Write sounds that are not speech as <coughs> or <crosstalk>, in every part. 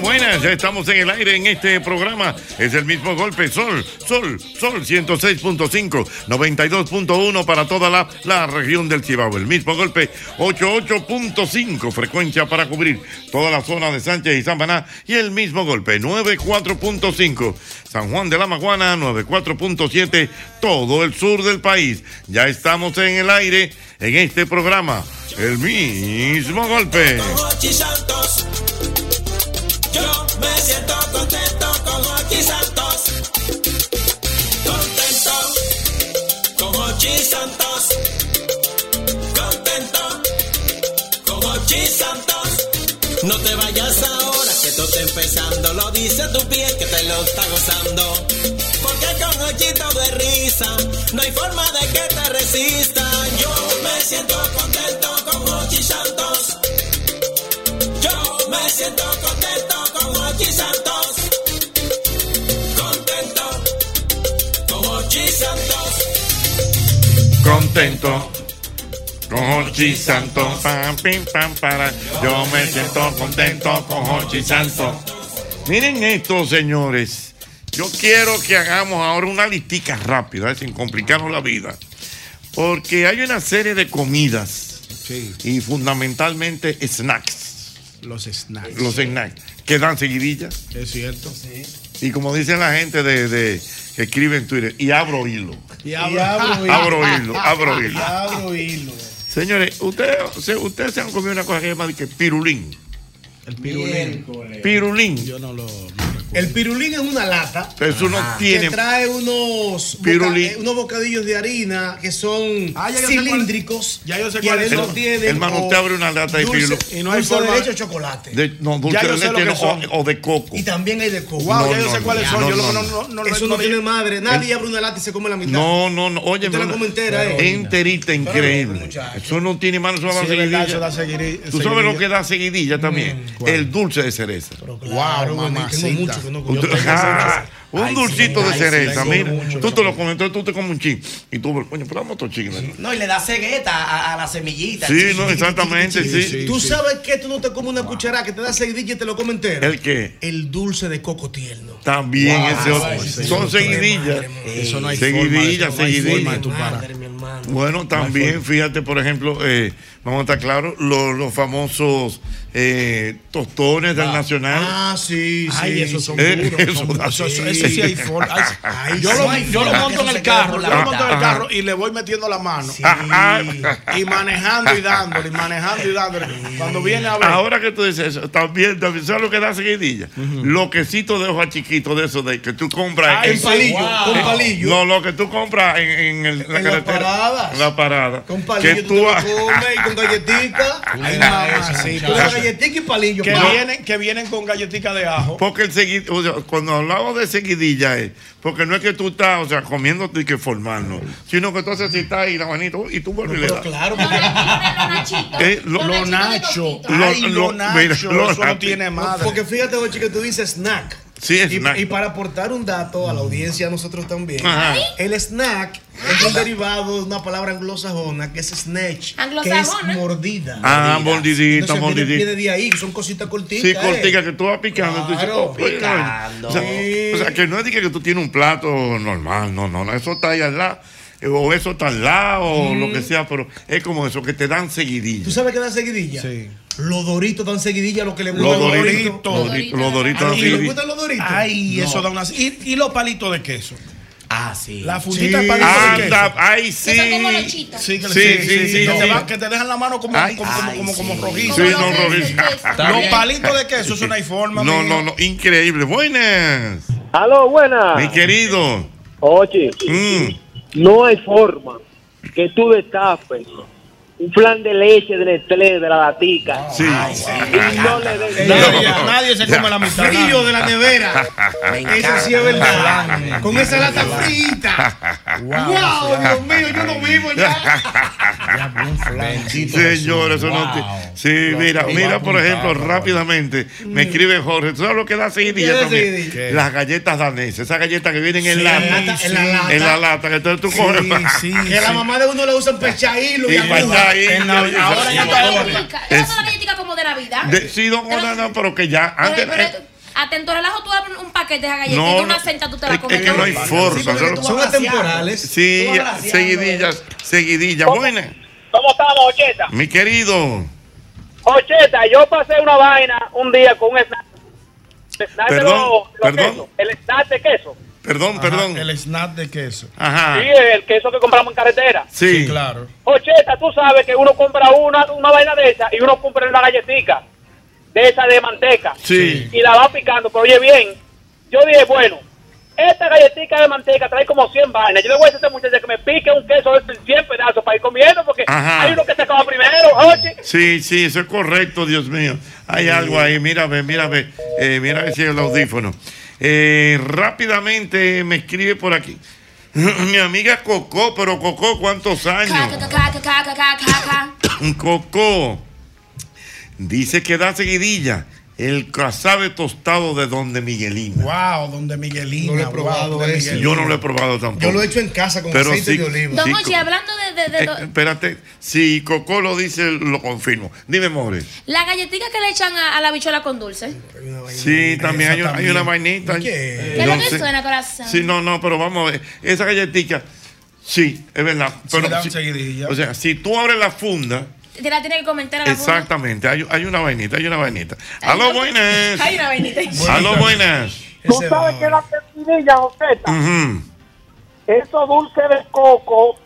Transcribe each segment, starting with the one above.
Buenas, ya estamos en el aire en este programa. Es el mismo golpe, Sol, Sol, Sol 106.5, 92.1 para toda la, la región del Cibao. El mismo golpe, 88.5, frecuencia para cubrir toda la zona de Sánchez y Samaná. Y el mismo golpe, 94.5, San Juan de la Maguana, 94.7, todo el sur del país. Ya estamos en el aire en este programa. El mismo golpe. Yo me siento contento con Hochi Santos. Contento con Hochi Santos. Contento con Hochi Santos. No te vayas ahora que esto está empezando. Lo dice tu pie que te lo está gozando. Porque con Hochi todo es risa. No hay forma de que te resista. Yo me siento contento con Hochi Santos. Yo me siento contento contento. Con Hochi Santo, pam, pim, pam, para. Yo me siento contento con Hochi Santo. Miren esto, señores. Yo quiero que hagamos ahora una listica rápida, eh, sin complicarnos la vida. Porque hay una serie de comidas Sí, y fundamentalmente snacks. los snacks. Los snacks que dan seguidilla. Es cierto. Y como dicen la gente de, de- que escribe en Twitter, y abro hilo. Y Abro hilo, abro hilo. abro hilo. Señores, ustedes se, ustedes se han comido una cosa que se llama de que pirulín. El pirulín. Pirulín. Yo no lo. El pirulín es una lata Eso no tiene. que trae unos, boca- Pirulín. eh, unos bocadillos de harina que son Ah, ya yo sé cuál- cilíndricos. ya yo sé y cuál es. El- tienen hermano, usted abre una lata de pirulín. Y no hay dulce forma- de leche o chocolate. de- no, dulce Ya yo de sé lo leche que no, son. o, o de coco. y también hay de coco. Wow, ya No, yo sé no, cuáles no, son. no, yo no, no, no, no, Eso no, tiene madre. Nadie abre una lata y se come la mitad. No, no, no. Oye, Usted la come entera, ¿eh? enterita, increíble. Eso no tiene mano, eso verdad, eso seguidilla. Tú sabes lo que da seguidilla también. El dulce de cereza. Claro, mamacita. Que Ah, un Ay, dulcito sí, de ay, cereza, sí, mira. mucho, tú te lo comes, entonces tú te comes un chin. Y tú, coño, pero otro chin. ¿no? No, y le da cegueta a, a la semillita. Sí, no, exactamente, sí. sí. ¿Tú sabes que tú no te comes una cucharada que te da seguidilla y te lo come entero? ¿El qué? El dulce de coco tierno. También ese Wow, otro. ese Son otro seguidillas. madre, madre. Eso no hay Seguidilla, forma, eso no hay seguidilla. forma de tú parar. Madre, mi hermano. Bueno, también, fíjate, por ejemplo, eh, vamos a estar claros, los, los famosos eh, tostones del Nacional. Ah, sí, sí. Ay, esos son Eh, duros. eso son- da- eso- eso- sí hay forma. Ay, Ay, yo sí, lo, hay yo lo monto en el se quede carro, yo lo monto en el carro y le voy metiendo la mano. Ajá. Y manejando y dándole, y manejando y dándole. Cuando viene a ver. Ahora que tú dices eso, también, también ¿sabes lo que da seguidilla? Loquecito de hoja chiquito de esos de que tú compras Ay, en sí, palillo, wow. con palillo. No, lo que tú compras en, en el- la las carretera. paradas. La parada. Con palillo Que tú, tú te lo vas- comes y con galletica. Ay, mamacita. Galletica y palillo. que, vienen, que vienen con galletica de ajo. Porque el seguid, o sea, cuando hablamos de seguidilla es, porque no es que tú estás, o sea, comiendo y que formar, no, sino que tú haces así, estás ahí la manito y tú vuelves y le Pero das. claro, No, porque. Eh, lo- Lo nacho. Lo- Ay, lo- lo mira, nacho. lo Eso no nacho. tiene madre. Porque fíjate, Ochi, que tú dices snack. Sí, Y, snack. y para aportar un dato a la audiencia, a nosotros también. Ajá. El snack es un derivado de una palabra anglosajona que es snatch, que es mordida. Ah, mordidita, mordidita. viene de ahí, son cositas cortitas. Sí, eh. cortica, que tú vas picando. tú dices, oh, picando. O sea, o sea, que no es de que tú tienes un plato normal, no, no, no, eso está ahí al lado, o eso está al lado, o lo que sea, pero es como eso, que te dan seguidilla. ¿Tú sabes qué dan seguidilla? Sí. Los doritos dan seguidilla, lo que le Los gustan doritos, Los doritos, los doritos dan ¿Y le seguidilla. gustan los doritos? Ay, No. eso da una. Y, y los palitos de queso. Ah, sí. La fundita Sí. de palitos de queso. Anda, ay, sí. Que como los. Sí, que, Sí, sí, sí, sí, sí, que, sí. te va- que te dejan la mano como, Ay, como, como, ay, como, como sí. rojizo. Sí, Como no, que- que- Los palitos de queso, eso no hay forma. No, mía. no, no, increíble. Buenas, Aló, buena. mi querido. Oye, Mm, no hay forma que tú destapes un flan de leche de Nestlé de la latica sí. y no le des Nadie, No. nadie se come la mitad. Frío de la nevera. Eso sí es verdad. Con esa lata frita. Wow, Dios mío, yo no vivo ya. Señor, eso no te- Sí, mira, mira, por ejemplo, rápidamente, me escribe Jorge, ¿tú sabes lo que da. ¿Qué? Las galletas danesas, esas galletas que vienen en Sí, lata. en la lata. En la lata, que entonces tú coges. <laughs> Que la mamá de uno le usan pechaílo y Y y- En la- ahora ya está- son las galletitas como de Navidad. de- Sí, don no, no, pero que ya Pero- antes. pero, eh, atento relajo, tú abres un paquete de galletas no, y una centa tú te es, la comes. es que no hay forma. Son atemporales. Sí, seguidillas, seguidillas. Buenas, ¿Cómo estamos, Ocheta? mi querido. Ocheta, yo pasé una vaina un día con un snack. snack de Perdón, los- los perdón. quesos, el snack de queso. Perdón, Ajá, perdón. El snack de queso. Ajá. Sí, el queso que compramos en carretera. Sí, Sí, claro. Ocheta, tú sabes que uno compra una, una vaina de esa y uno compra una galletica de esa de manteca. Sí. Y la va picando, pero oye bien, yo dije, bueno, esta galletica de manteca trae como 100 vainas. Yo le voy a decir a este muchacho que me pique un queso de 100 pedazos para ir comiendo, porque Ajá. hay uno que se acaba primero, oye. Sí, sí, eso es correcto, Dios mío. Hay algo ahí, mira, ve, mira, ve, eh, mira ve si es el audífono. Eh, rápidamente me escribe por aquí. <laughs> Mi amiga Coco, pero Coco, ¿cuántos años? <coughs> Coco dice que da seguidilla el casabe tostado de donde Miguelina. Wow, donde Miguelina. No lo he wow, probado ese. Miguelina. Yo no lo he probado tampoco. Yo lo he hecho en casa con Pero aceite sí- de oliva. Don Sí, Ochi, hablando de, de, de- Eh, espérate, si Coco lo dice, lo confirmo. Dime, More. la galletita que le echan a, a la bichuela con dulce. Sí, también hay, Esa hay también. una vainita. ¿Qué? ¿Qué Yo es lo que suena, corazón? Sí, no, no, pero vamos a ver. Esa galletita, sí, es verdad. Pero dan si-. O sea, si tú abres la funda, Te la tiene que comentar a la exactamente, hay, hay una vainita, hay una vainita. Aló, buenas. Hay una vainita. Aló, buenas. Tú sabes va. que la pepinilla, Joseta, Ujú. esos dulces de coco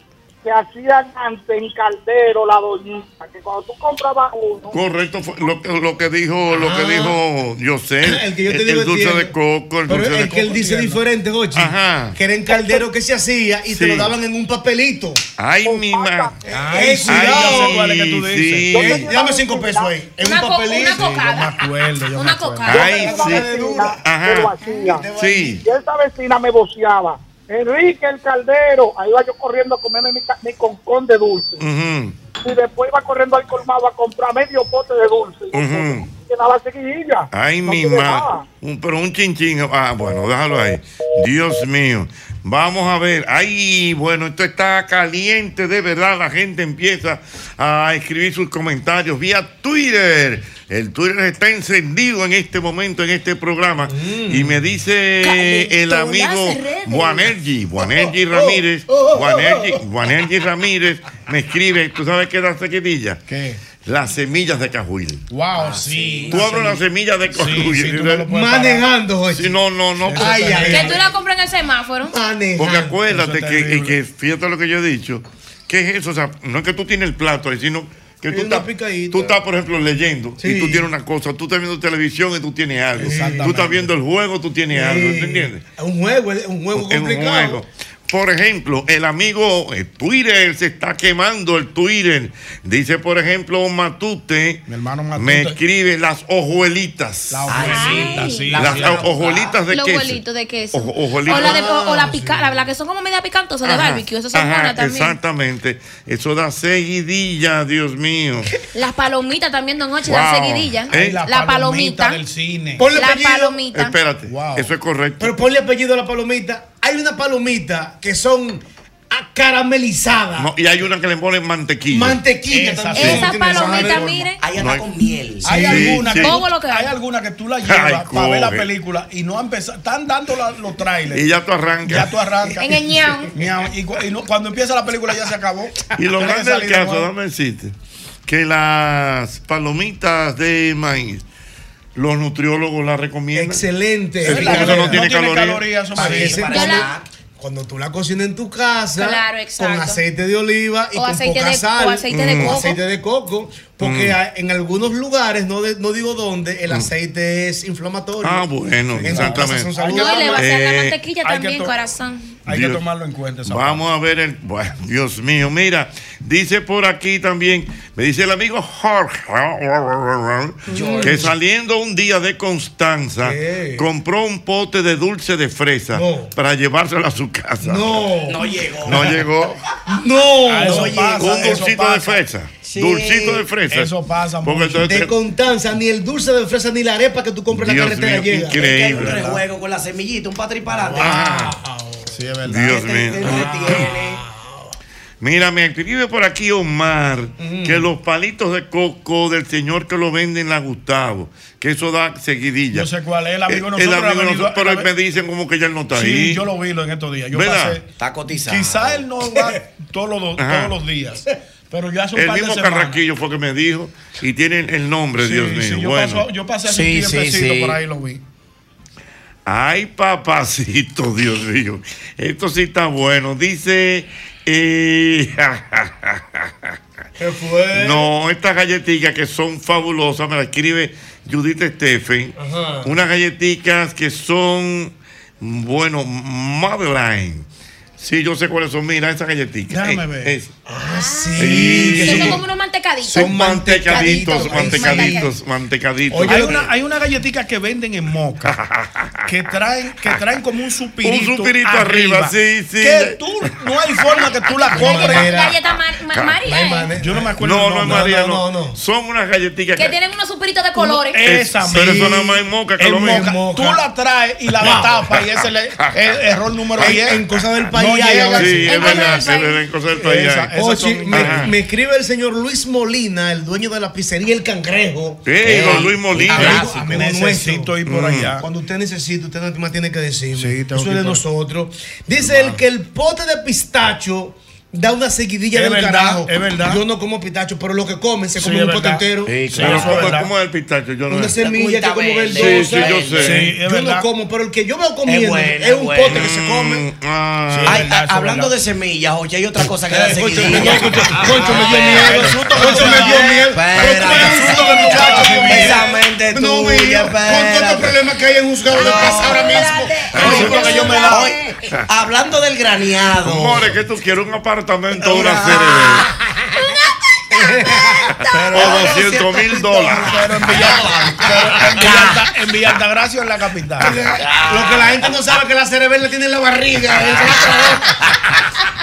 que hacían antes en caldero la doñita, que cuando tú comprabas uno, Correcto, fue lo, que- lo que dijo, lo que dijo yo sé, El que yo te el, digo el dulce de coco, el Pero dulce de el que él dice diferente, Jochi. Ajá. Que era en caldero que se hacía y Sí. te lo daban en un papelito. Ay, mi ma. Ay, Eh, sí, cuidado. cuál es que tú dices. sí. Eh, dame cinco pesos ahí. En Una, un papelito. una cocada. Yo me acuerdo, yo me Una acuerdo. cocada. Ay, sí. Ajá. Sí. Y esa vecina me voceaba. Enrique el caldero, ahí iba yo corriendo a comerme mi, mi concón de dulce. Y después iba corriendo al colmado a comprar medio pote de dulce. Ujú. Llenaba seguidilla. Ay, No mi quiere ma. nada. Un- pero un chinchín. Ah, bueno, déjalo ahí. Dios mío. Vamos a ver. Ay, bueno, esto está caliente de verdad. La gente empieza a escribir sus comentarios vía Twitter. El Twitter está encendido en este momento, en este programa. Y me dice el amigo. Buanergi, Buanergi Oh, oh, Ramírez. oh, oh. Buanergi Ramírez me escribe. ¿Tú sabes qué da seguidilla? ¿Qué? Las semillas de cajuil. Wow, sí. Tú abres una semilla de cajuil. sí. Manejando, Jochi. Sí, no, no, no. Ay, porque- ay, Que tú la compras en el semáforo. Manejando. Porque acuérdate que, que fíjate lo que yo he dicho, que es eso, o sea, no es que tú tienes el plato ahí, sino que tú estás, tú estás, por ejemplo, leyendo Sí. y tú tienes una cosa, tú estás viendo televisión y tú tienes algo, Exactamente. tú estás viendo el juego, tú tienes algo, ¿te Sí. entiendes? Es un juego, es un juego Es un complicado. juego. Por ejemplo, el amigo eh, Twitter se está quemando el Twitter. Dice, por ejemplo, Matute. Mi hermano Matute. Me escribe las ojuelitas. La hojuelita, Ay. sí. las sí. ojuelitas de de queso. Ojo- ojolitos. O la, de, o, o la pica, la, la que son como media picantosas de barbecue. Esas son ajá, buenas también. Exactamente. Eso da seguidilla, Dios mío. Las palomitas también, don Ochi, Wow. dan seguidilla. Eh. La, palomita. del cine. Ponle La apellido. palomita. Espérate, Wow. eso es correcto. Pero ponle apellido a la palomita. Hay una palomita que son caramelizadas. No, y hay una que le ponen mantequilla. Mantequilla Esa también. sí. Esa tiene palomita, sabor. mire. Hay No hasta hay- con miel. Hay Sí, alguna sí. que, Todo lo que hay. hay alguna que tú la Ay, llevas para ver la película y no ha empezado. Están dando la- los trailers. Y ya tú arrancas. ya tú arrancas. En el ñao. Ñao, Y, cu- y no- cuando empieza la película ya se acabó. Y lo grande del caso, dame decirte, que las palomitas de maíz, los nutriólogos las recomiendan. Excelente. Sí, porque eso no tiene calorías. eso Para cuando, la- tú la cocinas en tu casa, Claro, con aceite de oliva y O con aceite poca de- sal, o aceite de o coco. aceite de coco, porque hay- en algunos lugares, no, de- no digo dónde, el aceite es inflamatorio. Ah, bueno, exactamente. casa son saludables. No, y le va a hacer la Eh, mantequilla hay también, corazón. Hay Dios. que tomarlo en cuenta. esa Vamos a ver el. Bueno, Dios mío, mira, dice por aquí también, me dice el amigo Jorge, que saliendo un día de Constanza, ¿Qué? compró un pote de dulce de fresa No. para llevárselo a su casa. No, No llegó. No llegó. no. Ah, Oye, pasa, un dulcito de fresa. Sí. Dulcito de fresa. Eso pasa Porque mucho. entonces- De Constanza, ni el dulce de fresa ni la arepa que tú compras en la carretera mío, llega. increíble. Es que hay un rejuego con la semillita, un patriparate. Ah, Sí, es verdad. Dios Te- mío. entretiene. Mira, me escribe por aquí Omar que los palitos de coco del señor que lo vende en la Gustavo, que eso da seguidilla. Yo sé cuál es, el amigo de Eh, el nosotros amigo nosotros, pero él me dicen como que ya él no está Sí, ahí. yo lo vi en estos días. Yo ¿Verdad? pasé. Está cotizado. Quizá él no va todos los, todos los días. Pero ya hace un El par de mismo semanas. Carraquillo fue que me dijo y tiene el nombre, Sí, Dios sí, mío. yo, bueno. paso- yo pasé hace Sí, un sí, tiempecito sí. por ahí lo vi. Ay, papacito, Dios mío. Esto sí está bueno. Dice. eh, ¿Qué fue? No, estas galletitas que son fabulosas, me la escribe Judith Stephen. Ajá. Unas galletitas que son, bueno, Madeline. Sí, yo sé cuáles son. Mira, esas galletitas. Déjame Eh, ver. es- Ah, sí. Sí. Que Sí. son como unos mantecaditos. son mantecaditos, mantecaditos, mantecaditos, mantecaditos. Oye, Hay una, hay una galletita que venden en Moca que traen, que traen como un supirito. Un supirito arriba, sí, sí. Que tú, no hay forma que tú la compres. galleta Mar- Ma- Ca- María. No hay ¿eh? Yo no me acuerdo. No, no es. María, no, no, no, no. Son unas galletitas Que tienen unos superitos de colores. Esa Es- pero misma. eso nada más en Moca, que En lo Moca. Moca. Tú la traes y la destapas y ese es el, error número En- 10. en cosas del país No llega. Sí, es es verdad, en cosas del país. Ochi, son- me, escribe el señor Luis Molina, el dueño de la pizzería El Cangrejo. Ey, don Luis Molina. Amigo, amigo Necesito nuestro. ir por allá. Cuando usted necesite, usted no más tiene que decirme. Sí, tengo Eso es de nosotros. Dice él que el pote de pistacho da una seguidilla Es del verdad, carajo. es verdad. Yo no como pistacho, pero lo que comen se come es un pote entero. Sí, Pero claro. es ¿cómo, es el pistacho? Yo no Una semilla que como verde. verdosa. Sí, sí, yo sé. Sí, es yo verdad. no como, pero el que yo veo comiendo bueno, es un bueno. pote que se come. Mm, ah. Sí. Ay, verdad, a- eso es hablando verdad. de semillas, oye, hay otra cosa que da Concho, seguidilla. Concho, me dio miedo. Concho me dio miedo. Pero tú me das un espera. susto de muchacho. Dios mío. Esa mente No. Con todo espera. el problema que hay en juzgado de paz ahora mismo. Hablando del graneado. More, que tú quieres un apartamento <laughs> o una Una- CRB. O 200 mil dólares. Pero en Villa- pero en la capital. Lo que la gente no sabe es que la cerebel la tiene en la barriga.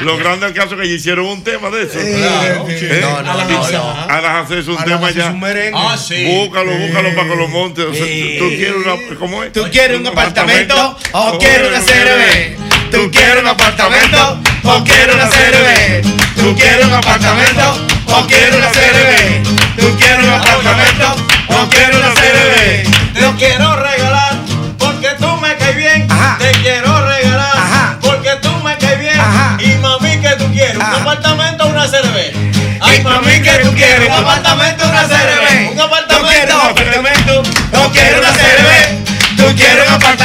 Lo grande del caso es que ya hicieron un tema de eso. Claro. ¿Eh? No, no, no, no. Ahora haces un Ahora tema ya. un merengue. Ah, sí. Búscalo, búscalo para que lo montes. O sea, Sí. Tú quieres una. ¿Cómo es? ¿Tú quieres un apartamento o quieres una CRB? ¿Tú quieres un apartamento o quieres una CRB? ¿Tú quieres un apartamento o quieres una CRB? ¿Tú quieres un apartamento o quieres una CRB? Te quiero regalar porque tú me caes bien. Ajá. Te quiero regalar Ajá. porque tú me caes bien. Ajá. Y mami, que tú quieres? ¿Un apartamento o una CRB? Ay, mami, ¿qué tú quieres? ¿Un apartamento o una CRB? ¿Un ¿Tú apartamento? un apartamento? ¿O quieres una CRB? ¿Tú quieres un apartamento?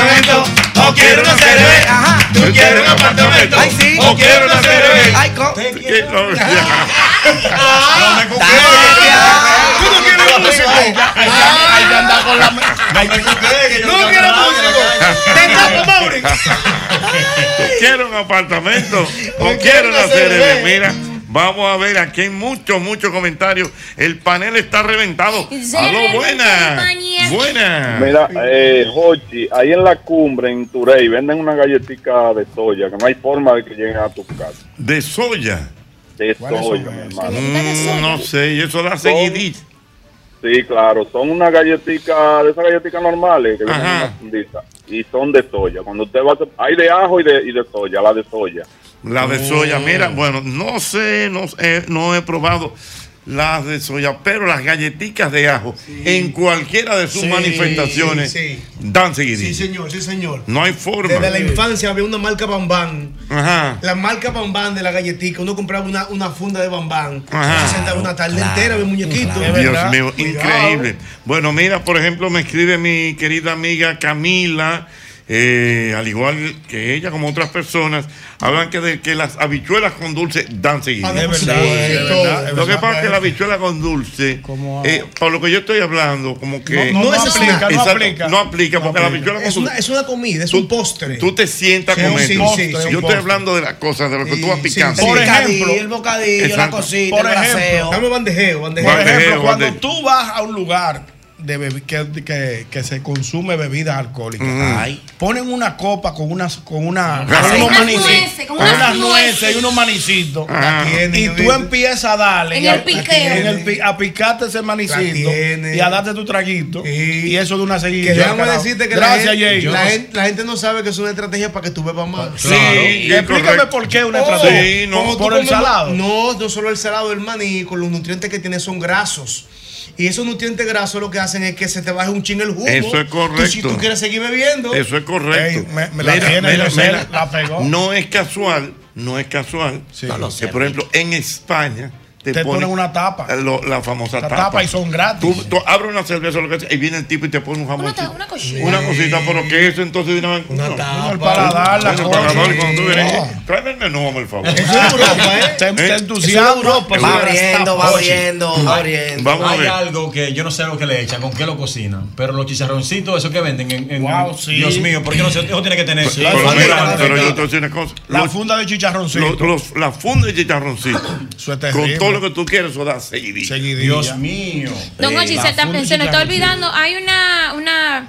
¿O quieres una CRB? Ajá. ¿Tú quieres un apartamento? Ay, sí. ¿O quieres una CRB? Ay, co- Te quiero. No, ya. <laughs> ¿Tú no quieres músico? Hay que- andar con la. que- ¿No quieres músico? Te tapo, Mauri. ¿Qué quiero un apartamento o quiero una CRB. Mira, vamos a ver, aquí hay muchos, muchos comentarios. El panel está reventado. Aló, buenas. Buenas. Mira, eh, Jochi, ahí en la cumbre, en Turey, venden una galletita de soya que no hay forma de que lleguen a tu casa. De soya. De soya, mi hermano. Mm, no sé, y eso da seguidilla. Sí, claro, son unas galletitas, de esas galletitas normales que vienen en una fundita. Y son de soya. Cuando usted va a hacer- hay de ajo y de, y de soya, la de soya. La de Mm. soya, mira, bueno, no sé, no, sé, no he probado las de soya, pero las galletitas de ajo, en cualquiera de sus Sí, manifestaciones, sí. dan Sí, seguidilla. señor, sí, señor. No hay forma. Desde la infancia había una marca Bambán. Ajá. La marca Bambán de la galletita. Uno compraba una, una funda de Bambán. Ajá. Se sentaba una tarde Claro, entera de muñequito. Dios mío, Cuidado. increíble. Bueno, mira, por ejemplo, me escribe mi querida amiga Camila, eh, al igual que ella, como otras personas, hablan que de que las habichuelas con dulce dan seguidilla. Ah, Es verdad, sí, Lo que pasa es que la habichuela con dulce, eh, por lo que yo estoy hablando, como que No, no, no aplica, no Exacto, aplica. no aplica, porque la habichuela con Es dulce una, es una comida, es un postre. tú te sientas Sí, con sí, esto. sí, sí, yo estoy postre. hablando de las cosas, de lo que tú vas picando. sí, Por sí. ejemplo, el bocadillo, la Exacto. cosita, Por el ejemplo, braseo. Dame bandejeo, bandejeo. Por ejemplo, cuando tú vas a un lugar de bebi- que, que, que se consume bebidas alcohólicas, Ujú. ponen una copa con unas con una Con unas nueces, con con unas unas nueces. y unos manicitos. Ah. Y tú empiezas a darle En y el a- piqueo. en el pi- a picarte ese manicito y a darte tu traguito Sí. y eso de una seguida. Que déjame decirte que la Gracias, gente, la, gente, la gente no sabe que es una estrategia para que tú bebas más. Sí, Sí, explícame correcto. por qué una Oh, estrategia. Sí, no, por el salado. No, no solo el salado, el maní, con los nutrientes que tiene son grasos. Y esos nutrientes grasos lo que hacen es que se te baje un ching el jugo. Eso es correcto. Tú, si tú quieres seguir bebiendo. Eso es correcto. Ey, me- me la tiene, sé, la pegó. No es casual, no es casual. No que, por ejemplo, en España te, Te ponen una tapa. lo- la famosa La tapa. tapa y son gratis. Tú, tú abres una cerveza lo que sea, y viene el tipo y te pone un Una, jamón. una cosita. Una cosita, pero que eso entonces de una. Una no. tapa. el paladar, la Bueno, el cosa. paladar, y cuando tú vienes, No. tráeme el menú, por favor. Eso es Europa, <laughs> ¿eh? Te, Eh, entusiasma. Europa, Va abriendo, va abriendo, va abriendo. Vamos a Hay ver. algo que yo no sé lo que le echan, con qué lo cocinan, pero los chicharroncitos, esos que venden en. en- Wow, sí. Dios mío, ¿por qué no se, eso tiene que tener? Pero, mira, yo te voy a decir una cosa. La funda de chicharroncito. la funda de chicharroncito. Eso es terrible. Todo lo que tú quieres, eso da seguidilla. Seguidilla. Dios mío. Don Ochi, se, se nos está olvidando. Hay una, una.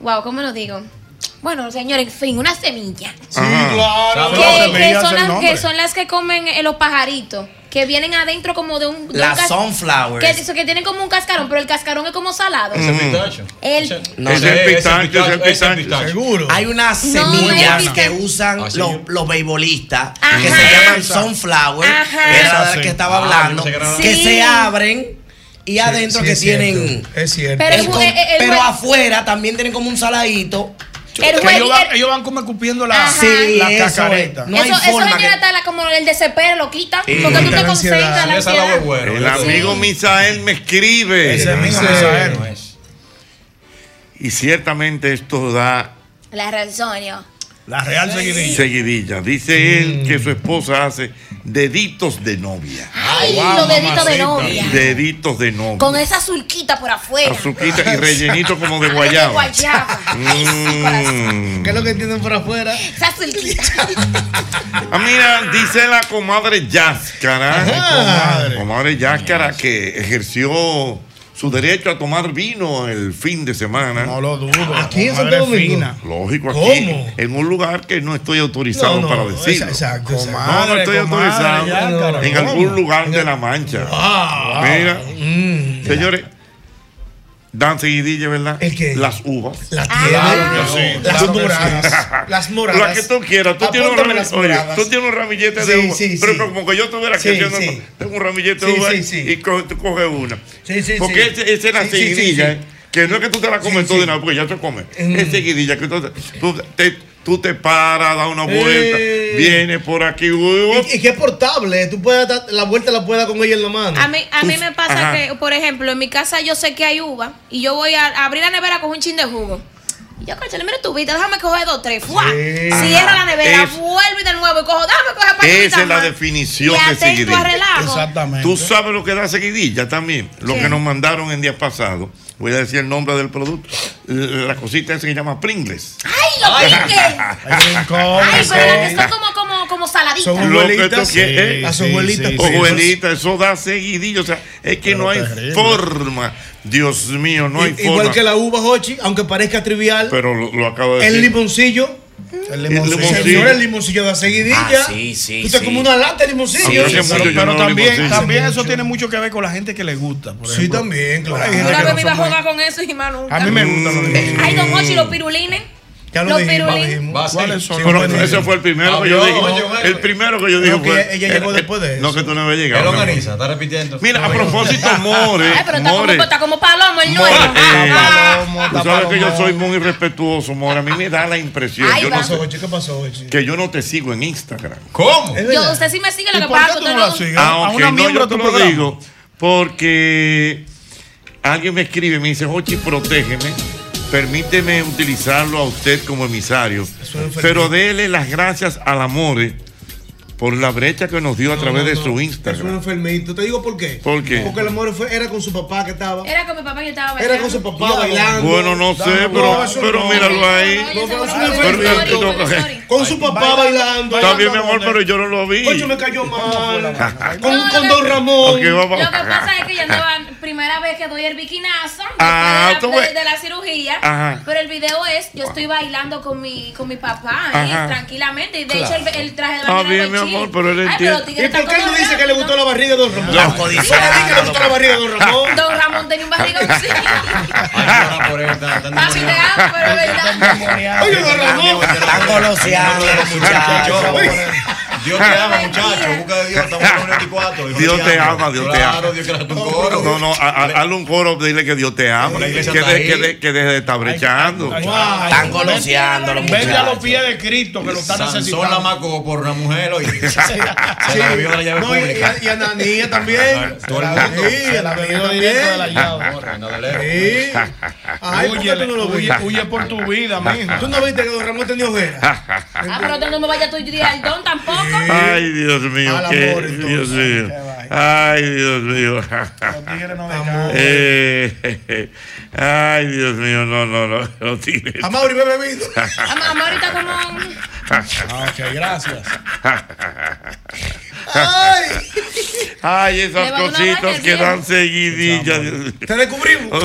Wow, ¿cómo lo digo? Bueno, señores, en fin, una semilla. Ajá. Claro. Que, son las, que son las que comen eh, los pajaritos. Que vienen adentro como de un. de un sunflowers. Que, eso, que tienen como un cascarón, pero el cascarón es como salado. Ese pistacho. El- Ese- No, es el pistacho, es el pistacho. pistacho. Seguro. Hay unas No, semillas es que usan Ah, sí. los, los beisbolistas Ajá. que se llaman sunflower, Ajá. que la que estaba Ah, hablando, que se abren y adentro Sí, que es tienen cierto, Es cierto. Pero el el el- afuera también tienen como un saladito. El Que jue- ellos, van, el- ellos van como escupiendo la, Ajá. Sí, la eso es. cacareta. No hay eso, eso señora que- está la- como el desespero, lo quita. Sí. Porque tú te concentras la ansiedad. bueno. El amigo Misael me escribe. Ese mismo Sí. Misael. No es. Y ciertamente esto da La razón, yo. La real seguidilla. seguidilla. Dice él que su esposa hace deditos de novia. Ay, Wow, los deditos de novia. Deditos de novia. Con esa surquita por afuera. Azuquita y <laughs> rellenito como de Ay, guayaba. De guayaba. Mm. ¿Qué es lo que tienen por afuera? Esa surquita. Ah, mira, dice la comadre Yáscara. Ajá. Comadre Yáscara que ejerció su derecho a tomar vino el fin de semana. No lo dudo. Aquí en Comadre Santo Domingo. Lógico, aquí. ¿Cómo? En un lugar que no estoy autorizado No, no, para decirlo. Exacto, exacto. No, no Comadre, estoy comadre, autorizado. Yáscara, en algún lugar de la mancha. Ah, Mira, mm. señores, dan seguidilla, ¿verdad? ¿El qué? Las uvas. La Ah, sí, Las claro moradas. Las moradas. La que tú quieras. Tú tienes, un las oye, tú tienes un ramillete de Sí, uva. sí, pero sí. como que yo estuviera aquí Sí, haciendo sí. tengo un ramillete Sí, de uva sí, sí. y co- tú coges una. Sí, sí, porque sí. ese- esa es la Sí, sí, sí, seguidilla, sí. ¿eh? que no es que tú te la comes Sí, todo sí. de nada, porque ya te comes. Mm. Es seguidilla, que tú, tú te, tú te paras, das una vuelta, Eh. vienes por aquí. uh, Y, y que es portable. Tú puedes dar la vuelta la puedes dar con ella en la mano. A mí, a mí me pasa ajá. que, por ejemplo, en mi casa yo sé que hay uva y yo voy a abrir la nevera con un chin de jugo. Y yo, coche, mira tu vida, déjame coger dos, tres. ¡Fua! Sí. Cierra la nevera, Es- vuelve de nuevo y cojo, déjame coger para Esa es la definición y de seguidilla. Exactamente. Tú sabes lo que da seguidilla también. Lo ¿Qué? que nos mandaron en días pasados. Voy a decir el nombre del producto. La cosita esa que se llama Pringles. ¡Ay, lo piquen. <laughs> Ay, pero las que son como, como, como saladitas. Lo que tú quieres, Las abuelitas. Abuelita, eso da seguidillo. O sea, es que no hay forma. Dios mío, no hay I- forma. Igual que la uva, Hochi, aunque parezca trivial. Pero lo, lo acabo de El decir. limoncillo. El limoncillo. Señor, el limoncillo da seguidilla. Ah, sí, sí, Esto es sí. como una lata de limoncillo. Sí, Pero, yo pero no también, limoncillo. también eso tiene mucho que ver con la gente que le gusta. Por Sí, también, claro. Una vez no me iba a jugar con eso y más nunca. A mí me gustan los limoncillos. Ay, don Hochi, los pirulines. Ya lo dijimos. ¿Cuáles son? Pero los ese fue el primero que yo dije. El primero que yo dije No, fue. ella llegó después de eso. No, que tú no habías Él llegado. organiza, está repitiendo. Mira, a propósito, <laughs> More. Ay, pero está como, More. está como palomo el More, nuevo. eh, Tú sabes que yo soy muy respetuoso, More. A mí me da la impresión. Ay, yo no ¿Qué sé pasó, Hochi? ¿Qué pasó, Hochi? que yo no te sigo en Instagram. ¿Cómo? Yo, usted sí me sigue, lo ¿Y que por pasa qué es tú que no la no- sigues? Ah, A ok, no, yo te lo digo porque alguien me escribe, me dice, Jochi, protégeme, permíteme utilizarlo a usted como emisario, pero dele las gracias al Amore por la brecha que nos dio a través de su Es un Instagram. enfermito. Te digo por qué. ¿Por qué? Porque el amor fue, era con su papá que estaba. Era con mi papá que estaba Era con su papá bailando. Bueno, no sé, pero, pero míralo ahí. Con su papá bailando. Está bien, mi amor, pero yo no lo vi. Oye, me cayó mal. Con, No, con lo Don Ramón. Lo que pasa es que yo andaba primera vez que doy el bikinazo Ah, de, la, de- de la cirugía. Ajá. Pero el video es yo estoy bailando con mi con mi papá tranquilamente y de Claro. hecho el, el traje de Está baño bien, era mi muy amor, pero él entiende. los ¿Y por qué él no dice que le gustó la barriga de Don Ramón? La ¿Por qué dice que le gustó la barriga de Don Ramón? Don Ramón tenía un barrigoncillo. <laughs> Ay, por él, está- está Papi, te amo, pero verdad. Oye, Don Ramón. Están goloseando los muchachos. Dios te ama, muchacho. Busca de Dios. Estamos en el 24. hijo, Dios te ama, Dios te ama. Claro, Dios quiere hacer un coro. No, no, hazle un coro, dile que Dios te ama. La Que, iglesia de- que, de- que deje de estar brechando. Están goloseando los Vete a los muchachos. pies de Cristo que lo están Sansón la necesitando. macó por una mujer hoy. <laughs> Se la la llave pública. y, Ananía también. Todo el mundo. Sí, la directo de la llave. Ay, ¿por qué Huye, tú no lo huye, viste? huye por tu vida, mijo. ¿Tú no viste que Don Ramón tenía ojera? <laughs> Ah, pero tú no me vayas a tu don tampoco. Ay, Dios mío, Al qué, amor, entonces. Dios mío. Ay, Dios mío. Los tigres no. Eh, <laughs> ay, Dios mío, no, no, no, no tires. A Mauri bebe vino. <laughs> Ama- Amor, ahorita como Ok, gracias. Ay, Ay, esas cositas que dan seguidillas. te descubrimos.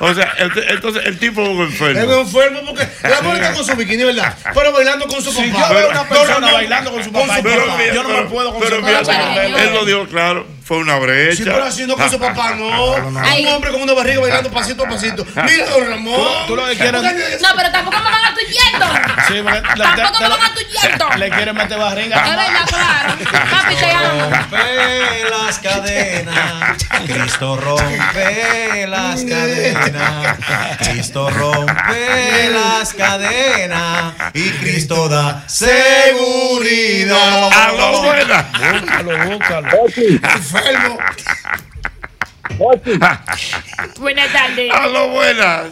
O sea, ent- entonces el tipo es un Es enfermo. enfermo porque el amor está con su bikini, ¿verdad? Pero bailando con su papá. yo veo una persona bailando con su papá, Pero, yo, mira, yo no me puedo pero concentrar. mira, Pero, él lo dijo claro, fue una brecha. Sí, pero haciendo con su papá, no. Ay. <laughs> Un hombre con una barriga bailando pasito a pasito. Mira, Don Ramón. Tú lo que quieres. No, pero tampoco me van a tu yendo. Sí, Tampoco me van a tu yendo. Le quieres meter barriga. Es verdad, claro. Papi, te amo. Rompe las cadenas, Cristo rompe las cadenas, Cristo rompe las cadenas y Cristo da seguridad. A lo buena. Búscalo, búscalo. Enfermo. <laughs> Buenas tardes. A lo buena.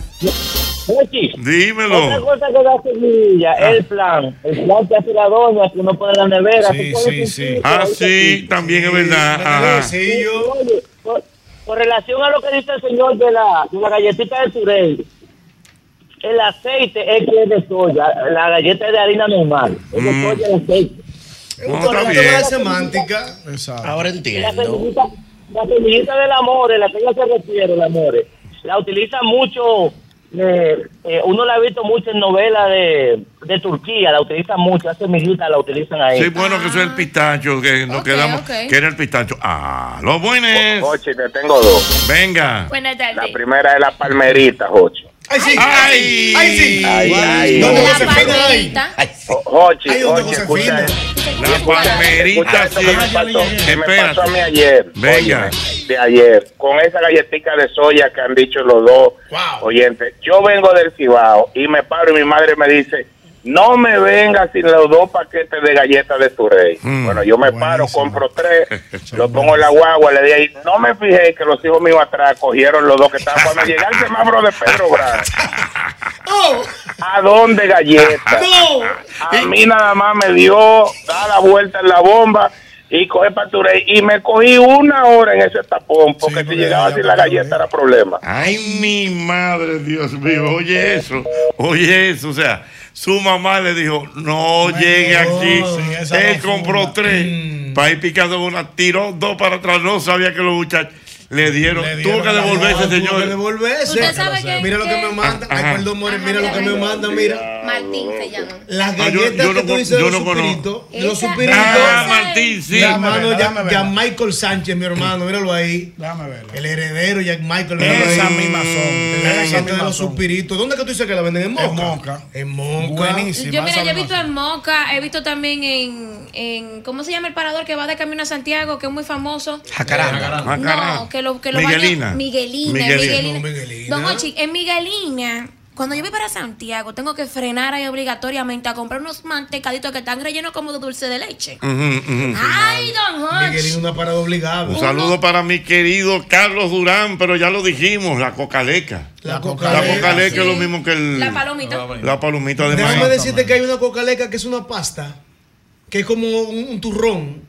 Ochi, otra Dímelo. cosa que da semilla, el plan. El plan que hace la doña, que uno pone en la nevera. Sí, sí, sí. Ah, sí, también es verdad. Ajá. Sí, yo. Oye, con, con relación a lo que dice el señor de la, de la galletita de Turey, el aceite es que es de soya, la galleta es de harina normal, es de Mm. soya de aceite. No, está bien. La la semántica. Exacto. Ahora La entiendo. semillita, la semillita del amor, a la que ella se refiere, el amor, la utiliza mucho, eh, eh, uno la ha visto mucho en novelas de, de Turquía, la utilizan mucho, la semillita la utilizan ahí. Sí, bueno, que eso es el pistacho, que nos quedamos, ok. que era el pistacho. Ah, los buenos. Jochi, te tengo dos. Venga. Buenas La primera es la palmerita, Jochi. Ay, sí. Ay. Ay, sí. Ay, ay, ¿Dónde ay. no se peina ahí? palmerita. Jo- Jochi, Ay. La palmerita, sí. que me pasó, que me Espérate. pasó a mí ayer. Venga. Óyeme, de ayer. Con esa galletita de soya que han dicho los dos Wow. oyentes. Yo vengo del Cibao y me paro y mi madre me dice, no me vengas sin los dos paquetes de galletas de tu rey. Mm, bueno, yo me paro, compro tres, <laughs> lo pongo en la guagua, le di ahí. No me fijé que los hijos míos atrás cogieron los dos que estaban. Cuando llegué al semáforo de Pedro Brán, <laughs> Oh, ¿a dónde galletas? no. A mí nada más me dio, da la vuelta en la bomba y coge Paturey y me cogí una hora en ese tapón porque si llegaba sin la galleta era problema. Ay, mi madre, Dios mío, oye eso, oye eso, o sea, su mamá le dijo, no llegue aquí, él compró tres, para ir picando una, tiró dos para atrás, no sabía que los muchachos le dieron, Le tuvo que devolverse, galleta, tuvo señor. que devolverse. Usted sabe que- Mira lo que me mandan. Ay, perdón, More, mira lo que me mandan, mira. Martín se llama. Las Ah, yo- galletas yo que no tú dices yo de los supiritos. Los supiritos. Ah, Martín, sí. Mi hermano verla. Michael Sánchez, mi hermano, míralo ahí. Déjame verla. El heredero, Jack Michael. Esa misma son. La Esa galleta de los supiritos. ¿Dónde que tú dices que la venden? ¿En Moca? En Moca. En Moca. Buenísima. Yo, mira, yo he visto en Moca, he visto también en, en. ¿Cómo se llama el parador que va de camino a Santiago, que es muy famoso? Jacaranda. No, que lo, que lo Miguelina. baña- Miguelina. Miguelina. Miguelina. Miguelina. Don Hochi, en Miguelina, cuando yo voy para Santiago, tengo que frenar ahí obligatoriamente a comprar unos mantecaditos que están rellenos como de dulce de leche. Ay, don Hochi. Miguelino, una parada obligada. Un saludo para mi querido Carlos Durán, pero ya lo dijimos, la cocaleca. La La cocaleca. cocaleca sí. es lo mismo que el, La palomita. la palomita de Déjame decirte que hay una cocaleca que es una pasta, que es como un, un turrón.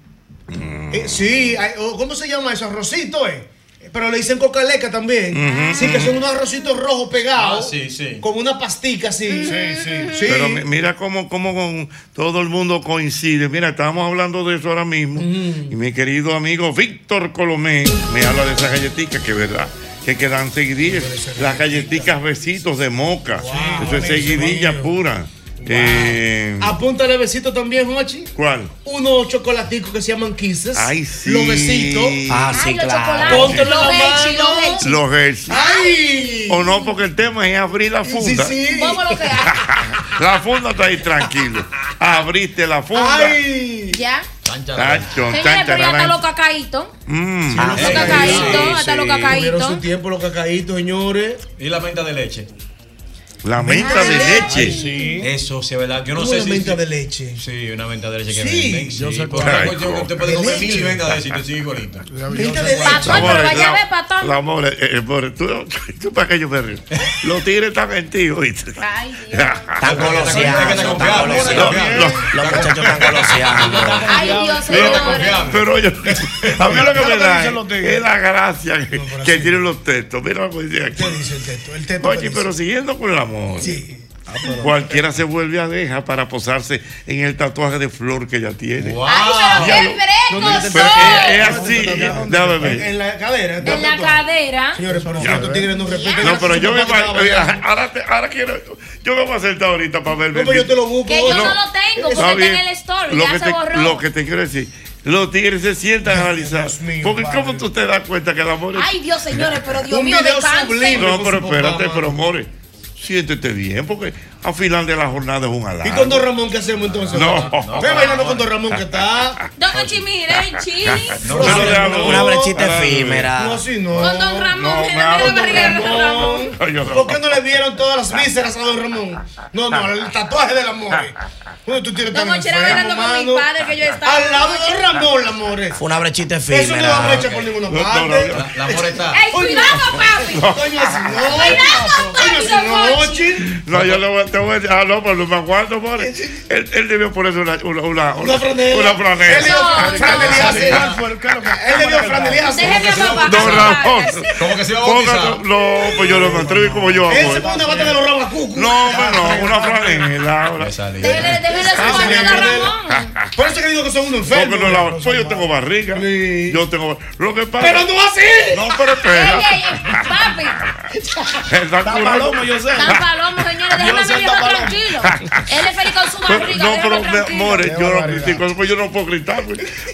Mm. Eh, sí, hay- o ¿cómo se llama eso? Arrocito, eh. Pero le dicen cocaleca también. Sí, que son unos arrocitos rojos pegados. Ah, sí, sí. Con una pastica así. Sí, sí. sí. Pero mi- mira cómo, cómo con todo el mundo coincide. Mira, estábamos hablando de eso ahora mismo. Y mi querido amigo Víctor Colomé me habla de esas galletitas que es verdad. Que quedan seguidillas. Las galletitas besitos de moca. eso es seguidilla pura. Eh, Apúntale besito también, Jochi. ¿Cuál? Unos chocolaticos que se llaman kisses. Ay, sí. Los besitos. Ah, Ay, sí, los claro. chocolates. Póntelo Los Hershey, mano. los Hershey. Los Hershey. ¡Ay! O no, porque el tema es abrir la Sí, funda. sí. Vamos lo que hay. <laughs> La funda está ahí tranquilo. Abriste la funda. ¡Ay! Ya. Tacho, Señores, pero ya hasta los cacaitos. Mm. Ah, Los sí, cacaitos, sí, hasta los sí. Tuvieron su tiempo los cacaitos, señores. Y la menta de leche. La menta de leche. Sí. Eso sí es verdad. Yo no sé una si. menta de leche. Sí, una menta de leche que Sí, venden. yo sí, sé por cuál. una que usted puede de comer mil ventas de y te sigue igualito. Menta de leche. Patón, pero vaya a ver, patón. La more, eh, eh, tú, <laughs> tú para que yo me río. Los tigres están en ti, ¿oíste? Ay, <laughs> Dios. Están goloseando, Los muchachos están goloseando. Ay, Dios, pero yo, <laughs> a mí lo que ¿Qué me es da es, es la gracia que, tienen los textos. Mira lo que dice aquí. ¿Qué dice el teto? El teto. Oye, ¿qué pero siguiendo con el amor. Sí. Cualquiera se vuelve abeja para posarse en el tatuaje de flor que ella tiene. ¡Wow! Ay, pero Ya qué fresco Pero es, es así. Déjame En, ver. en la cadera. En la cadera. Señores, pero Ya. estos tigres no respetan. No, pero yo me voy va- ahora, quiero. Yo me voy a sentar ahorita para ver. No, pues yo te lo busco. Que yo no No. lo tengo Está porque está en bien. el story. Lo Ya que, se te, borró. lo que te quiero decir, los tigres se sientan a analizar. Dios mío, porque padre. ¿cómo tú te das cuenta que el amor es... Ay, Dios, señores, pero Dios Un mío, descansen. sublime. no, pero espérate, pero amores, siéntete bien, porque al final de la jornada es un halago. ¿Y con Don Ramón qué hacemos entonces? No. Ve bailando con Don Ramón que está. <laughs> Don chili. No, pero déjame- Una brechita efímera. No, así no. Con Don Ramón, No, mire la barriga de Don Ramón. No. ¿Por qué no le vieron todas las vísceras a Don Ramón? No, no, el tatuaje del amor. ¿Dónde tú tienes Don tan enfermo, bailando con mi padre que yo estaba. Al lado de Don Ramón, amores. Fue una brechita Eso no da efímera. brecha por ninguna No, no, parte. no, La, la amor está. ¡Ey, cuidado, papi! Coño, no. Cuidado, Coño, papi, así Don no. No, yo le voy, a ah, no, pero no me aguanto, more. Él, él debió ponerse una, una, una, Una franela. Una franela. Él debió No, franeliarse. ¿Qué es lo que- Él debió franeliarse. Déjeme a papá. Don Ramón. Como que se iba a bautizar. no, pues yo no me atrevo como yo Él se eh. pone una bata de los rabacucos. No, hombre, no, una franela. Déjele, su Ah, baño a señor, Ramón. Por eso que digo que son unos Porque enfermos. no pues yo tengo barriga. Yo tengo. Lo que pasa. Pero no así. No, pero espera. papi. Curado. palomo, yo sé. Tan palomo, señores. Déjame Él es feliz con su Pero- barriga. no, pero amor, yo no critico eso, pues yo no puedo gritar,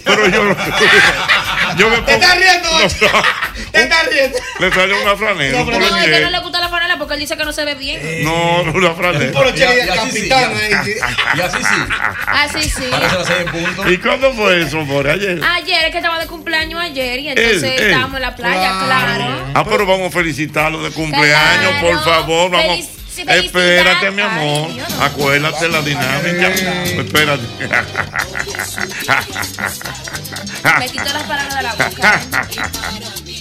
pero yo no. Yo me Te pongo. estás riendo, No. Te estás riendo. Le salió una franela. Una No, es que no le gusta la franela porque él dice que no se ve bien. No, una Un franela. poloche Y a- y de así sí, capitán y así sí. Así sí. ¿Y cuándo fue eso, amor? Ayer. Ayer es que estaba de cumpleaños ayer y entonces Él, él. estábamos en la playa, claro. Ah, pero vamos a felicitarlo de cumpleaños, Claro. por favor. Vamos. Espérate, mi Ay, amor. Dios, no. Acuérdate la dinámica. Espérate. Me quito las palabras de la boca. <laughs>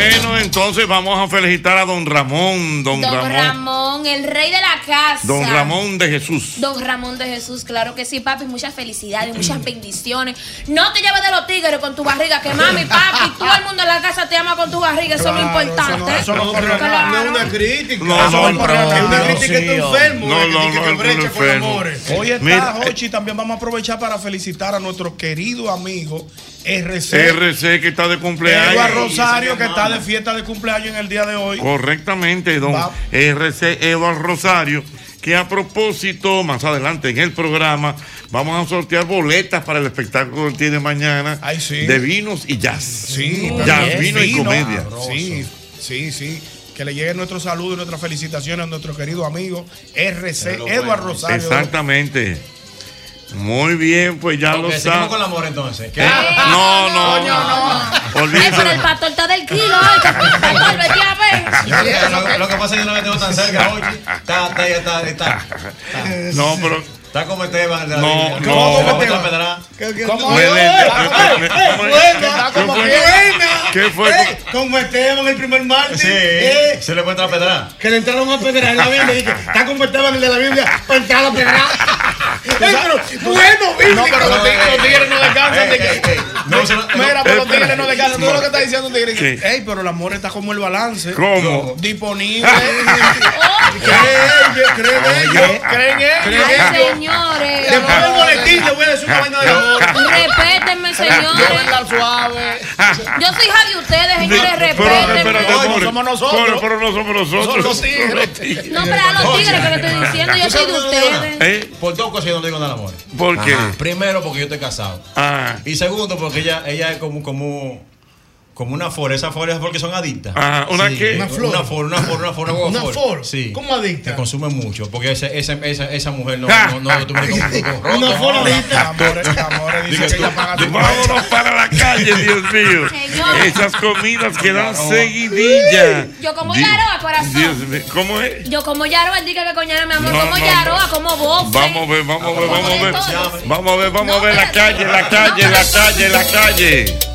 Bueno, entonces vamos a felicitar a don Ramón, don, Don Ramón, Ramón, el rey de la casa. don Ramón de Jesús. Don Ramón de Jesús, claro que sí, papi. Muchas felicidades, muchas bendiciones. No te lleves de los tigres con tu barriga, que mami, papi, <laughs> todo el mundo en la casa te ama con tu barriga. Eso es lo importante. Eso no, pero Claro. no es una crítica. No, Eso no, es pero- una crítica que tú enfermo. No, que no, no, que él brecha no con enfermo. amores. Hoy está, Mira, eh, Jochi, también vamos a aprovechar para felicitar a nuestro querido amigo RC. RC que está de cumpleaños. Eduardo Rosario, que está de fiesta de cumpleaños en el día de hoy. Correctamente, don Va. RC Eduardo Rosario, que a propósito, más adelante en el programa, vamos a sortear boletas para el espectáculo que tiene mañana de vinos y jazz. Sí, jazz, vino y comedia. Sí, sí, sí. Que le llegue nuestro saludo y nuestras felicitaciones a nuestro querido amigo RC Eduardo Rosario. Exactamente. Muy bien, pues ya Ok, lo seguimos saben. con el amor entonces. ¿Qué? Eh, no, no, Coño, no. Olvídese. Ay, pero el pastor está del kilo. Pastor, vete a ver. Lo, lo que pasa es que yo no me tengo tan cerca, Jochi. Está, está, está, está. No, pero. Está como Esteban. de la No, Biblia. no. ¿Cómo ¿Cómo Esteban? ¿Cómo? Está como ¿Qué fue? buena. ¿Qué fue? Eh, Como Esteban el primer martes. Sí, eh, se le puede entrar a pedrar. que le entraron a pedrar en la Biblia. y que está como Esteban el de la Biblia para entrar a pedrar. Eh, pero bueno. No, pero los tigres, los tigres no descansan. Mira, pero los tigres no descansan. Tú lo que está diciendo un tigre. Ey, pero el amor está como el balance. ¿Cómo? Disponible. <laughs> <laughs> ¿Creen ellos? ¿Creen ellos? ¿Creen ellos? Señores. Después del boletín le voy a decir una vaina de amor. Respétenme, Yo voy a señores. andar suave. Yo soy hija de ustedes, señores. Respétenme. more. somos nosotros. Pero, pero no somos nosotros. Son los tigres. No, pero a los tigres que le estoy diciendo, yo soy de ustedes. ¿Eh? Por dos cosas yo no digo nada amor. ¿Por qué? Primero, porque yo estoy casado. Ah, Y segundo, porque ella, ella es como, como, como una flor. Esas flores porque son adictas. ah, ¿una Sí, qué? Una flor. Una flor, una flor, una flor, una Una flor. flor. Sí. ¿Cómo adicta? Que consume mucho. Porque esa, esa, esa, esa mujer no, no, no, tú me dices un poco Una flor adicta. Amores, amores, dice que ella paga Vámonos para la calle, Dios mío. Señor. Esas comidas que dan seguidilla. Yo como yaroa, corazón. Dios mío, ¿Cómo es? Yo como yaroa, diga que coñara mi amor. No, como no, yaroa, no. como bofe. Vamos a ver, vamos a ver, vamos a ver. Vamos a ver, vamos a No, ver la calle, la calle, la calle, la calle.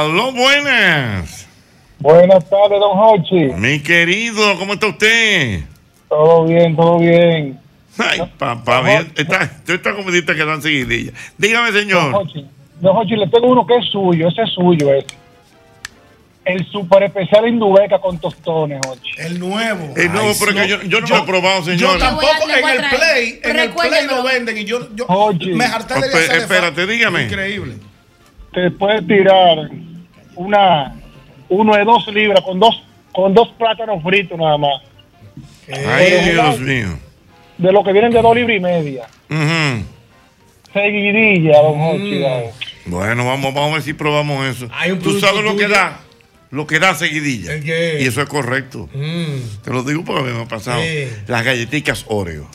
Aló, buenas. Buenas tardes, don Hochi. Mi querido, ¿cómo está usted? Todo bien, todo bien. Ay, papá, bien. Esta, esta comidita que dan seguidilla. Dígame, Don señor. Hochi, don Hochi, le tengo uno que es suyo, ese es suyo, ese. El super especial Indubeca con tostones, Hochi. El nuevo. Eh, no, pero que yo, yo no lo he probado, Yo señor. tampoco, a- le en el play, en el play lo venden y yo, yo Oye. me harté de espérate, dígame. Increíble. Te puedes tirar una, uno de dos libras con dos, con dos plátanos fritos nada más. Ay, Dios mío. De lo que vienen de dos libras y media. Ujú. Seguidilla, don Hochi. Mm. Bueno, vamos, vamos a ver si probamos eso. Hay un Tú sabes lo que da. Lo que da seguidilla. Y eso es correcto. Mm. Te lo digo porque a mí me ha pasado. Sí. Las galletitas Oreo.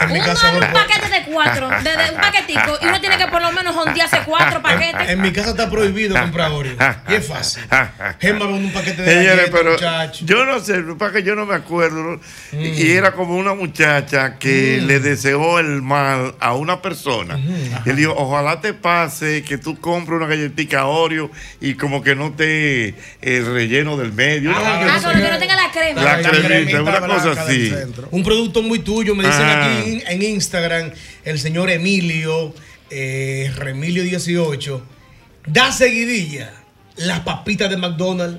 En mi Un, casa un paquete de cuatro, de, de un paquetico, y uno tiene que por lo menos hondearse cuatro <laughs> paquetes. En mi casa está prohibido comprar Oreo. Y es fácil. Gemma vende un paquete de Señores, galletas, pero muchacho. yo no sé, para que yo no me acuerdo. ¿no? Mm. Y era como una muchacha que le deseó el mal a una persona. Y él dijo, ojalá te pase que tú compres una galletita Oreo y como que no te el relleno del medio. Ah, Ah, con lo que no tenga la crema. La La cremita, cremita una cosa así. Un producto muy tuyo, me dicen Ah. aquí en, en Instagram, el señor Emilio, eh, Remilio 18, da seguidilla las papitas de McDonald's.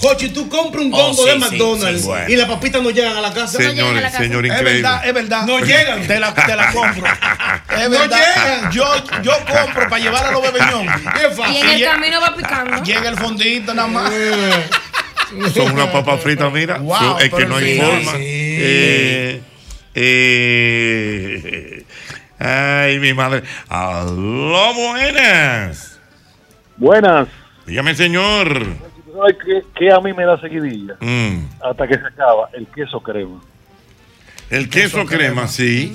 Jochi, tú compras un Oh, combo sí, de McDonald's sí, bueno. y las papitas no llegan a la casa. llegan a Señores, la casa. señor Es increíble. verdad, es verdad. No llegan. Te la, te la <laughs> compro. Es No verdad. llegan. Yo, yo compro para llevar a los bebeñón. <laughs> Qué fácil. Y en el camino va picando. Llega el fondito nada más. <laughs> Son unas papas fritas, mira. Wow, es que no hay forma. sí. Eh, eh, ay, mi madre. Aló, buenas. Buenas. Dígame, señor. ¿Tú sabes qué, qué a mí me da seguidilla? Mm. Hasta que se acaba, el queso crema. El queso crema, sí.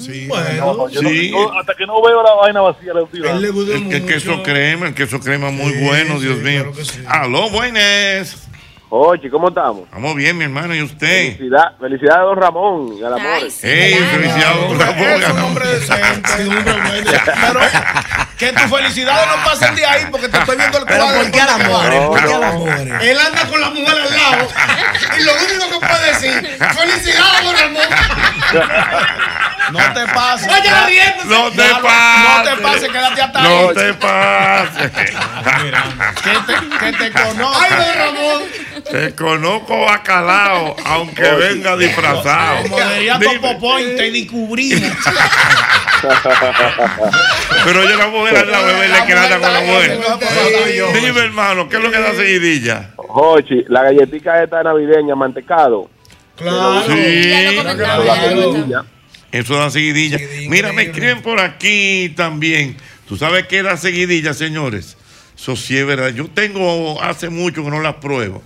No, yo no- Sí. yo hasta que no veo la vaina vacía, le. El, el queso crema, el queso crema muy bueno, Dios mío. Aló, buenas. Oye, ¿cómo estamos? Estamos bien, mi hermano, ¿y usted? Felicidad, felicidades a don Ramón y al amor. Ey, felicidades, don Ramón. Es un hombre decente, un hombre bueno. Pero que tus felicidades no pasen de ahí porque te estoy viendo el Pero cuadro. ¿por qué al amor? No, ¿Por qué al no. amor? Él anda con la mujer al lado y lo único que puede decir, felicidades, don Ramón. No te pases. Vaya riéndose. No te pases. No te pases, quédate hasta ahí. No te pases. Que te, que te conozco. Ay, don Ramón. Te conozco bacalao, aunque venga disfrazado. Como diría Dime. Topopoint, te descubrimos. Pero yo la mujer al lado de verle que anda con la mujer. Dime, hermano, ¿qué es lo que da seguidilla? Jochi, la galletita esta navideña, mantecado. Claro. Sí. Seguidilla. Eso da seguidilla. Mira, me escriben por aquí también. ¿Tú sabes qué da seguidilla, señores? Eso sí es verdad. Yo tengo hace mucho que no las pruebo.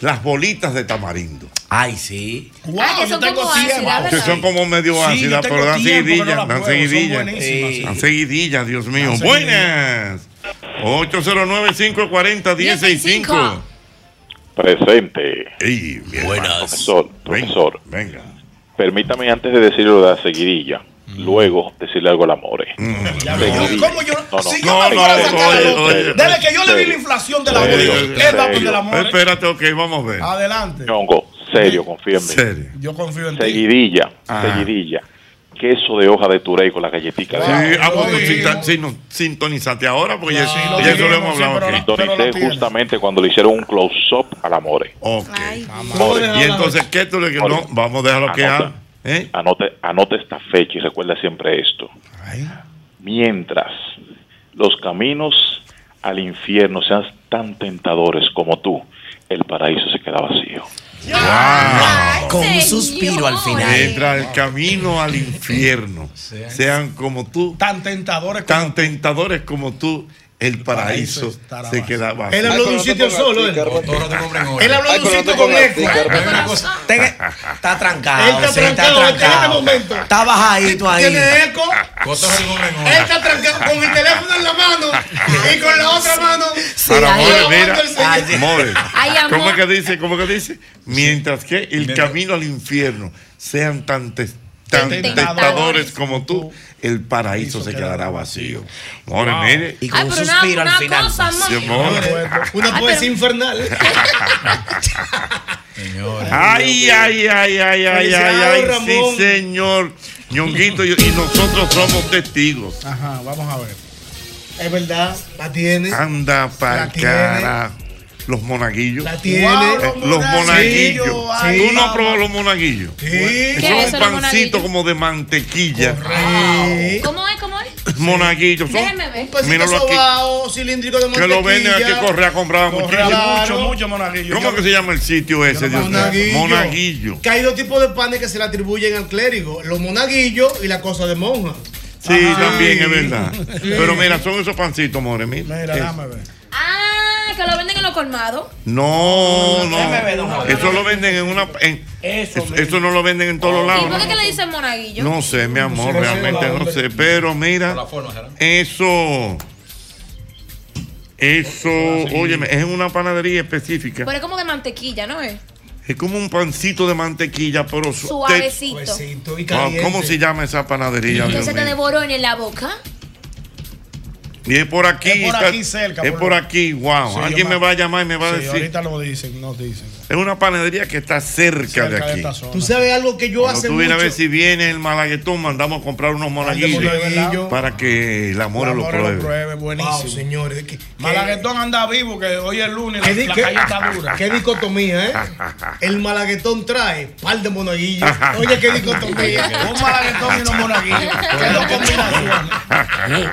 Las bolitas de tamarindo. Ay, sí. Wow, Ah, que yo son tengo como tiempo. ácidas, Que son como medio Sí, ácidas, yo tengo pero dan tiempo que no seguidilla. las dan pruebo, son seguidilla. buenísimas, sí. Dan seguidilla, Dios mío. Dan Buenas. 809-540-165. Presente. Ey, bien. Profesor, profesor. Venga. Permítame antes de decirle lo de la seguidilla, luego decirle algo al amore. Seguidilla. ¿Cómo yo? No, no. Si No, yo me no, fuera a no, sacar oye, la Desde que yo le vi la inflación de la Serio, bolsa, él va con serio. el amor. Espérate, ok, vamos a ver. Adelante. Ñongo, serio, confía en mí. Serio. Yo confío en ti. Seguidilla, Ah. seguidilla. Queso de hoja de turey con la galletita. Sí, ah, pues, Sí. sinta- sí, no, sintonizate ahora porque ya, lo ya eso lo hemos hablado aquí. Sintonicé justamente cuando le hicieron un close-up al amore. Ok. More. Y entonces, ¿qué tú le. No, vamos a dejarlo que Anota. haga. ¿Eh? Anote, anote esta fecha y recuerda siempre esto. Mientras los caminos al infierno sean tan tentadores como tú, el paraíso se queda vacío. Con un suspiro al final. Mientras el camino al infierno sean como tú, Tan tentadores tan tentadores como tú, el paraíso se queda vacío. Él habló de un sitio solo. Él, Él habló de un sitio con eco. Está trancado. Él está trancado en este momento. Está bajadito ahí. Tiene eco. Él está trancado con el teléfono en la mano y con la otra mano. Ahí More, mira. ¿cómo es que dice? ¿Cómo es que dice? Mientras que el camino al infierno sean tan, tes- tan Tentadores. tentadores como tú, el paraíso se quedará vacío. More, mire. Y con Ay, un pero una, suspiro al una final. cosa. Sí. Una poesía infernal. <laughs> Ay, ay, ay, ay, ay, ay, ay, Ramón. sí, señor. Ñonguito, y y nosotros somos testigos. Ajá, vamos a ver. Es verdad, la tiene. Anda para cara. Los monaguillos. La tiene. Eh, los monaguillos. Sí, ¿Tú no probado los monaguillos? Sí. ¿Qué es Son eso, un los pancito como de mantequilla. ¿Cómo es? ¿Cómo es? <laughs> Monaguillos. Son, Déjenme ver. Un Míralo aquí. cilíndrico de que mantequilla. lo venden aquí Correa compraba muchísimo. Mucho, mucho monaguillo. ¿Cómo Yo- que se llama el sitio ese, Dios mío? Monaguillo. Monaguillo. Que hay dos tipos de panes que se le atribuyen al clérigo: los monaguillos y la cosa de monja. Sí, Ajá. también es verdad. Pero mira, son esos pancitos, more. Mira. Mira, déjame ver. Ah, que lo venden en los colmados. No, no. Eso lo venden en una. en- Eso eso, eso no lo venden en todos ¿Y lados. por qué le dicen monaguillo? No sé, mi amor, realmente no sé. Pero mira, eso. Eso, óyeme, es en una panadería específica. Pero es como de mantequilla, ¿no es? Es como un pancito de mantequilla, pero su- Suavecito. Suavecito y Wow, caliente. ¿Cómo se llama esa panadería? Que Dios se te devoró en la boca. Y es por aquí. Es por está- aquí cerca, Es por por aquí, wow. Sí, Alguien me va a llamar y me va a Sí, decir. ahorita lo dicen, nos dicen. Es una panadería que está cerca, Cerca de de aquí. esta zona. Tú sabes algo que yo Cuando hace tú vienes a ver si viene el malaguetón, mandamos a comprar unos monaguillos monaguillo. para que la more La lo more pruebe. lo pruebe, buenísimo. Wow, señores. que- que- Malaguetón anda vivo, que hoy es lunes, ¿Qué, la, di- la qué- calle está dura. <laughs> qué dicotomía, ¿eh? <laughs> El malaguetón trae par de monaguillos. Oye, qué dicotomía. <laughs> Un malaguetón y unos monaguillos. Qué dos combinaciones.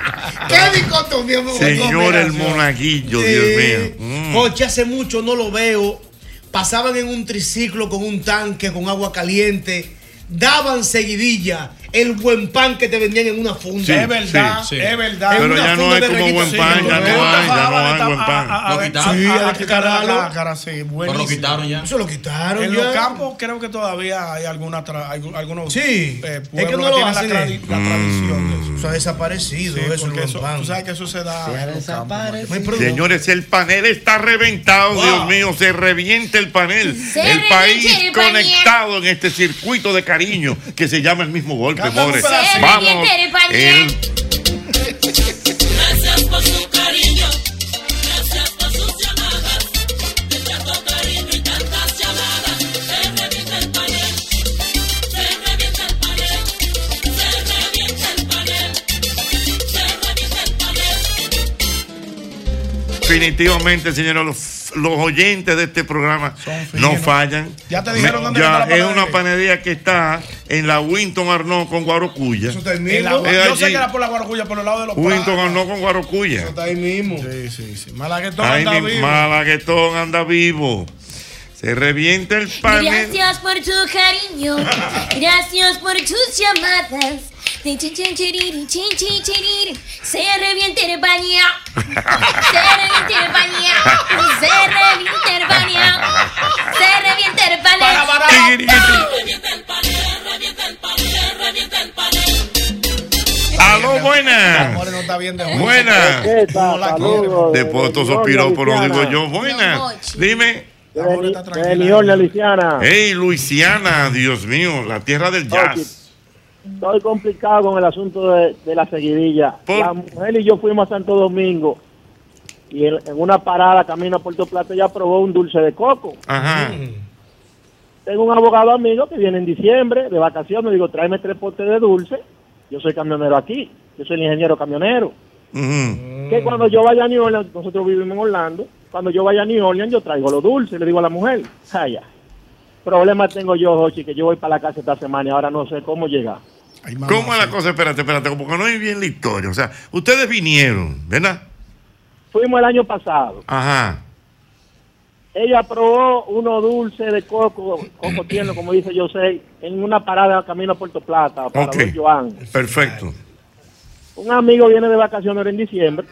qué dicotomía. Señor, el monaguillo, Sí. Dios mío. Mm. Joche, hace mucho no lo veo. Pasaban en un triciclo con un tanque con agua caliente. Daban seguidilla el buen pan que te vendían en una funda. Sí, Es verdad, sí, sí. es verdad. Pero una ya no de como buen pan, ya no hay, ya no hay buen pan. Lo quitaron. Sí, hay que quitarlo. cara, sí, Pero lo quitaron ya. Eso lo quitaron En ya. los campos creo que todavía hay alguna tra- hay algunos Sí. eh, Es que no lo tienen la, tradi- la tradición de eso. Eso ha desaparecido, Sí, eso, el buen eso- pan. tú sabes que eso se da en los campos. Señores, el panel está reventado, Dios mío, se revienta el panel. El país conectado en este circuito de cariño que se llama el mismo golpe, Pedacito. Vamos. El Definitivamente, señores, los, los oyentes de este programa no fallan. Ya te dijeron dónde ya está la es una panadería que está en la Winton Arnaud con Guarocuya. En la- Es yo sé que era por la Guaracuya, por el lado de los Winton. Arnaud con Guarocuya. Está ahí mismo. Sí, sí, sí. Malaguetón Ahí anda vivo. Malaguetón anda vivo. Se revienta el panel. Gracias por tu cariño, gracias por tus llamadas. Se revienta el baño, se revienta el baño, se revienta el baño, se revienta el panel. Revienta el panel, revienta el panel, revienta el panel. Aló, buena. De Buena. Después tú suspiró, pero digo yo, buena. Dime. De Luisiana. Hey, Luisiana, Dios mío, la tierra del jazz. Estoy complicado con el asunto de, de la seguidilla. La mujer y yo fuimos a Santo Domingo y en, en una parada camino a Puerto Plata ella probó un dulce de coco. Ajá. Tengo un abogado amigo que viene en diciembre de vacaciones. Digo, tráeme tres potes de dulce. Yo soy camionero aquí. Yo soy el ingeniero camionero. Que cuando yo vaya a New Orleans, nosotros vivimos en Orlando, cuando yo vaya a New Orleans yo traigo los dulces, le digo a la mujer, ay, ya. Problema tengo yo, Jochi, que yo voy para la casa esta semana y ahora no sé cómo llegar. ¿Cómo es la cosa? Espérate, espérate, porque no es bien la historia. O sea, ustedes vinieron, ¿verdad? Fuimos el año pasado. Ajá. Ella probó unos dulces de coco, coco tierno, como dice yo sé, en una parada camino a Puerto Plata, para Ok. Don Joan. Perfecto. Un amigo viene de vacaciones en diciembre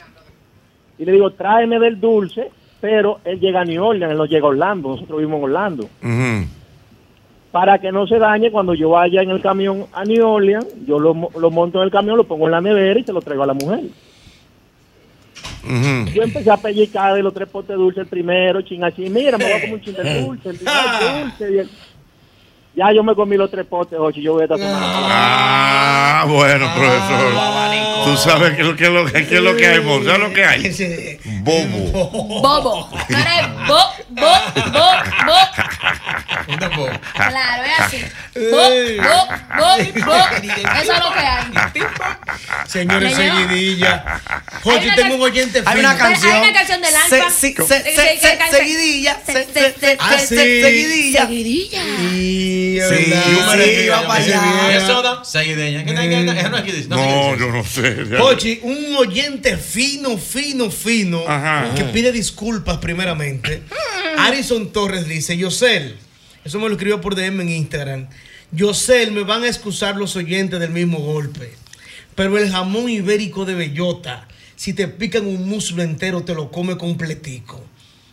y le digo, tráeme del dulce, pero él llega a New Orleans, él no llega a Orlando, nosotros vivimos en Orlando. Ujú. Para que no se dañe, cuando yo vaya en el camión a New Orleans, yo lo, lo monto en el camión, lo pongo en la nevera y se lo traigo a la mujer. Ujú. Yo empecé a pellizcar de los tres potes dulces el primero, ching así, mira, me voy a comer un ching de dulce, <laughs> el primer dulce. y el- Ya yo me comí los tres potes, ocho, yo voy esta semana. Ah, bueno, profesor. Tú sabes qué es lo que, lo, qué es lo que hay? ¿Sabes lo que hay? Bobo. Bobo. Bo, bo, bo, bo. Claro, es así. Bo, bo, bo, bo. Eso es lo que hay. Señores, Señor. seguidilla. Jochi, tengo un oyente Hay una canción. Hay una canción del Alfa. seguidilla, Ah, seguidilla. Seguidilla. Sí, es Sí, verdad. sí, va para allá. No yo no sé. Un oyente fino, fino, fino, Ajá. que pide disculpas primeramente. Arison Torres dice, Yosel, eso me lo escribió por DM en Instagram. Yosel, me van a excusar los oyentes del mismo golpe. Pero el jamón ibérico de bellota, si te pican un muslo entero, te lo come completico.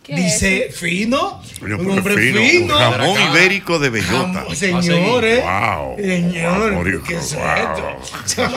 ¿Qué Dice, es ¿fino? Oye, un hombre fino, fino. Jamón ibérico de bellota. Jamón- señores. Wow. Señores, Wow, ¿qué es wow. esto?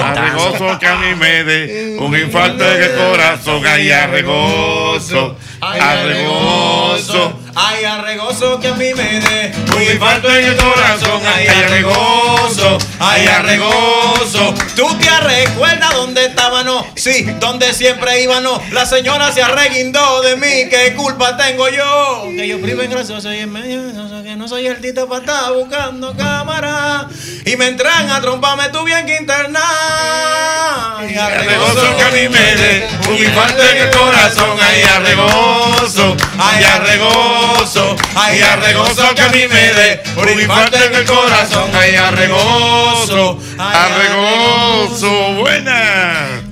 Arregoso que a mí me dé un infarto el corazón. Ay, arregoso. Ay, Arregoso. Ay, arregoso que a mí me dé un infarto en el corazón. Ay, arregoso. Ay, arregoso. ¿Tú te recuerdas dónde estábamos? Sí, donde siempre íbamos. La señora se arreguindó de mí. ¿Qué culpa tengo yo? Que yo primo gracioso y en medio que no soy el tito para estar buscando cámara. Y me entran a tromparme tú bien que internar. Ay, Arregoso que a mí me dé un infarto en el corazón. Ay, arregoso. Ay, Ay, arregoso que a mí me dé un infarto en el corazón. Ay, arregoso. Arregoso. Buena.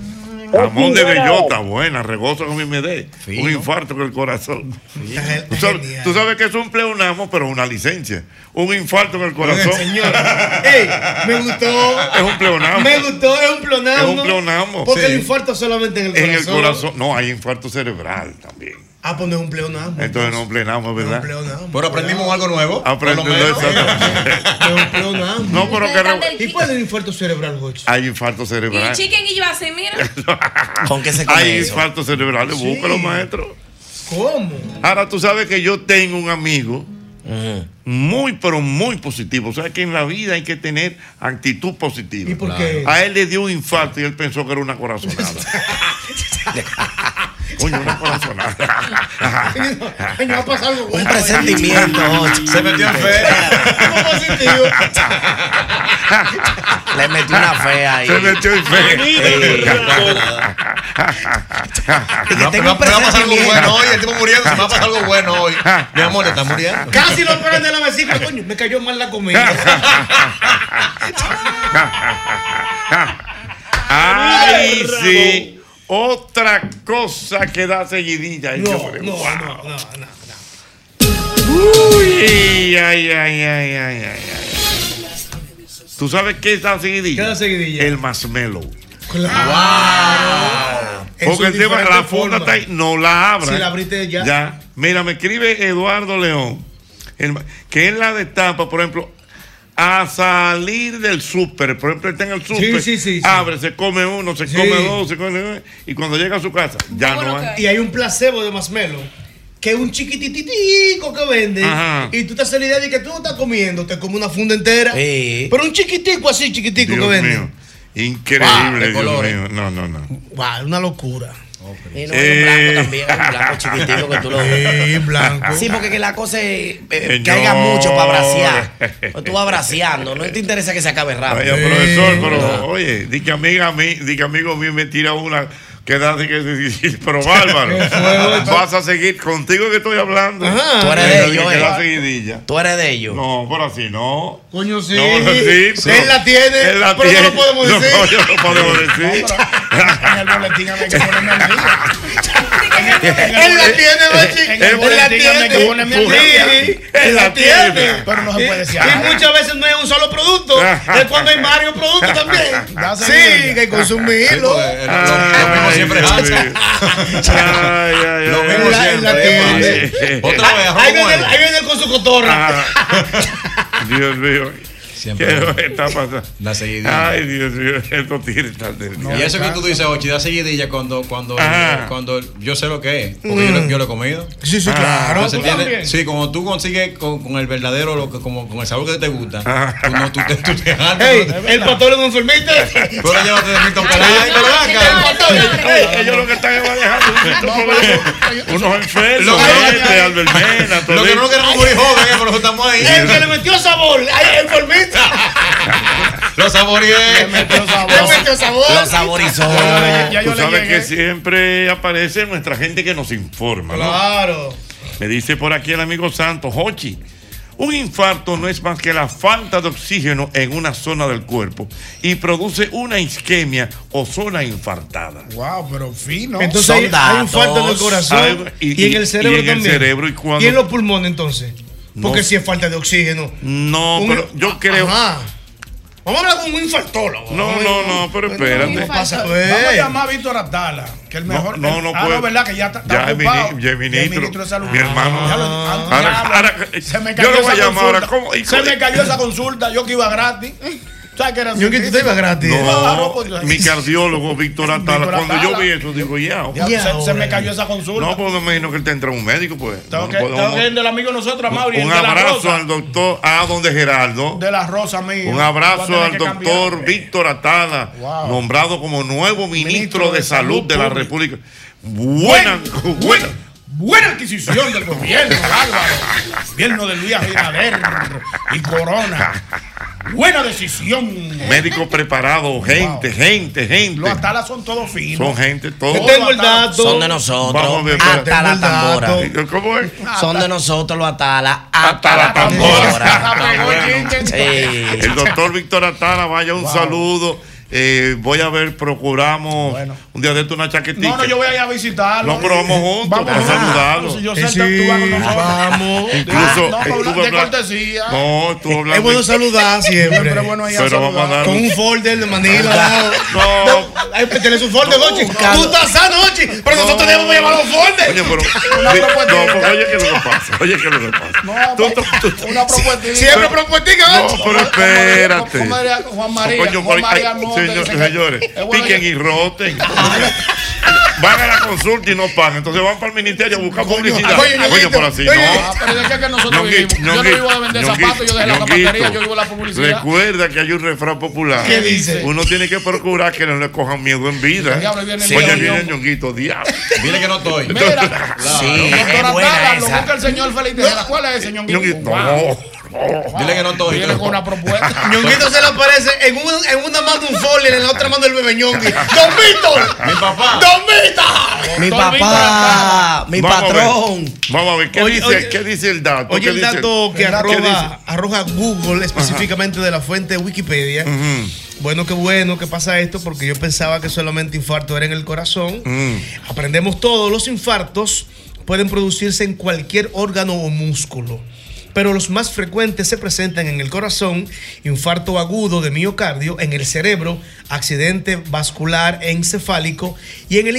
Jamón de buenas. bellota, buena, regozo con mi me dé. Un infarto con el corazón. ¿Tú sabes, tú sabes que es un pleonasmo, pero una licencia. Un infarto en el corazón. Señor. <laughs> Ey, me gustó. Es un pleonasmo. Me gustó, es un pleonasmo. Es un pleonasmo. Porque Sí. el infarto solamente en el En corazón. el corazón. No, hay infarto cerebral también. Ah, pues no es un pleonasmo. Entonces no es un pleonasmo, ¿verdad? Pero aprendimos algo nuevo. Menos. exactamente. Es un pleonasmo. No, pero que ¿Y cuál es el infarto cerebral, Jochi? hay infarto Y cerebral. chicken y yo así, mira. <laughs> ¿Con qué se come Hay eso? infartos cerebrales, Sí. búscalo, maestro. ¿Cómo? Ahora tú sabes que yo tengo un amigo muy, pero muy positivo. O sea que en la vida hay que tener actitud positiva. ¿Y por qué? A él le dio un infarto y él pensó que era una corazonada. <laughs> <laughs> Coño, una corazonada. Coño, va a pasar algo Un bueno. presentimiento, <laughs> Jochi. Se metió en fe. ¿Cómo positivo? <laughs> Le metió una fe ahí. Se metió en fe. Y que tengo me un va a pasar algo presentimiento. bueno hoy. El tipo muriendo. Se me va a pasar algo bueno hoy. Mi amor, le está muriendo. Casi lo pegan de la vesícula. Coño, me cayó mal la comida. Ay, sí. Otra cosa que da seguidilla. No, no, no, no, no. Uy, ay, ay, ay, ay, ay, ay. ¿Tú sabes qué da seguidilla? ¿Qué da seguidilla? El marshmallow. Claro. Porque el tema, la funda está ahí, no la abra. Si la abriste ya. Ya. Mira, me escribe Eduardo León, que él la destapa, por ejemplo, a salir del súper. Por ejemplo, él está en el súper, sí, sí, sí. abre, se come uno, se Sí. come dos, se come dos, y cuando llega a su casa, ya no hay. Y hay un placebo de masmelo que es un chiquitititico que vende Ajá. y tú te haces la idea de que tú no estás comiendo, te comes una funda entera. Sí. Pero un chiquitico así, chiquitico Dios que vende. mío. Increíble, Wow, de Dios mío. No, no, no. Wow, una locura. Y no, hay un blanco también, hay un blanco <laughs> chiquitito que tú lo Sí, blanco. Sí, porque que la cosa es eh, que haya mucho para bracear. O tú vas braceando, no te interesa que se acabe rápido. Vaya, profesor, pero oye, di que amiga mí, di que amigo mío me tira una que da así que pero bárbaro. <laughs> Vas a seguir contigo que estoy hablando. Ajá. Tú eres de ellos, que eh. Tú eres de ellos. No, por así no. Coño, sí. No, no, sí, Él la tiene, Él la pero tiene. no lo podemos decir. no, yo no podemos decir. En el boletín hay que ponerme al día. <laughs> Él la tiene, Bachi. En el Él la boletín hay que tiene. ponerme al Sí, día. él la tiene. Pero no se puede decir. Y muchas veces no es un solo producto, es cuando hay varios productos también. <laughs> Sí, que hay que consumirlo. Eh, lo- lo- Lo mismo siempre hace. mío. <laughs> Ay, ay, Lo ay, mismo la siempre. tiene. Otra vez, Ahí viene, ahí viene con su cotorra. Ah, Dios mío. Siempre. ¿Qué está pasando? La seguidilla. Ay, Dios mío, estos tigres están del Y eso que tú dices, Ochi, da seguidilla cuando, cuando, cuando yo sé lo que es. Porque yo, lo, yo lo he comido. Sí, sí, claro. Entonces, ¿tú ¿entiendes? también? Sí, como tú consigues con, con el verdadero, lo que, como, con el sabor que te gusta, Ajá. tú, no, tú te, tú te <laughs> hartas, Ey, no te- el. <laughs> Tú lo llevas de Milton Peláez, pero señores. ellos lo que están es manejando <laughs> unos enfermos, gente, Albermena, Lo que no queremos morir joven, por eso estamos ahí. El que le metió sabor. <laughs> Lo saboreé. Le metió sabor. Lo saborizó. Ya yo Tú sabes que siempre aparece nuestra gente que nos informa, ¿no? Claro. Me dice por aquí el amigo Santos, Hochi, un infarto no es más que la falta de oxígeno en una zona del cuerpo y produce una isquemia o zona infartada. Wow, pero fino. Entonces Son hay, hay un falta en el corazón Algo- y, y- en el cerebro y en el también. cerebro, y cuando- en los pulmones entonces. Porque No. si es falta de oxígeno. No, Un- pero yo creo... Ajá. Vamos a hablar con un infartólogo. No, no, no, pero espérate. ¿Qué pasa? Vamos a llamar a Víctor Atala, que el mejor. No, no, ah, puede. no, ¿verdad? Que ya está, Ya es ocupado. mini- ya es ministro. ministro de salud. Mi hermano. Ya lo- ah, Ahora- ahora- se me yo cayó lo voy a llamar ahora. consulta. ¿Cómo? ¿Y Se me cayó esa consulta. Yo que iba gratis. <laughs> ¿Sabes qué era Yo que tú te ibas gratis. No, pues, mi cardiólogo Víctor Atala, Víctor cuando yo vi eso, digo, ya. Se, me cayó esa consulta. No, pues me imagino que él te entra un médico, pues. tengo No que, podemos- tengo que ir del amigo de nosotros, a Mauri, un el de la abrazo rosa. al doctor, a donde Gerardo. De la rosa mío. Un abrazo al doctor cambiar. Víctor Atala, Wow. nombrado como nuevo ministro, Ministro de, de Salud de la Pública. República. Buena, <laughs> buena. Buena adquisición del gobierno, Álvaro. Gobierno de Luis Abinader y Corona. Buena decisión. Médico preparado, gente, gente, gente. Los Atalas son todos finos. Son gente, todos. Yo tengo el dato. Son de nosotros. Vamos a ver, hasta espérate. la Tengo el tambora. dato. ¿Cómo es? Son de nosotros los atala. Hasta la tambora. tambora. <laughs> Bueno. Sí. El doctor Víctor Atala, vaya un saludo. eh, voy a ver, procuramos un día de esto una chaquetita. No, no, yo voy a ir a visitarlo. No, pero vamos juntos Vamos a saludarlo. Si yo Eh, sé sí, que tú vas con nosotros. vamos. Incluso No, estuve de cortesía. No, estuvo hablando. Es bueno saludar siempre. Siempre es bueno ir a Pero vamos a saludar. dar Con un folder de Manila. No. Tienes un folder, Ochi. Tú estás sano, Ochi. Pero nosotros debemos llevar los folders. Oye, pero. Una propuesta. no, porque oye, ¿qué es lo que pasa? Oye, ¿qué es lo que pasa? No, tú- una propuesta. Siempre propuestica, No, Ochi. pero espérate. Juan María, Juan María, Coño, Juan María señores, piquen que- y roten. <laughs> Van a la consulta y no pagan. Entonces van para el ministerio a buscar publicidad. coño, Coño, Ñonguito, por así, oye, no. Ah, pero ¿de qué que nosotros vivimos? Yo no vivo de vender zapatos, yo dejé la zapatería, yo vivo de la publicidad. Recuerda que hay un refrán popular. ¿Qué dice? Uno tiene que procurar que no le cojan miedo en vida. Diablo, ahí viene el Oye, viene el ñonguito, diablo. Dile que no estoy. Mira, <laughs> Sí, doctora es buena Tala, lo esa. busca el señor Felipe Tejeda. ¿Cuál es ese ñonguito? No. Dile que no estoy. Viene con una propuesta. <laughs> Ñonguito se le aparece en, un, en una mano un folder, en la otra mano el bebé Ñongui. <laughs> ¡Don Víctor! Mi papá. ¡Don Víctor! Mi papá, mi Vamos a ver. patrón. Vamos a ver, ¿qué, Oye, dice, oye, ¿qué dice el dato? Oye, ¿Qué el dato que arroja, arroja Google, específicamente de la fuente Wikipedia. Ujú. Bueno, qué bueno que pasa esto, porque yo pensaba que solamente infarto era en el corazón. Mm. Aprendemos todos, los infartos pueden producirse en cualquier órgano o músculo. Pero los más frecuentes se presentan en el corazón, infarto agudo de miocardio, en el cerebro, accidente vascular encefálico y en el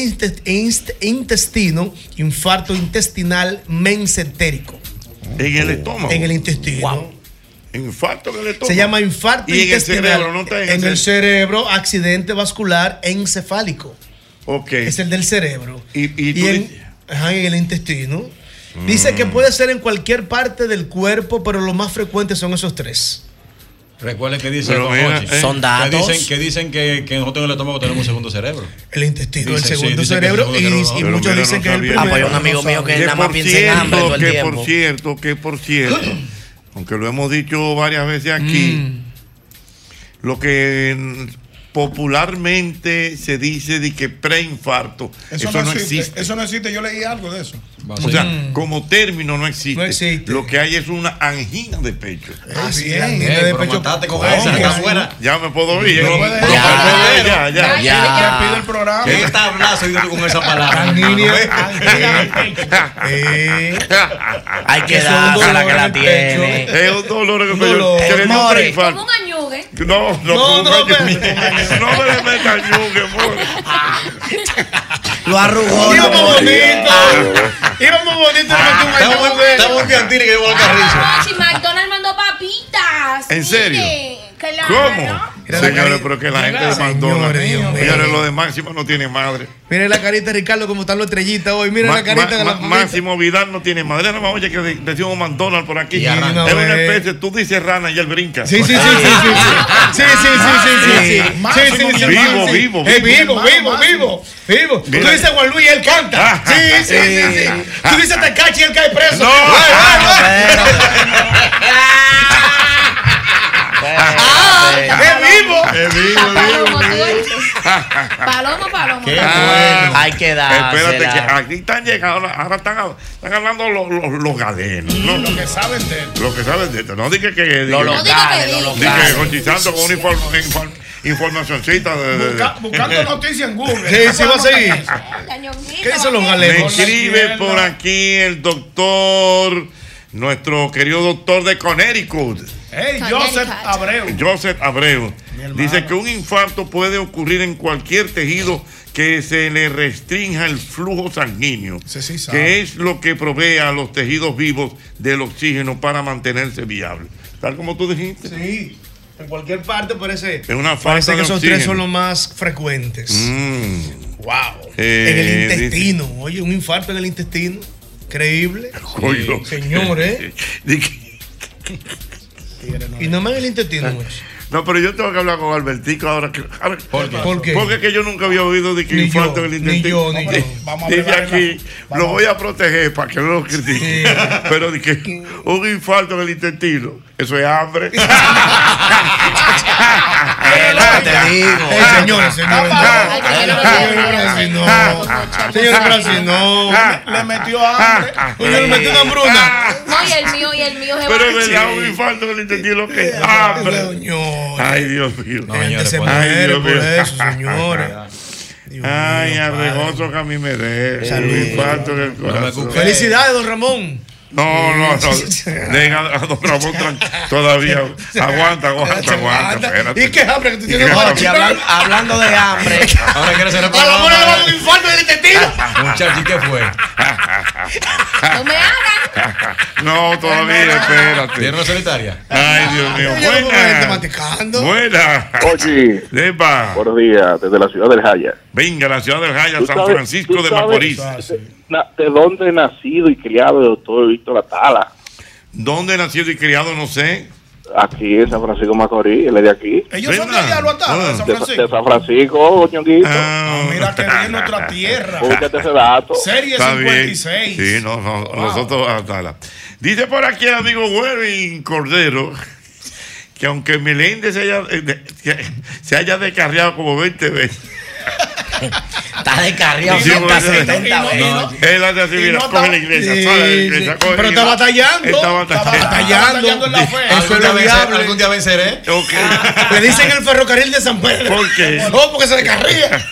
intestino, infarto intestinal mencentérico. En el estómago. En el intestino. Infarto en el estómago. Se llama infarto Y en el cerebro, no está en el en el cerebro. cerebro, accidente vascular encefálico. Ok. Es el del cerebro. Y, y en, ajá, en el intestino. Dice que puede ser en cualquier parte del cuerpo, pero lo más frecuente son esos tres. Recuerden que dicen, mira, eh. Son que datos. dicen, que dicen que, que nosotros en el estómago tenemos un segundo cerebro. El intestino, el Dice, sí, segundo dice que el cerebro. segundo y, cerebro, y no. Muchos mira, dicen no que es el primero. Ah, pues hay un no amigo mío que él nada más piensa en hambre todo el que tiempo. por cierto, que por cierto, <clears throat> aunque lo hemos dicho varias veces aquí, Mm. lo que mm, popularmente se dice de que preinfarto, eso, no existe. Eso no existe. Yo leí algo de eso. O sea, como término no existe. No existe. Lo que hay es una angina de pecho. Ah, sí, bien. la angina de pecho. con ¿Cómo esa, que afuera. Ya me puedo ir. No ¿eh? Ya. ya, ya, ya. Ya. Pide el programa. ¿Qué tablazo con esa palabra? Angina. hermano? Eh, Hay que es dársela que la tiene. Es un dolor pecho. Que le dio preinfarto. Como un añugue. No, no, No, no, no, me pero- no me le metas ñugue, more. Lo arrugó. Íbamos no, bonito. Íbamos bonito. le metí un Estamos muy piantines que llevo la carrizo. Ah, McDonald's mandó papitas. ¿En serio? ¿Cómo? Mira la Señores, pero que la gente de McDonald's. señores, lo de Máximo no tiene madre. Miren la carita de Ricardo, como están los estrellitas hoy. Miren la carita ma- de la ma-. Máximo Vidal no tiene madre. No oye que de- decimos McDonald's por aquí. Es una especie, tú dices rana y él brinca. Sí, sí, sí, sí, sí, sí. Sí, sí, sí, sí, sí, vivo, vivo, Eh, vivo. vivo, vivo, vivo, vivo. Tú Mira. dices Juan Luis y él canta. Sí, sí, sí, sí. Tú dices Tecachi y él cae preso. No. <laughs> Ah, es vivo. Es vivo, Palomo, vivo. Palomo, palomo. Hay que Espérate, que aquí están llegando, ahora están, están hablando los, los, los galenos, ¿no? Lo que saben de él. Lo que saben de esto. No dije que. Diga que locales, lo diga. Dije, locales. cotizando con una inform- inform- informacioncita de. de- de- Busca- buscando <laughs> noticias en Google. Sí, sí, va a seguir. ¿Qué dicen los ¿va Me escribe por aquí el doctor, nuestro querido doctor de Connecticut, Hey. Joseph Abreu. Joseph Abreu. Dice que un infarto puede ocurrir en cualquier tejido que se le restrinja el flujo sanguíneo, sí que es lo que provee a los tejidos vivos del oxígeno para mantenerse viables. Tal como tú dijiste. Sí. En cualquier parte parece. Es una falta Parece que de esos oxígeno. tres son los más frecuentes. Mm. Wow. Eh, en el intestino. Oye, un infarto en el intestino. Increíble. Coño. Señor, <laughs> ¿eh? Y no más en el intestino. güey. No, pero yo tengo que hablar con Albertico ahora. Que, ahora- ¿Por qué? ¿Por qué? Porque es que yo nunca había oído de que Ni infarto yo, en el ni intestino. yo, ni yo. Vamos a aquí, la- lo voy a proteger para que no lo critique. <laughs> Pero de que un infarto en el intestino, eso es hambre. Es lo que te. Eh, señores, señores. Que Señores, pero así no. Le metió hambre. Coño, le metió una hambruna. No, y el mío, y el mío se Pero es verdad, un infarto no entendí lo que es hambre. Ay, Dios mío. Ay, Dios por mío. eso, señores. Ay, arregoso que a mí me. Salud. Un infarto en el corazón. Felicidades, don Ramón. No, no, no. Deja a don Ramón <laughs> todavía. Aguanta, aguanta, aguanta. Espérate. ¿Y qué hambre que tú tienes, Oye, hablan- hablando de hambre. <laughs> Ahora quiero el A la mora le va a dar un infarto del intestino. <laughs> Muchacho, ¿y qué fue? No me hagan. No, todavía, espérate. ¿Tiene una solitaria? Ay, Dios mío. Buena. Buena. Oye, buenos días, desde la ciudad del Jaya. Venga, la ciudad del Jaya, San sabes- Francisco de sabes- Macorís. ¿De dónde he nacido y criado el doctor Víctor Atala? ¿Dónde nacido y criado? No sé. Aquí en San Francisco Macorís, él es de aquí. Ellos son de allá, lo ataron, de San De, Francisco. de San Francisco, ñonguito. Ah, Mira que bien <laughs> nuestra tierra. Búscate ese dato. Serie Está bien. 56. Sí, no, no, nosotros hasta la. Dice por aquí el amigo Wervin Cordero que aunque Meléndez se haya, eh, se haya descarriado como 20 veces. <laughs> Está descarriado Sí, cerca porque- 70 no. Él hace así, mira, no coge la está- iglesia, Sí, sale de la iglesia, sí. coge Pero la está batallando. Está Estaba batallando. batallando en la fe. Eso es Algún lo algún día venceré. <laughs> Ok. Le dicen el ferrocarril de San Pedro. ¿Por qué? Oh, porque se descarría. <laughs>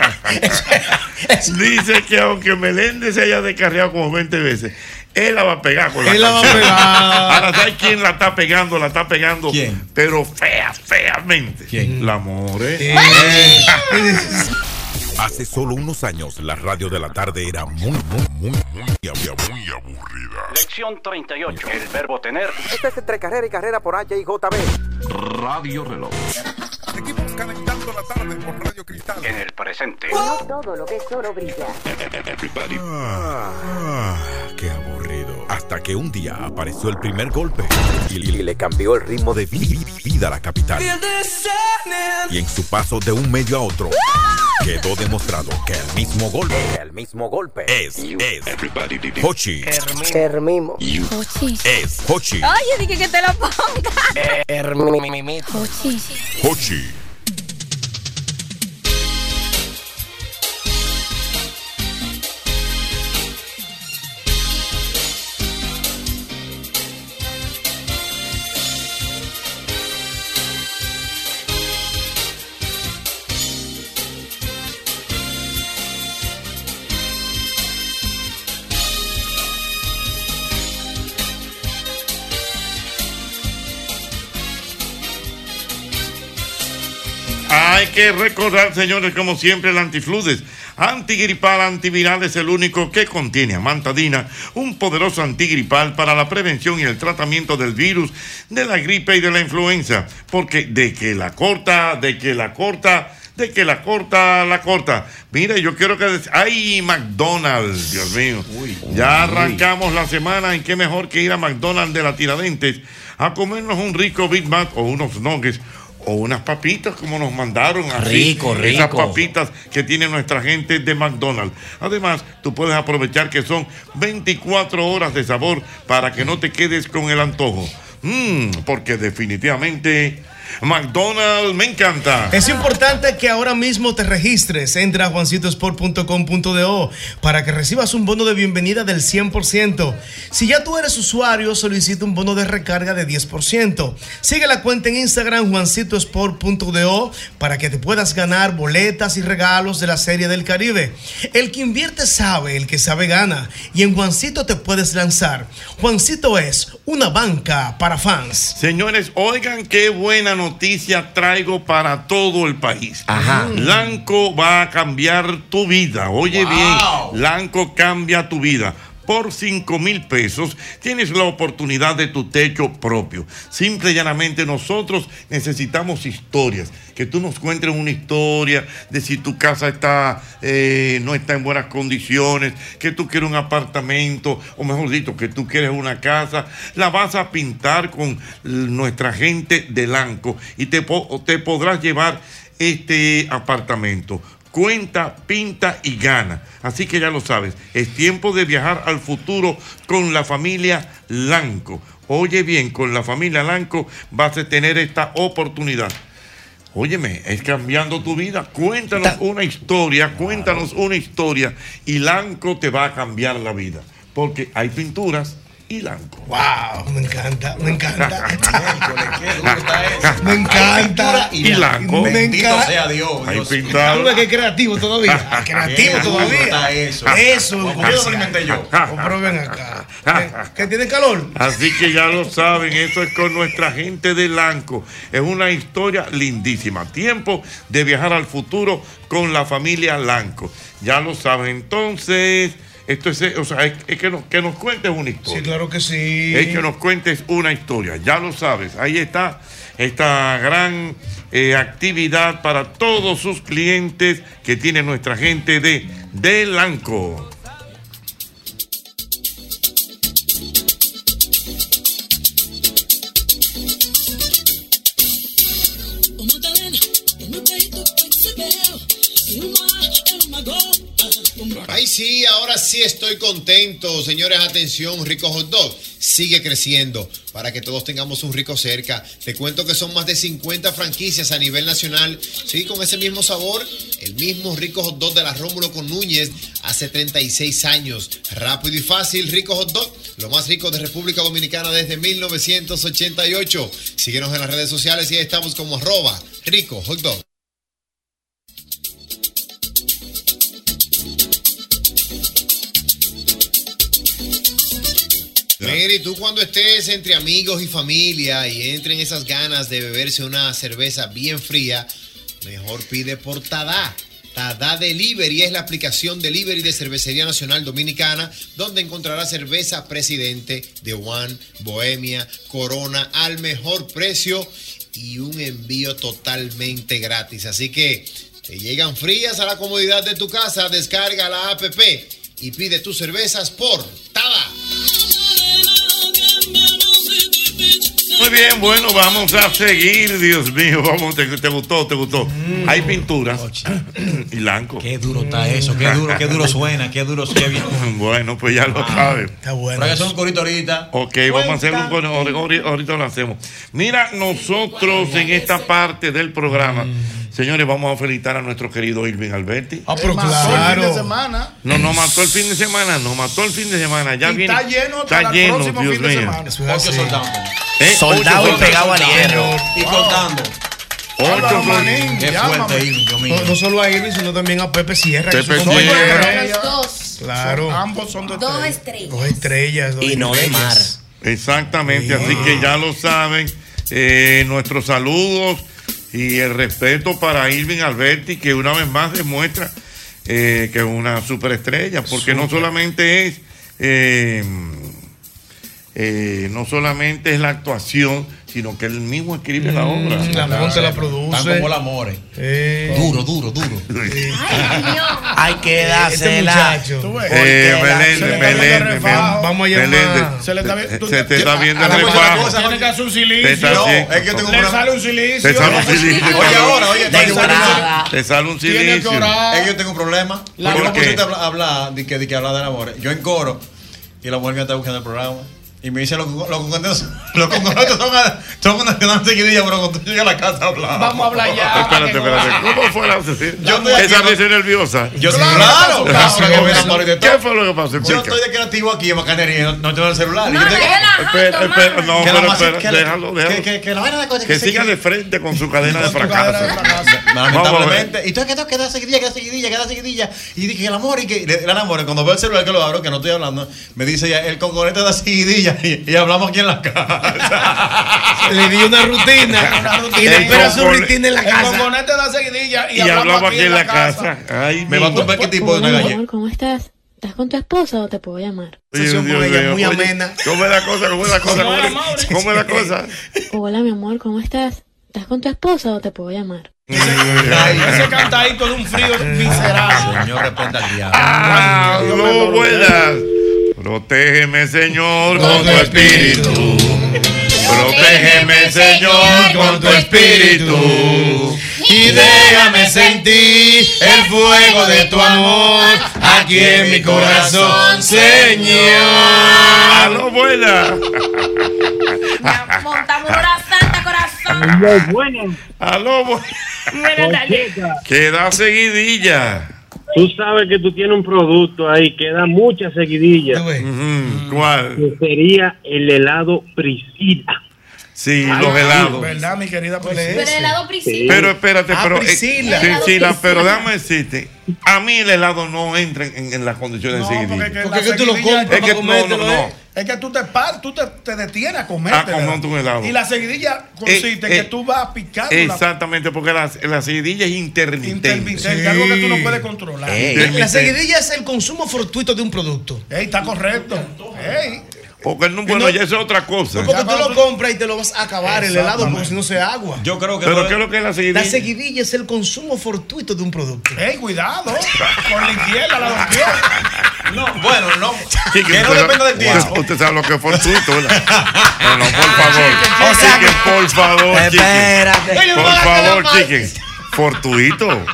Dice que aunque Meléndez se haya descarriado como 20 veces, él la va a pegar con la Él la va a pegar. Ahora, ¿sabes quién la está pegando? La está pegando, ¿Quién? pero fea, feamente. ¿Quién? La More. <laughs> Hace solo unos años, la radio de la tarde era muy, muy, muy, muy, muy, muy aburrida. Lección 38. El verbo tener. Este es entre carrera y carrera por H y JB. Radio reloj. Seguimos calentando la tarde por Radio Cristal. En el presente. No todo lo que es oro brilla. Ah, qué aburrido. Hasta que un día apareció el primer golpe y, Y le cambió el ritmo de vi- vi- vida a la capital. Y en su paso de un medio a otro, quedó demostrado que el mismo golpe El mismo golpe. es, es, Hochi. Hermimo. Es Hochi. Oye, dije que te la ponga. Hermimimito. Hochi. Hay que recordar, señores, como siempre, el antifludes. Antigripal antiviral es el único que contiene amantadina, un poderoso antigripal para la prevención y el tratamiento del virus, de la gripe y de la influenza. Porque de que la corta, de que la corta, de que la corta, la corta. Mira, yo quiero que... ¡Ay, McDonald's! Dios mío. ya arrancamos la semana en qué mejor que ir a McDonald's de la Tiradentes a comernos un rico Big Mac o unos nuggets o unas papitas como nos mandaron así. Rico, Esas rico. papitas que tiene nuestra gente de McDonald's. Además, tú puedes aprovechar que son 24 horas de sabor para que no te quedes con el antojo. Mm, porque definitivamente McDonald's me encanta. Es importante que ahora mismo te registres. Entra a juancitosport.com.do para que recibas un bono de bienvenida del 100%. Si ya tú eres usuario, solicita un bono de recarga de 10%. Sigue la cuenta en Instagram juancitosport.do para que te puedas ganar boletas y regalos de la Serie del Caribe. El que invierte sabe, el que sabe gana. Y en Juancito te puedes lanzar. Juancito es una banca para fans. Señores, oigan qué buena noticia traigo para todo el país. Ajá. Lanco va a cambiar tu vida. Oye Wow. bien, Lanco cambia tu vida. Por 5 mil pesos tienes la oportunidad de tu techo propio. Simple y llanamente nosotros necesitamos historias. Que tú nos cuentes una historia de si tu casa está, eh, no está en buenas condiciones, que tú quieres un apartamento, o mejor dicho, que tú quieres una casa. La vas a pintar con nuestra gente de Lanco y te, te podrás llevar este apartamento. Cuenta, pinta y gana. Así que ya lo sabes, es tiempo de viajar al futuro con la familia Lanco. Oye bien, con la familia Lanco vas a tener esta oportunidad. Óyeme, es cambiando tu vida. Cuéntanos una historia, cuéntanos una historia y Lanco te va a cambiar la vida. Porque hay pinturas y Lanco. Wow, me encanta, me encanta. <laughs> <laughs> <laughs> me encanta. y Lanco. Me encanta. sea Dios, Dios. pintado. Que creativo todavía. creativo Qué todavía. eso. Eso, sea. inventé yo. Acá. ¿Que tiene calor? Así que ya lo saben, eso es con nuestra gente de Lanco. Es una historia lindísima. Tiempo de viajar al futuro con la familia Lanco. Ya lo saben. Entonces, esto es, o sea, es, es que, nos, que nos cuentes una historia. Sí, claro que sí. Es que nos cuentes una historia. Ya lo sabes. Ahí está esta gran eh, actividad para todos sus clientes que tiene nuestra gente de, de sí, ahora sí estoy contento. Señores, atención, Rico Hot Dog sigue creciendo para que todos tengamos un rico cerca. Te cuento que son más de 50 franquicias a nivel nacional. Sí, con ese mismo sabor, el mismo Rico Hot Dog de la Rómulo con Núñez hace 36 años. Rápido y fácil, Rico Hot Dog, lo más rico de República Dominicana desde 1988. Síguenos en las redes sociales y ahí estamos como arroba Rico Hot Dog. Mire, tú cuando estés entre amigos y familia y entren esas ganas de beberse una cerveza bien fría, mejor pide por Tada. Tada Delivery es la aplicación delivery de Cervecería Nacional Dominicana, donde encontrarás cerveza Presidente, de One, Bohemia, Corona al mejor precio y un envío totalmente gratis. Así que te llegan frías a la comodidad de tu casa, descarga la app y pide tus cervezas por Tada. Muy bien, bueno, vamos a seguir, Dios mío, vamos, te, te gustó, te gustó. Hay pinturas y blanco. Qué duro está eso, qué duro, qué duro suena, qué duro, qué <laughs> bien. Bueno, pues ya lo sabes. Está bueno. Pero que hacer un corito ahorita. Ok, vamos a hacer un ahor- ahorita lo hacemos. Mira, nosotros en esta parte del programa, señores, vamos a felicitar a nuestro querido Irving Alberti. Ah, pero Mató el fin de claro. semana. No, no mató el fin de semana, no mató el fin de semana. Ya Y viene. está lleno hasta el próximo Dios fin de mío. semana. Es así. ¿Eh? Soldado Ocho y pegado al soldados. hierro. Y cortando. Ocho Álvaro soldados. Manín, Qué fuerte, Irving. No, no solo a Irving, sino también a Pepe Sierra. que Pepe son Sierra. Los dos. Claro. Son- ambos son de Dos estrella. estrellas. Dos estrellas. dos Y no de mar. Exactamente, así que ya lo saben. Eh, nuestros saludos y el respeto para Irving Alberti, que una vez más demuestra eh, que es una superestrella, porque no solamente es. eh, eh, no solamente es la actuación, sino que él mismo escribe la obra. Mm, La monta, la produce. Están como el amor. Eh, Duro, duro, duro. Hay que Este dársela. Eh, Se Meléndez, le está Meléndez, viendo refajo. Vamos a llamar. Se le está viendo- Se te está viendo el una refajo. Tiene que hacer un Te silicio. está No, es que yo tengo un Le problema. sale un silicio. Te sale un silicio. Oye, ahora, oye, te sale un Tiene que silicio. orar. Es que yo tengo un problema. La- yo ¿Por no qué? pusiste a hablar, hablar de que, de que hablar del amor. Yo en coro y la mujer me está buscando el programa. Y me dice, los concordantes los son, son dan seguidilla, pero cuando tú llegas a la casa a hablar. Vamos a hablar ya. Espérate, espérate. ¿Cómo fue la Yo estoy Esa risa nerviosa. Yo Claro. ¿Qué fue lo que pasó? Yo estoy de creativo aquí en Bacanería, no, tengo el celular. No, Espera, espera, no, pero espera, déjalo, déjalo. Que, la vaina de Que siga de frente con su cadena de fracaso. Lamentablemente. Y tú que tengo que dar seguidilla, que dar seguidilla, que dar seguidilla. Y dije, el amor, y que el amor, cuando veo el celular que lo abro, que no estoy hablando, me dice ya, el concorrente da seguidilla y, <laughs> y hablamos aquí en la casa. <laughs> Le di una rutina. <laughs> Una rutina. Y le espera su rutina en la El casa. congonete da seguidilla y, Y hablamos aquí en la casa. Ay, me va a tomar qué tipo de una Hola, mi galleta. amor, ¿cómo estás? ¿Estás con tu esposa o te puedo llamar? Dios, Sesión Dios con ella muy Oye, amena. ¿Cómo es la cosa? ¿Cómo es la cosa? ¿Cómo es- ¿Cómo es la cosa? Hola, mi amor, ¿cómo estás? ¿Estás con tu esposa o te puedo llamar? Ese cantadito de un frío miserable. Señor, reprenda al diablo. Ah, no, buenas. Protégeme, Señor, con tu espíritu. Protégeme, Señor, con tu espíritu. Y déjame sentir el fuego de tu amor aquí en mi corazón, Señor. Aló, buenas. Montamos una santa corazón. Aló, buenas. Aló, bu- Buenas Que da seguidilla. Tú sabes que tú tienes un producto ahí que da muchas seguidillas. ¿Cuál? Que sería el helado Priscila. Sí, Ay, los sí, helados. ¿Verdad, mi querida Pero el helado Priscila. Pero espérate, Ah, pero. eh, Priscila. sí, Helado sí, la- Priscila. pero déjame decirte. A mí el helado no entra en, en las condiciones de seguidilla. Porque Es que no, no, no. Es que tú te paras, tú te, te detienes a A comer. comerte un helado. Y la seguidilla consiste en Eh, que eh, tú vas picando la Exactamente, porque la, la seguidilla es intermitente. intermitente, algo que tú no puedes controlar. La seguidilla es el consumo fortuito de un producto. Ey, está correcto. Ey. Porque no, bueno, ya eso es otra cosa. No, porque tú lo compras y te lo vas a acabar el helado porque si no se agua. Yo creo que. Pero ¿qué es lo que es la seguidilla? La seguidilla es el consumo fortuito de un producto. Ey, cuidado. Con la izquierda, la izquierda. No, bueno, no. Chiqui, que no usted dependa del tiempo. Usted, sabe lo que es fortuito, ¿verdad? No, no, por favor. O sea Chiqui, por favor. Espérate. Por favor, chiqui. Fortuito.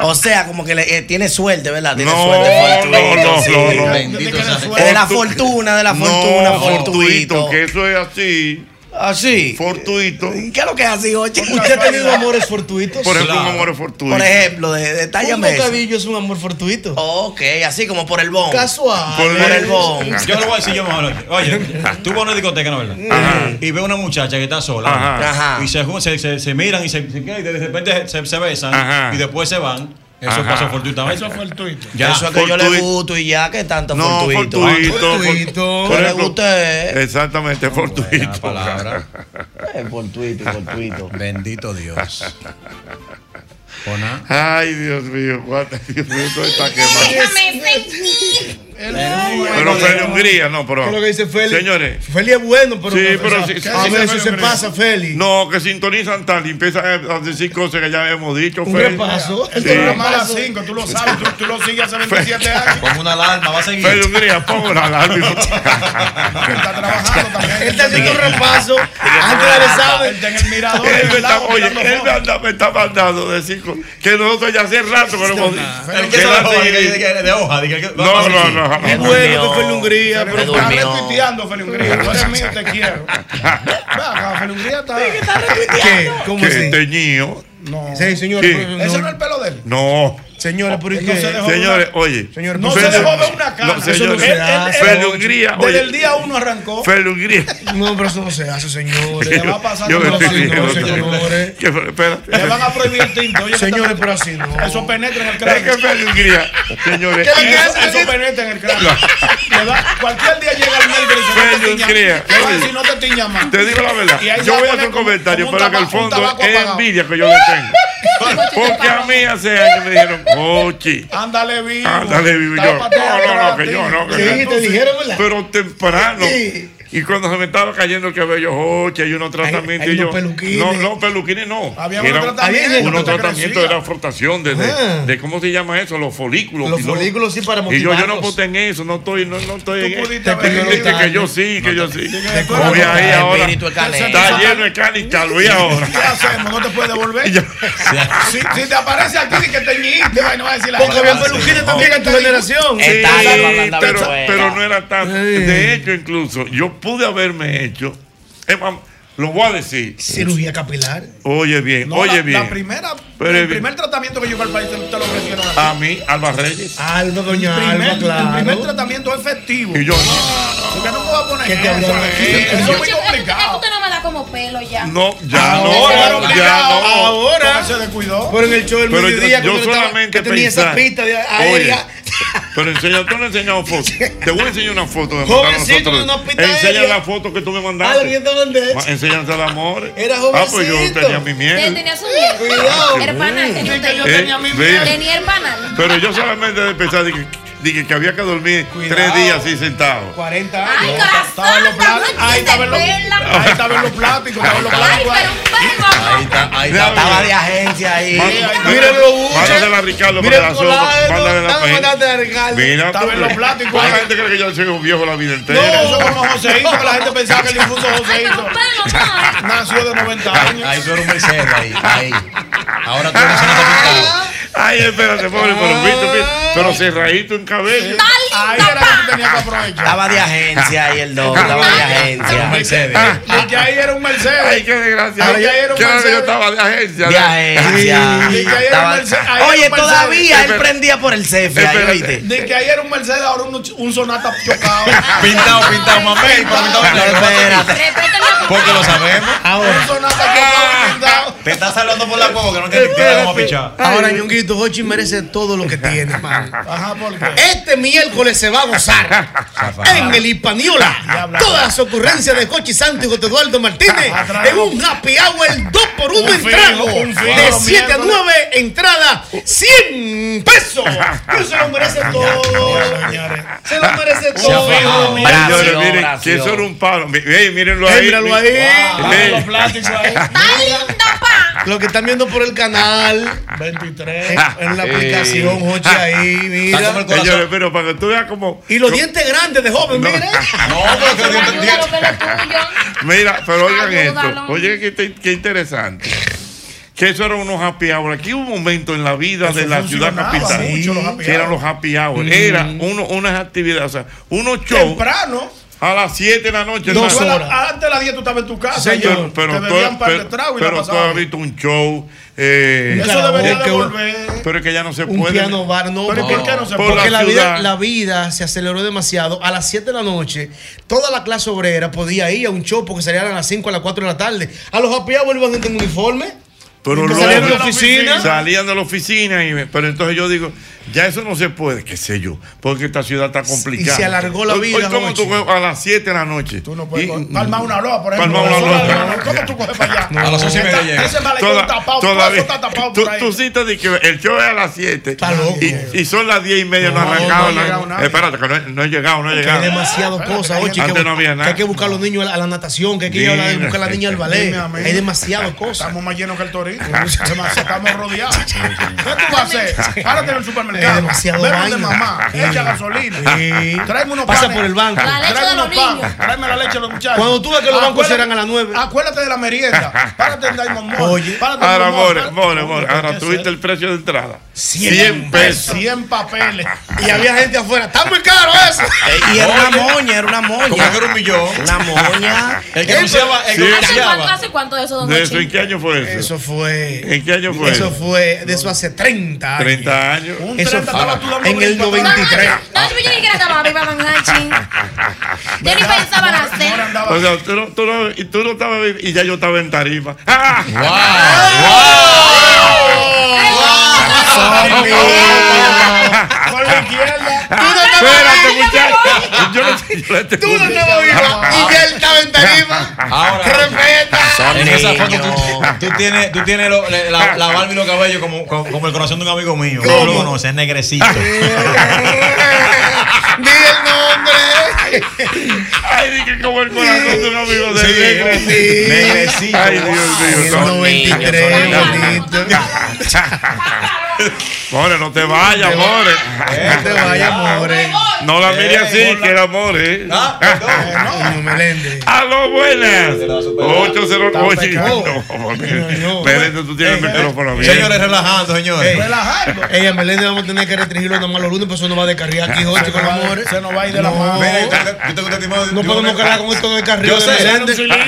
O sea, como que le, eh, tiene suerte, ¿verdad? Tiene No, suerte. no, fortuito, no, sí. no, no. Bendito sea. Es de la fortuna, de la fortuna, No, fortuito. fortuito, que eso es así. Así. Fortuito. ¿Qué es lo que es así, oye? ¿Usted ha tenido amores fortuitos? Por ejemplo, un amor fortuito. Por ejemplo, de, Un detállame eso. bocadillo es un amor fortuito. Ok, así como por el bon. Casual. Por, el bon. Yo le voy a decir yo menos. Oye, tú vas a una discoteca, ¿no verdad? Ajá. Y ve una muchacha que está sola. Ajá. Y se, se, se, se miran y se, se- y de repente se, se besan Ajá. y después se van. Eso Ajá. pasa fortuitamente. Eso fue el tuito. Ya. Eso es que yo le gusto y ya, que tanto No, fortuito. fortuito. Fortuito. Por Que le guste. Exactamente, fortuito. palabra. <laughs> Eh, Fortuito, fortuito. Bendito Dios. Ay, Dios mío, cuánto- Dios mío, todo está quemado. Pero Feli Hungría, no, pero. ¿Qué es lo que dice Feli? Señores. Feli es bueno, pero. Sí, pero a sí, a veces se pasa, Feli. No, que sintonizan tal y empiezan a decir cosas que ya hemos dicho. Un Feli. repaso. El Sí. programa a las 5, tú lo sabes, tú, tú lo sigues hace 27 años. Como una alarma, va a seguir. Feli Hungría, pongo la alarma. <laughs> Está trabajando también. Él está haciendo un repaso <laughs> antes Él examen. está en el mirador. Él en me el está, lago, oye, él me, fotos. anda- me está mandando decir que nosotros ya hace rato que lo hemos dicho. El de hoja, de- de- de de No, no, no. Qué no. bueno que Feli Hungría, Pero está retuiteando, Feli Hungría. Tú eres mío, te quiero. Ve acá, Feli Hungría está. ¿Qué? ¿Cómo Que así? teñido. No. Sí, señor. Ese no es no- el pelo de él. No. Señores, ¿por Él qué? no se dejó Señores, una- oye. Señor, No no se dejó de una cara. No, señores. Hungría, Desde oye. el día uno arrancó. Hungría. No, pero eso no se hace, señores. <laughs> Le va a pasar Yo vecinos, riendo, señores. Que- espérate. Le van a prohibir el tinto. Oye, Señores, que pero así no. Eso penetra en el Es que cráneo. Feli Hungría, señores. ¿Qué le Eso, penetra en el cráneo. Cualquier día llega el médico y dice, no. Hungría. Decir, no te tiñas más. Te digo la verdad. Yo voy a hacer un comentario, pero que un fondo es envidia que yo le tengo. <laughs> Porque a mí hace años me dijeron, Ochi. Ándale vivo. Ándale, vivo. Yo, no, no, no, que yo no. que Sí, yo- te dijeron, ¿verdad? Pero temprano. Sí. Y cuando se me estaba cayendo el cabello, oche, hay unos tratamientos. hay y yo, peluquines. No, no, peluquines no. Había Era unos un- tratamientos unos tratamientos la frotación, de, de, Ah. de- ¿cómo se llama eso? Los folículos. Los folículos sí para Y yo, yo no motivarlos. voté en eso, no estoy, no, no estoy en Tú eso. Que- yo sí, que yo sí. Voy ahí ahora. Está lleno de chalo, y ahora. ¿Qué hacemos? ¿No te puedes devolver? <laughs> Si, te aparece aquí y que te ñiste, no va a decir la Porque había peluquines también en tu generación. Pero no era tan. De hecho, incluso, yo pude haberme hecho. es más, lo voy a decir. Cirugía capilar. Oye bien, No, oye la, bien. La primera, Pero el bien. primer tratamiento que llegó al país te, te lo ofrecieron a ti. A mí, Alba Reyes. Alba, doña el, primer, Alba, claro. el primer tratamiento efectivo. Y yo, Porque no me voy a poner ¿Qué te eso, hablaron eh? Eso es muy Yo- Tú complicado. no me das como pelo ya. no, ya Ahora, no, ya no. Ahora. Se descuidó. Pero en el show del Pero yo, mediodía, yo estaba- solamente que tenía esa pista de aérea. Pero enseña, tú no has enseñado fotos. <laughs> Te voy a enseñar una foto de Jovencito, nosotros. de una pista Enseña aérea. la foto que tú me Ah, mandaste. lo que te mandé. Ma- Enséñate al amor. Era Ah, pues yo jovencito. tenía mi Él miel. tenía su miel. Cuidado. Herpanal tenía Sí, que yo tenía mi Eh, miel. Tenía herpanal. Pero yo solamente de pensar dije, dije que había que dormir tres días así sentado. 40 Ay, años. Estaba en los no Ahí estaba en los, ahí estaba en los plásticos. Estaba en los Ay, plásticos. Ahí está, ahí está. Estaba de agencia ahí. Míralo, Uche. Mándasela a Ricardo Mira para el la sopa. colado. Mándale la página. Mira, Estaba en los plásticos. La gente cree que yo soy un viejo la vida entera. Eso como Joseito, que la gente pensaba que el difunto Ay, Joseito nació de 90 años. Ahí tú eres un Mercedes ahí. Ahí. Ahora tú eres un pintado. Ay, espérate, pobre, pero viste, viste, pero cerradito en cabello. Tal Ahí era que tú tenías que aprovechar. Estaba de agencia ahí el don, estaba de agencia. Mercedes. De que ahí era un Mercedes. Ay, qué desgracia. Ahí era un Claro, yo Mercedes. estaba de agencia. De agencia. De que ahí era un Estaba- Mercedes. ahí era Oye, un Mercedes. todavía él prendía por el cefe ahí, oíste. De que ahí era un Mercedes, ahora un, un Sonata chocado. <laughs> Pintado, pintado, blanco. Espérate. Porque lo sabemos. Un Sonata chocado pintado. Te estás salvando por la cueva que no te te vamos a pichar. Ahora, Hochi merece todo lo que tiene, <laughs> man. Ajá, ¿por qué? Este miércoles se va a gozar en el Hispaniola. Todas las ocurrencias de Cochi Santo y José Eduardo Martínez en un happy hour 2 por 1 Un en fijo, trago. De los 7 a miércoles. 9, entrada 100 pesos. Que se lo merece todo. Se lo merece todo. Señores, miren, que eso era un palo. Mírenlo ahí. Mírenlo ahí. Los plásticos ahí. <laughs> Lo que están viendo por el canal, 23. en, la aplicación, Hochi ahí, <laughs> mira. Señores, pero para que tú veas como. Y los dientes grandes de joven, mira. <laughs> No, pero que tuyo. Mira, pero oigan Ayúdalo. esto. Oye, qué, te- qué interesante. Que eso eran unos happy hour. Aquí hubo un momento en la vida Eso de la ciudad capital happy que eran hour. los happy hour. Era uno, unas actividades, o sea, unos shows Temprano. A las 7 de la noche. Dos hermano. horas. Antes de las 10 tú estabas en tu casa. Señor, ya. pero, te tú- bebían par de pero, tragos y la pero tú has visto un show. eh, Eso debería es de volver. Pero es que ya no se Un puede. piano bar, no. Pero ¿y por qué no se Por puede? Porque la, la vida, la vida se aceleró demasiado. A las 7 de la noche, toda la clase obrera podía ir a un show porque salían a las 5, a las 4 de la tarde. A los hour iban gente en uniforme. Pero luego salían de la oficina. Salían de la oficina. Y, me- pero entonces yo digo, ya eso no se puede, qué sé yo, porque esta ciudad está complicada. Y se alargó la Hoy- vida, Hoy, como Jochi. tú coges a las 7 de la noche. Tú no puedes Y- una loa, por ejemplo. Palmar una loa. ¿Cómo tú coges para allá? A las once y media llega. Ese malecón Toda- tapado, todavía- eso está tapado tú, tú citas de que el show es a las 7 loco. y, y son las 10 y media, no, No, ha arrancado. no no- llegado espérate, que no, he- no he llegado, no he Que hay llegado. demasiadas cosas, Ochi, Antes que, no había que nada. hay que buscar a los niños a la, natación, que hay que buscar a la niña al ballet. Hay demasiadas cosas. Estamos más llenos que el Estamos rodeados. ¿Qué tú vas a hacer? Párate en el supermercado. Es demasiado de mamá. Echa gasolina. Tráeme unos Pasa por el banco. Tráeme unos panes. Tráeme la leche de los muchachos. Cuando tú ves que los bancos serán a las 9. Acuérdate de la merienda. Párate en Diamond Mall. Oye. Ahora, more, more, more. ¿Qué Ahora tuviste el precio de entrada. 100 100 pesos. 100 papeles. Y había gente afuera. Está muy caro eso. Y era una moña, era una moña. Como que era un millón. Una moña. El que anunciaba. ¿Hace cuánto, de eso, don ¿De eso en qué año fue eso? Eso fue. ¿En qué año fue Eso fue. De eso hace 30 años. 30 años. Un Eso 30 estaba tú dando en el brinco. 93. No, yo ni siquiera estaba viva. Yo ni pensaba nacer. O sea, tú no, tú no, y tú no estabas vi- y ya yo estaba en tarifa. ¡Ah! Con la izquierda. Espérate, muchacho. Yo no sé, yo le Tú no estabas viva. Y ya él estaba en tarima. Ahora, Respeta. en esa foto tú, tú tienes, tú tienes lo- la, la barba y los cabellos como, como, como el corazón de un amigo mío. ¿Cómo? Tú lo conoces, es negrecito. <laughs> Di el nombre. Ay, dije como el corazón de un amigo de Sí, sí. Negrecito. Ay, Dios mío. El no. 93, bonito. More, no te vayas, More. No te vayas, more. No la mire así, que era More. Ah, perdón. No, <laughs> Meléndez. ¡Aló, buenas! 808. Está No, no. Meléndez, tú tienes el micrófono abierto. Señores, relajando, señores. Ey. Relajando. Ella, Meléndez, vamos a tener que restringirlo nada más los lunes, pues eso no va de carril aquí, <laughs> Jochi, con los amores. Se nos va a ir de la No. mano. Mira, yo te- yo tengo un testimonio de- No de podemos cargar con esto de carril Yo sé.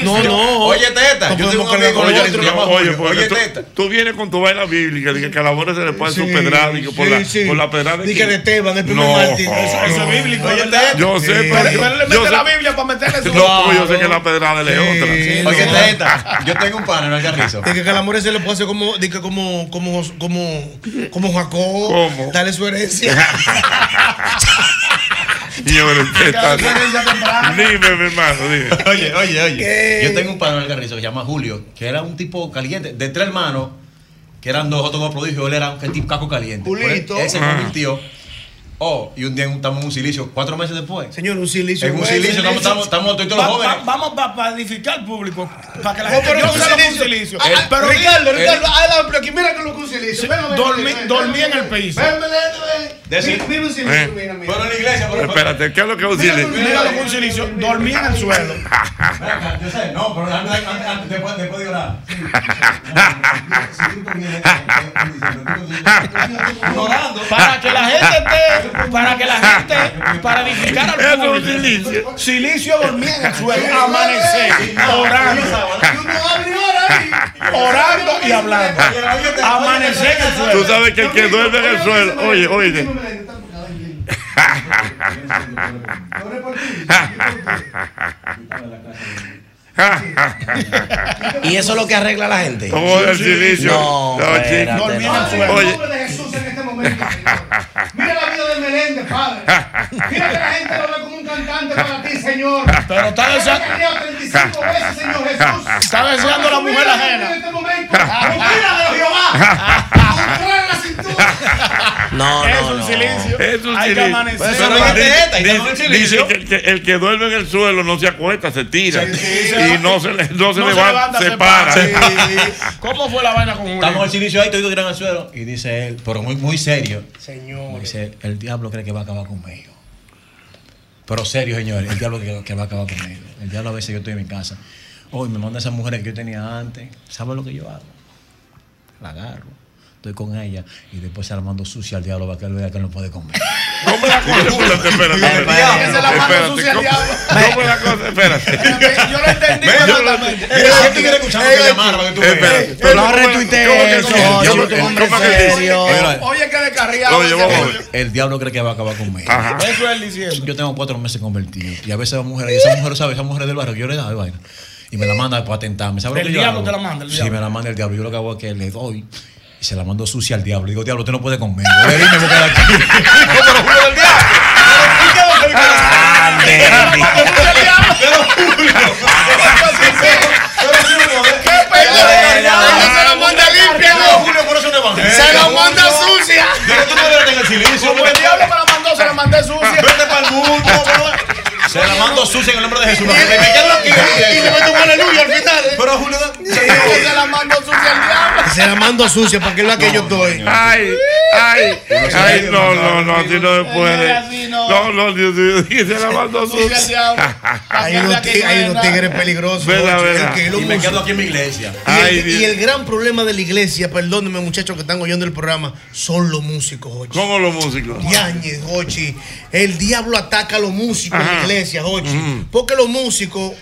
No, no. Oye, Teta, No yo tengo un podemos cargar amigo con lo el Oye, Teta. tú vienes con tu vaina bíblica, de que a la More se le puede su pedrada, y que por, la, por la pedrada. Di que de Teban, el primer No. mártir. Eso es bíblico. Oye, ¿verdad? Yo sé, Sí. pero Pero yo, sé- la Biblia para meterle su. No, yo sé que la pedrada es otra. Oye. Teta, yo tengo un pana en el carrizo. Dice que al amor se le puede hacer como, di que como, como, como, como Jacob. ¿Cómo? Dale su herencia. <laughs> Dime, mi hermano, dime. Oye, oye, oye. ¿Qué? Yo tengo un pana en el carrizo que se llama Julio, que era un tipo caliente. De tres hermanos, que eran dos, otros dos prodigios, él era un tipo caco caliente. Julito. Él, él se Ah. convirtió. Oh, y un día estamos en un silicio, cuatro meses después. Señor, un silicio. En un silicio, estamos, estamos, estamos todos los jóvenes. va- Vamos para edificar al público. Para que la Oh, gente lo silicio. un silicio. Ah, ah, Pero Ricardo, Ricardo, el amplio aquí. Mira que lo que un silicio. Ven, ven, Dormí- ven, ven, dormí ven, en el piso. Mira un silencio, Eh. mira, mira. Pero en la iglesia, pero- Espérate, ¿qué es lo que es un silencio? Mira lo que un silicio. Dormía en el suelo. <laughs> Yo sé, no, pero antes, antes, antes, después, después de orar. <laughs> Para que la gente esté, para que la gente, para edificar al <laughs> público. silicio. Silicio dormía en el suelo, <laughs> amanecer, orando, orando y hablando. Amanecer en el suelo. Tú sabes que el que duerme en el suelo, oye, oye. <laughs> <laughs> Y eso es lo que arregla a la gente. Como el silicio. No, No, espérate, chico. no. Oye. nombre de Jesús en este momento. Señor. Mira la vida de Meléndez, Padre. Mira que la gente lo ve como un cantante para ti, Señor. Pero está deseando- Te creo 35 veces, Señor Jesús. Está deseando la mujer ajena. En este momento. De Jehová. Agarra la cintura. No, Es no, un no. silencio. Es un Hay que silencio. Pero Pero dice- dice- que el, que el que duerme en el suelo no se acuesta, se tira. Sí, sí, y no se, le- no se No se levanta, levanta, se se para. para. ¿Cómo fue la vaina con Julio? Estamos al silicio ahí, todo tiran al suelo. Y dice él, pero muy, muy serio. Señor. Dice, el diablo cree que va a acabar conmigo. Pero serio, señor, el diablo que, que va a acabar conmigo. El diablo a veces yo estoy en mi casa. Hoy me manda esas mujeres que yo tenía antes. ¿Sabe lo que yo hago? La agarro. Estoy con ella y después se la mando sucia al diablo para que él vea que no puede comer. ¿Cómo es la cosa? Espérate, espérate. ¿cómo- diablo. ¿Cómo es la cosa? Espérate. <laughs> Yo lo entendí Yo lo- si tú quieres escuchar que para que tú Espérate. veas. Pero no ¿Cómo es- retuitees cómo que- eso, oye, tú que- descarriado. El diablo cree que va a acabar conmigo. Eso es diciendo. Yo tengo cuatro meses convertido. Y a veces las mujeres, y esas mujeres, ¿sabes? Esas mujeres del barrio, yo le doy vaina. Y me la manda para tentarme. ¿Sabes lo El que yo diablo hago? te la manda, el Sí, me la manda el diablo. Yo lo que hago es que le doy y se la mandó sucia al diablo. Digo, diablo, usted no puede conmigo. Dime, a aquí. pero juro del diablo. Se la manda sucia. Yo tú no en el silencio. Como el diablo me la mandó, se la mandé sucia. Se la mando sucia en el nombre de Jesús. Me quedo aquí. Y le meto un aleluya al final. ¿eh? Pero Julio, Se la mandó sucia al diablo. Se la mando sucia para que vea que yo estoy. Ay, ay, ay, no, no, no, así no se puede. no. No, no, Dios mío, y se la mandó Sucia al sucia. diablo. Hay unos, tigres peligrosos. Y me quedo aquí en mi iglesia. Y, el, y gran problema de la iglesia, perdónenme muchachos que están oyendo el programa, son los músicos, Jochi. ¿Cómo los músicos? Yañez, Jochi. El diablo ataca a los músicos en la iglesia, Jochi. Porque los músicos,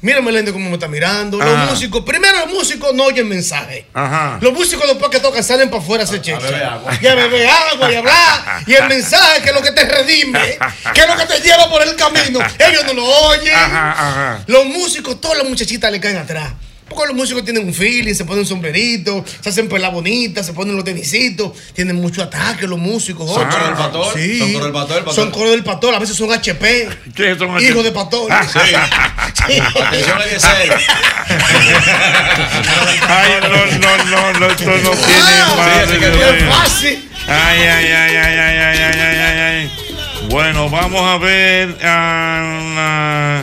mira Meléndez cómo me está mirando. Ajá. Los músicos, primero los músicos no oyen mensaje. Ajá. Los músicos después que tocan salen para afuera a hacer cheche. Y a beber agua y hablar. Y el mensaje que es lo que te redime, que es lo que te lleva por el camino. Ellos no lo oyen. Ajá, ajá. Los músicos, todas las muchachitas le caen atrás. Porque los músicos tienen un feeling, se ponen un sombrerito, se hacen pelas bonitas, se ponen los tenisitos, tienen mucho ataque los músicos. Son coro del pastor, Sí. son coro del pastor, el pastor. Son coro del pastor, a veces son HP. ¿Qué <laughs> son Hijos de pastor. <laughs> Sí. Atención, Eliezer. <laughs> Ay, no, no, no, no, esto no tiene madre, fácil. Ay, ay, ay, ay, ay, ay, ay, ay, ay, ay. Bueno, vamos a ver. ah, ah,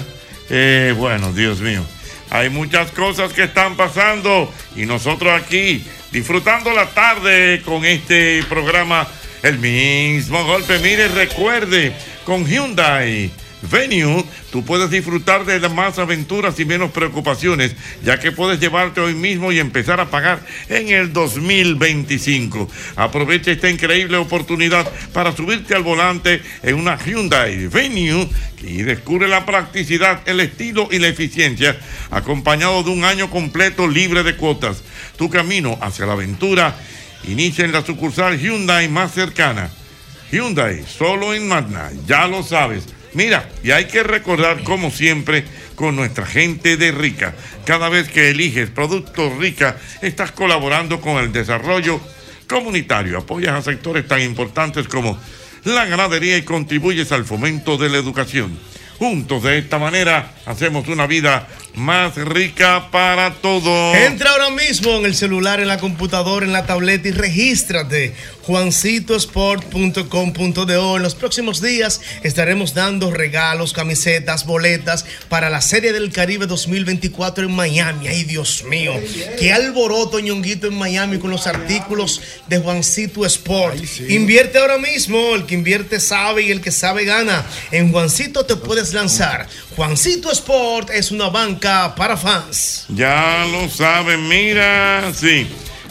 eh, bueno, Dios mío. Hay muchas cosas que están pasando y nosotros aquí disfrutando la tarde con este programa. El mismo golpe. Mire, recuerde, con Hyundai. Venue, tú puedes disfrutar de más aventuras y menos preocupaciones, ya que puedes llevarte hoy mismo y empezar a pagar en el 2025. Aprovecha esta increíble oportunidad para subirte al volante en una Hyundai Venue y descubre la practicidad, el estilo y la eficiencia, acompañado de un año completo libre de cuotas. Tu camino hacia la aventura inicia en la sucursal Hyundai más cercana. Hyundai, solo en Magna, ya lo sabes. Mira, y hay que recordar, como siempre, con nuestra gente de Rica. Cada vez que eliges productos Rica, estás colaborando con el desarrollo comunitario. Apoyas a sectores tan importantes como la ganadería y contribuyes al fomento de la educación. Juntos, de esta manera, hacemos una vida más rica para todos. Entra ahora mismo en el celular, en la computadora, en la tableta y regístrate. juancitosport.com.do. En los próximos días estaremos dando regalos, camisetas, boletas para la Serie del Caribe 2024 en Miami. Ay, Dios mío. Qué alboroto, ñonguito, en Miami con los artículos de Juancito Sport. Invierte ahora mismo. El que invierte sabe y el que sabe gana. En Juancito te puedes lanzar. Juancito Sport es una banca para fans. Ya lo saben, mira, sí.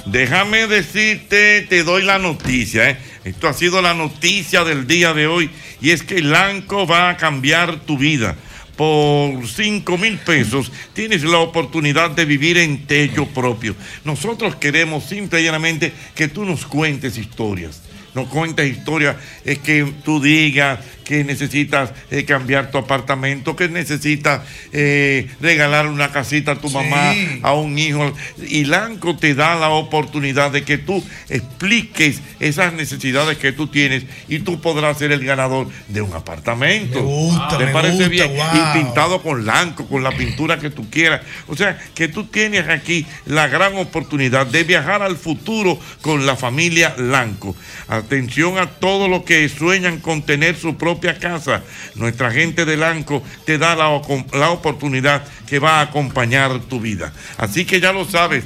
Déjame decirte, te doy la noticia, ¿eh? Esto ha sido la noticia del día de hoy y es que Lanco va a cambiar tu vida. Por 5 mil pesos tienes la oportunidad de vivir en techo propio. Nosotros queremos simple y llanamente que tú nos cuentes historias. Nos cuentes historias, es que tú digas que necesitas eh, cambiar tu apartamento, que necesitas eh, regalar una casita a tu mamá, a un hijo. Y Lanco te da la oportunidad de que tú expliques esas necesidades que tú tienes y tú podrás ser el ganador de un apartamento. Me gusta, ¿Te me parece gusta, bien? wow. Y pintado con Lanco, con la pintura que tú quieras. O sea, que tú tienes aquí la gran oportunidad de viajar al futuro con la familia Lanco. Atención a todos los que sueñan con tener su propia casa. Nuestra gente de Lanco te da la, la oportunidad que va a acompañar tu vida. Así que ya lo sabes,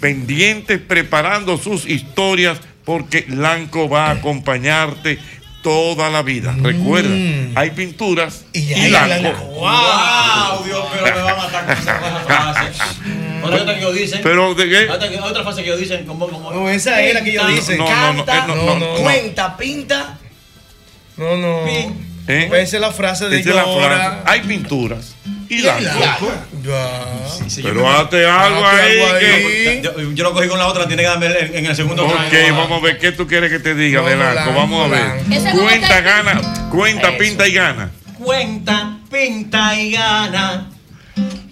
pendientes preparando sus historias porque Lanco va a acompañarte toda la vida. Recuerda, hay pinturas y, hay Lanco. ¡Wow! Dios mío, me va a matar con esa frase. <laughs> Otra cosa que ellos dicen. Pero, ¿de qué? Otra, otra frase que ellos dicen. Como, como, No, esa es la que ellos dicen. No, no, no, canta, no, no, no. Cuenta, pinta. No, no. ¿Eh? Esa es la frase de Esa es la frase. Hay pinturas y Lanco. Ya. Pero hazte algo ahí. algo que- ahí. Yo, yo lo cogí con la otra, tiene que darme en, en el segundo Ok, vamos a ver qué tú quieres que te diga de Vamos, a ver. Cuenta, gana. Cuenta, pinta y gana. Cuenta, pinta y gana.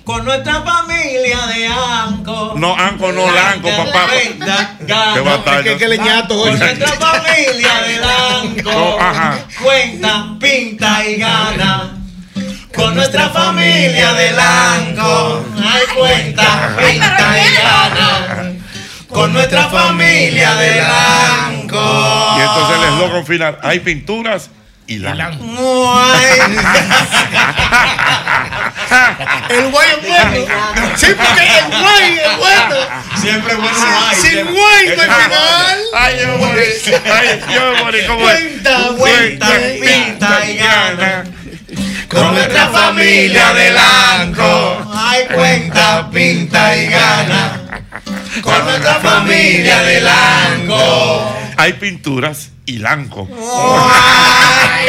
Con nuestra familia de Anco. No, Anco, no, Lanco, papá. Cuenta, gana. Qué batalla. Que- leñato, Con nuestra familia de Lanco. No, ajá. Cuenta, pinta y gana. Con nuestra familia de Lanco. Ay, cuenta, pinta y gana. Con nuestra familia de Lanco. Y entonces el eslogan final. Hay pinturas y Lanco. <laughs> El guay es bueno. Sí, porque el guay es bueno. Siempre es bueno hay. Sin guay no hay final. Ay, yo morí. Ay, yo morí. ¿Cómo es? Cuenta, Cuenta, pinta y gana. Con nuestra familia de Lanco. Ay, cuenta, pinta y gana. Con nuestra familia de Lanco. Hay pinturas y Lanco. Ay,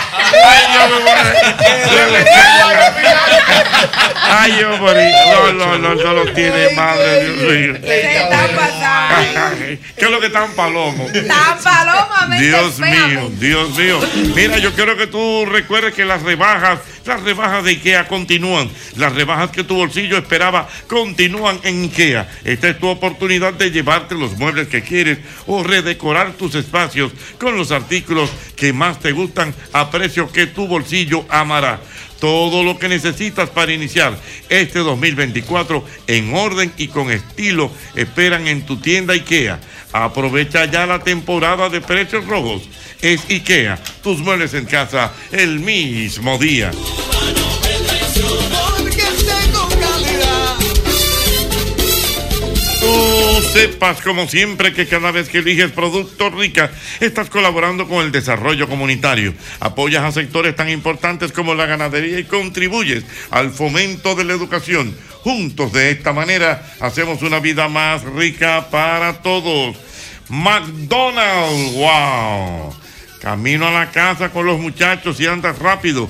Ay, yo morí. No, no, no, no lo tiene madre, Dios mío. ¿Qué es lo que están palomos? Tan palomamente Dios mío, Dios mío. Mira, yo quiero que tú recuerdes que las rebajas, las rebajas de IKEA continúan. Las rebajas que tu bolsillo esperaba continúan en IKEA. Esta es tu oportunidad de llevarte los muebles que quieres o redecorar tus espacios con los artículos que más te gustan a precio que tu bolsillo amará. Todo lo que necesitas para iniciar este 2024 en orden y con estilo esperan en tu tienda IKEA. Aprovecha ya la temporada de precios rojos. Es IKEA, tus muebles en casa el mismo día. Sepas, como siempre, que cada vez que eliges Productos Rica, estás colaborando con el desarrollo comunitario. Apoyas a sectores tan importantes como la ganadería y contribuyes al fomento de la educación. Juntos, de esta manera, hacemos una vida más rica para todos. McDonald's, wow. Camino a la casa con los muchachos y andas rápido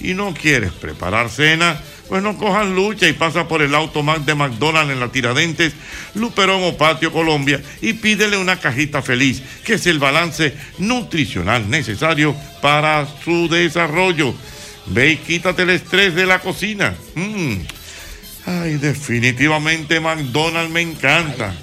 y no quieres preparar cena, pues no cojas lucha y pasa por el automac de McDonald's en la Tiradentes, Luperón o Patio Colombia y pídele una cajita feliz, que es el balance nutricional necesario para su desarrollo. Ve y quítate el estrés de la cocina. Mm. Ay, definitivamente McDonald's me encanta.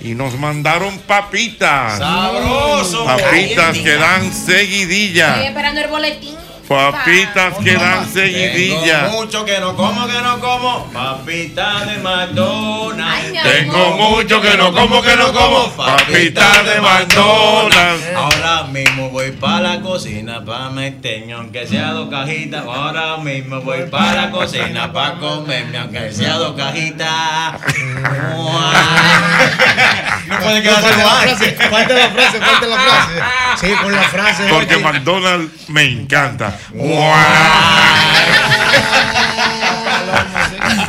y nos mandaron papitas. Sabroso. Papitas que dan Estoy seguidilla. esperando el boletín. Papitas que dan seguidilla. Tengo mucho que no como, que no como. Papita de McDonald's. Tengo mucho que no como, que no como. Papitas de McDonald's. Ahora mismo voy para la cocina para meterme aunque sea dos cajitas. Ahora mismo voy para la cocina para comerme aunque sea dos cajitas. <laughs> No puede quedarse frase, falta la frase, falta la frase. Sí, con la frase. Porque McDonald's me encanta.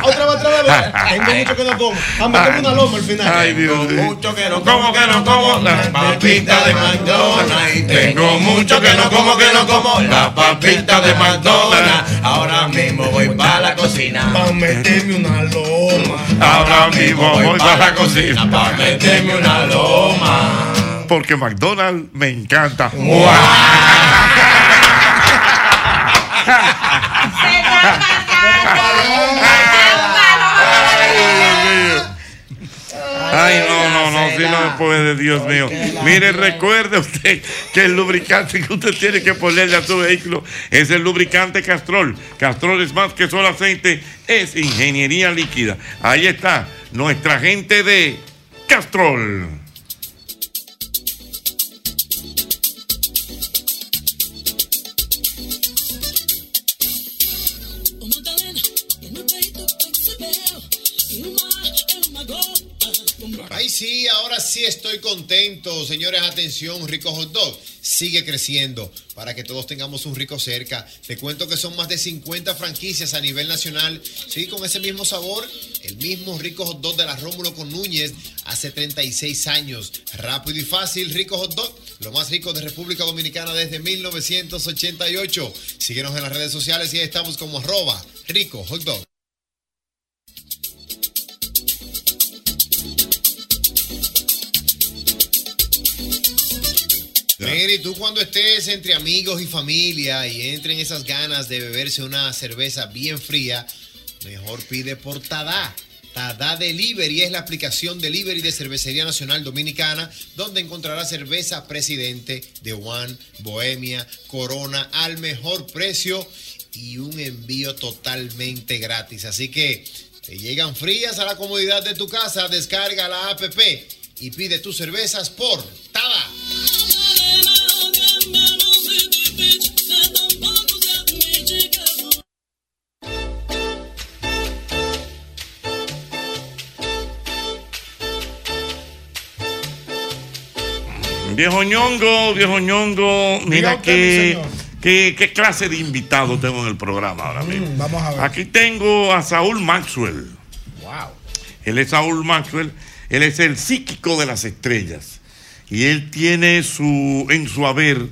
Otra vez, otra vez. Tengo mucho que no como. Me como una loma al final. Ay, Dios mío. Mucho que no como, que no como las papitas de McDonald's. Tengo mucho que no como, que no como las papitas de McDonald's. Ahora mismo voy para la cocina. Para meterme una loma. Ahora mismo voy para la cocina. Para meterme una loma. Porque McDonald's me encanta. Ay, no, no, no, si no puede, Dios mío. Mire, recuerde usted que el lubricante que usted tiene que ponerle a su vehículo es el lubricante Castrol. Castrol es más que solo aceite, es ingeniería líquida. Ahí está, nuestra gente de Castrol. Ay, sí, ahora sí estoy contento. Señores, atención, Rico Hot Dog sigue creciendo para que todos tengamos un rico cerca. Te cuento que son más de 50 franquicias a nivel nacional. Sí, con ese mismo sabor, el mismo Rico Hot Dog de la Rómulo con Núñez hace 36 años. Rápido y fácil, Rico Hot Dog, lo más rico de República Dominicana desde 1988. Síguenos en las redes sociales y ahí estamos como arroba Rico Hot Dog. Y tú cuando estés entre amigos y familia y entren esas ganas de beberse una cerveza bien fría, mejor pide por Tada. Tada Delivery es la aplicación delivery de Cervecería Nacional Dominicana, donde encontrarás cerveza Presidente, de One, Bohemia, Corona al mejor precio y un envío totalmente gratis. Así que te llegan frías a la comodidad de tu casa, descarga la app y pide tus cervezas por Tada. Viejo ñongo, viejo ñongo, mira usted, qué, señor. qué, qué clase de invitado tengo en el programa ahora mismo. Mm, Vamos a ver. Aquí tengo a Saúl Maxwell. Wow. Él es Saúl Maxwell, él es el psíquico de las estrellas. Y él tiene su, en su haber,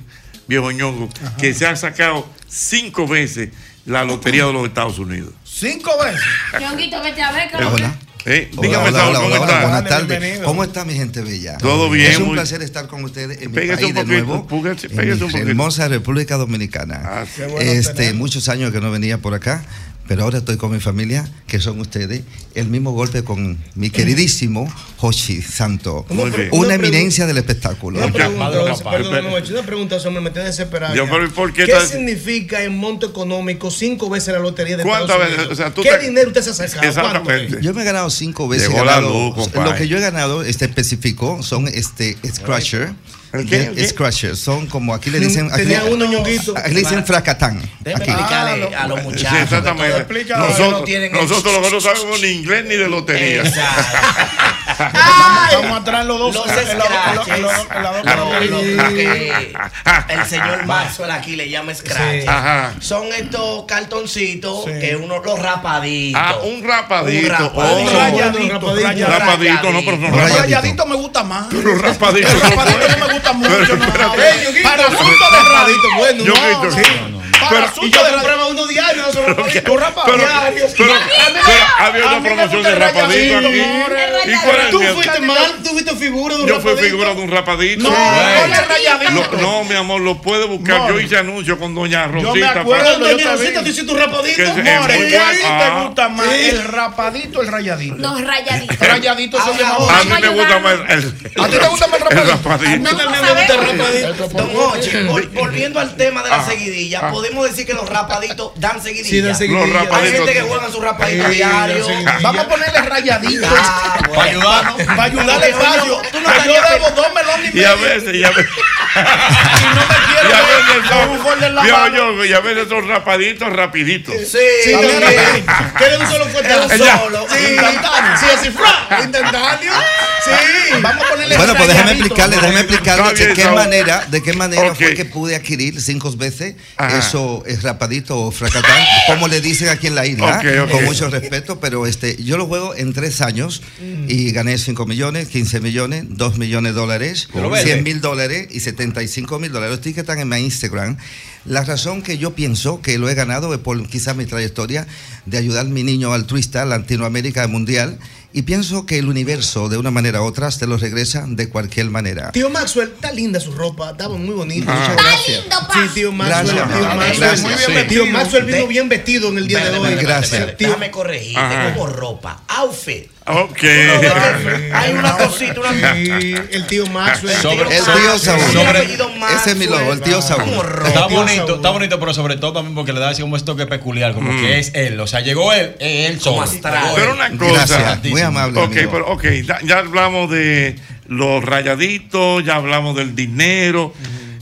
viejo ñongo, que se ha sacado cinco veces la lotería de los Estados Unidos. Cinco veces. Ñonguito, vete a ver, Hola. Eh, Hola, dígame, hola, hola, ¿cómo hola, está? buenas tardes. ¿Cómo está mi gente bella? Todo bien, Es un muy- placer estar con ustedes en mi Pégase país un de poquito, nuevo. en mi un hermosa República Dominicana. qué bueno este, muchos años que no venía por acá, pero ahora estoy con mi familia, que son ustedes. El mismo golpe con mi queridísimo Hochi Santo. Bien. Una eminencia del espectáculo. Una pregunta, perdón, una pregunta, eso me metió desesperado. Yo, ya. pero ¿y por qué ¿Qué significa en monto económico cinco veces la lotería de ¿Cuántas Estados veces? O sea, tú ¿Qué te- dinero usted se ha sacado? Exactamente. Yo me he ganado cinco veces. Llegó la luz, lo que yo he ganado, este específico, son este Scratcher. ¿El qué? ¿El qué? Scratcher. Son como aquí le dicen. Aquí, Tenía uno, ñonguito. aquí le dicen fracatán. Déjame a los Sí, muchachos. exactamente. Nosotros, no tienen el- nosotros los que no sabemos ni inglés ni de lotería. Vamos a traer los dos. Los No, el señor Maxwell aquí le llama scratch. Son estos cartoncitos Sí. que uno los rapaditos. Ah, un rapadito. Un rapadito. Oh. Un rayadito, Rapadito. rayadito. Rapadito, no, pero son Los Rayadito. rayaditos me gusta más. Los rapaditos. Los rapaditos no mucho. Pero no. Para asunto de radio. bueno, Yo no, grito, no. sí. Para asunto de compraba uno diario de esos rapaditos. Pero, diarios. pero, Diario. pero había A una mí me promoción gusta de el rapadito aquí. ¿Y cuál es Tú el fuiste mal, tú fuiste figura de un Yo fui rapadito. figura de un rapadito. No, no, mi amor, lo puede buscar. Yo hice anuncio con doña Yo Rosita. me acuerdo, doña Rosita, tú hiciste un rapadito. ¿y a te Ah. gusta más el rapadito o el rayadito? No, rayadito. Rayadito se llama. A mí me gusta más el, ¿A ti te gusta más el el rapadito? rapadito. Don Ochi, vol- volviendo al tema de la Ah, seguidilla, ah. Podemos decir que los rapaditos dan seguidilla. Sí, dan seguidilla. Los Hay rapaditos. gente que juegan su rapadito Sí, diario. dan seguidilla. Vamos a ponerle rayaditos. Ah, bueno. Para ayudarnos. Para ayudarle espacio. Tú no Yo debo dos melones y Y a medio. veces, y a veces, Y no me quiero y a ver veces con un gol de la son, mano. yo, y a veces son rapaditos, rapiditos. Sí, Sí. ¿Quieres un solo fuerte? Un solo. Sí, Instantáneo. Sí, así, ¡fra! Instantáneo. Sí. Vamos a ponerle Bueno, pues déjame explicarle, déjame explicarle de qué manera, de qué manera fue que pude adquirir cinco veces Ajá. eso es rapadito o fracatán, como le dicen aquí en la isla, con mucho respeto, pero este, yo lo juego en tres años y gané 5 millones, 15 millones, 2 millones de dólares, Pero verde. 100 mil dólares y 75 mil dólares. Los tickets están en mi Instagram. La razón que yo pienso que lo he ganado es por quizás mi trayectoria de ayudar a mi niño altruista, Latinoamérica mundial, y pienso que el universo, de una manera u otra, te lo regresa de cualquier manera. Tío Maxwell, está linda su ropa, estaba muy bonita. Ah. Muchas Está gracias. lindo, pa. Sí, tío Maxwell, Gracias. tío Maxwell. Gracias. Muy bien Sí. vestido. Tío Maxwell vino De- bien vestido en el día de hoy. espérate, Gracias. espérate, Tío- Déjame corregirte como ropa. Outfit. Ok. Hay una cosita, una Sí, el tío Maxwell. El tío Saúl. Sobre- Ese es mi logo, el tío Saúl. Está bonito, está bonito, pero sobre todo también porque le da así como este toque peculiar, como que es él. O sea, llegó él, es él Como solo. Pero una cosa. Gracias, muy amable. Ok, amigo. pero ok, ya, ya hablamos de los rayaditos, ya hablamos del dinero.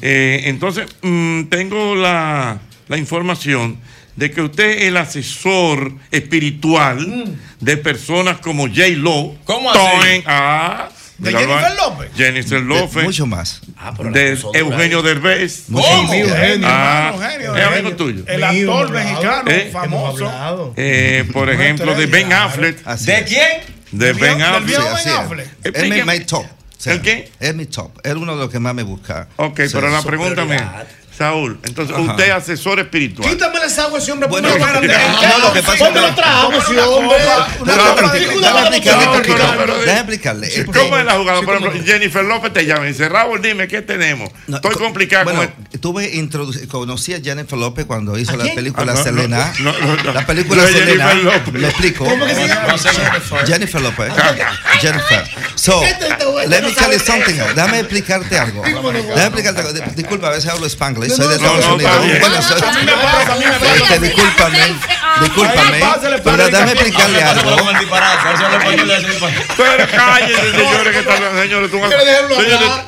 Eh, entonces, mm, tengo la, la información de que usted es el asesor espiritual de personas como J. Lo. ¿Cómo así? Toen, ah, ¿De Jennifer ahí. López? Jennifer López. mucho más. Ah, de Eugenio ahí. Derbez. ¿Cómo? Eugenio. Ah, Eugenio, es amigo tuyo. El actor mexicano Eh, famoso. Eh, por ejemplo, de Ben. Affleck. Así ¿De quién? De Ben Affleck. Ben es. Affleck. Es mi, top. O sea, ¿El qué? Es mi top. Es uno de los que más me busca. Ok, pero la pregunta me, superioridad. Saúl, entonces Ajá. usted es asesor espiritual. Quítame las aguas, ese hombre. Bueno, Ponme espérate, la- no, lo que pasa es Ponme sí, Una hombre. Déjame explicarle, ¿Cómo es la jugada? Por ejemplo, Jennifer López te llama y dice, Raúl, dime, ¿qué tenemos? Estoy co- complicado bueno, con tuve introducido, conocí a Jennifer López cuando hizo ¿A la película Ah, Selena. la película Selena. Jennifer López. Le explico. ¿Cómo que se llama? Jennifer López. Jennifer. So, let me tell you something. Déjame explicarte algo. Déjame explicarte algo. Disculpa, a veces hablo spanglish. Soy de Estados no, Unidos. Bueno, soy- A mí me pasa, a mí me pasa. Este, discúlpame, discúlpame. Pero déjame explicarle algo. <laughs> Pero cállese, señores, que están, señores,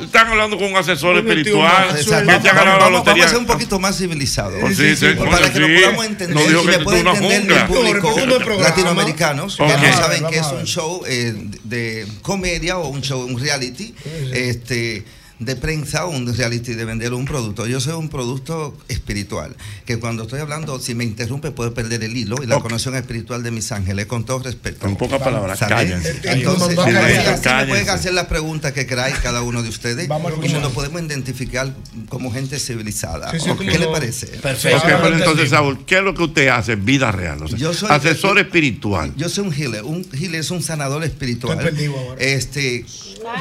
están hablando con un asesor espiritual que Vamos, ganado la vamos- vamos lotería. a ser un poquito más civilizados. Sí, sí, para que lo podamos entender y tú pueda entender el público latinoamericanos que no saben que es un show eh, de comedia o un show, un reality, este de prensa o un reality de vender un producto. Yo soy un producto espiritual, que cuando estoy hablando, si me interrumpe, puedo perder el hilo y la Ok. conexión espiritual de mis ángeles, con todo respeto. En pocas palabras, cállense. Entonces, pueden- cállense. si me pueden hacer las preguntas que queráis cada uno de ustedes Vamos y nos podemos identificar como gente civilizada. Sí, sí, Ok. como ¿Qué le no. parece? Perfecto. Ok, pero entonces, Saúl, ¿qué es lo que usted hace en vida real? O sea, Yo soy- asesor espiritual. Yo soy un healer. Un healer es un sanador espiritual. Estoy perdido ahora. Este,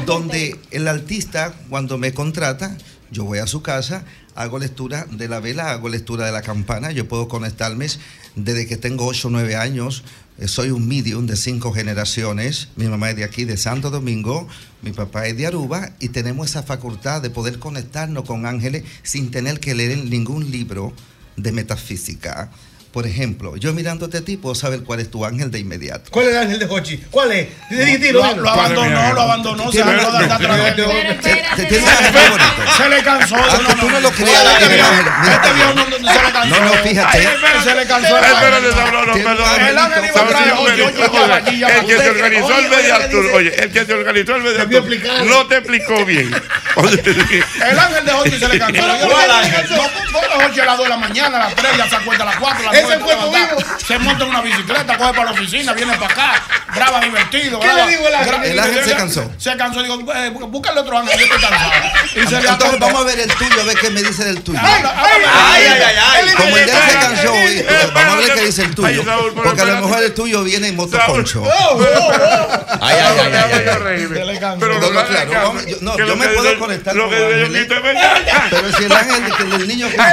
donde el artista, cuando me contrata, yo voy a su casa, hago lectura de la vela, hago lectura de la campana. Yo puedo conectarme desde que tengo 8 o 9 años. Eh, Soy un medium de cinco generaciones. Mi mamá es de aquí, de Santo Domingo. Mi papá es de Aruba. Y tenemos esa facultad de poder conectarnos con ángeles sin tener que leer ningún libro de metafísica. Por ejemplo, yo mirando a este tipo, saber cuál es tu ángel de inmediato. ¿Cuál es el ángel de Hochi? ¿Cuál es? Lo, lo abandonó, lo abandonó, se bonito. Se le cansó. Aunque tú no lo creas, Este viejo- no se le cansó. No, no, fíjate. Se le cansó. el Espérate, no, no, perdón. El ángel El que se organizó el mediatur, dice- oye, el que se organizó el mediatur explicarle. no te explicó <laughs> bien. El ángel de Hochi se le cansó. <laughs> ¿Cuál ángel? No, fue a las 8 a las 2 de la mañana, a las 3 ya se acuesta a las 4. a las Ese cuerpo vivo. Se monta en una bicicleta, coge para la oficina, viene para acá, graba divertido. ¿Qué graba- le digo el ángel? gra- El ángel se cansó. Se cansó, digo, eh, búscale otro ángel, yo estoy cansado. Y se le Entonces vamos a ver el tuyo, a ver qué me dice del tuyo. Ay, ay, ay, ay. Como el de él se cansó, vamos a ver qué dice el tuyo. Porque a lo mejor el tuyo viene en motoconcho. Ay, ay, ay, ay, ay. Pero no, yo, me puedo conectar lo que verdad. Pero si el ángel que el niño que <laughs>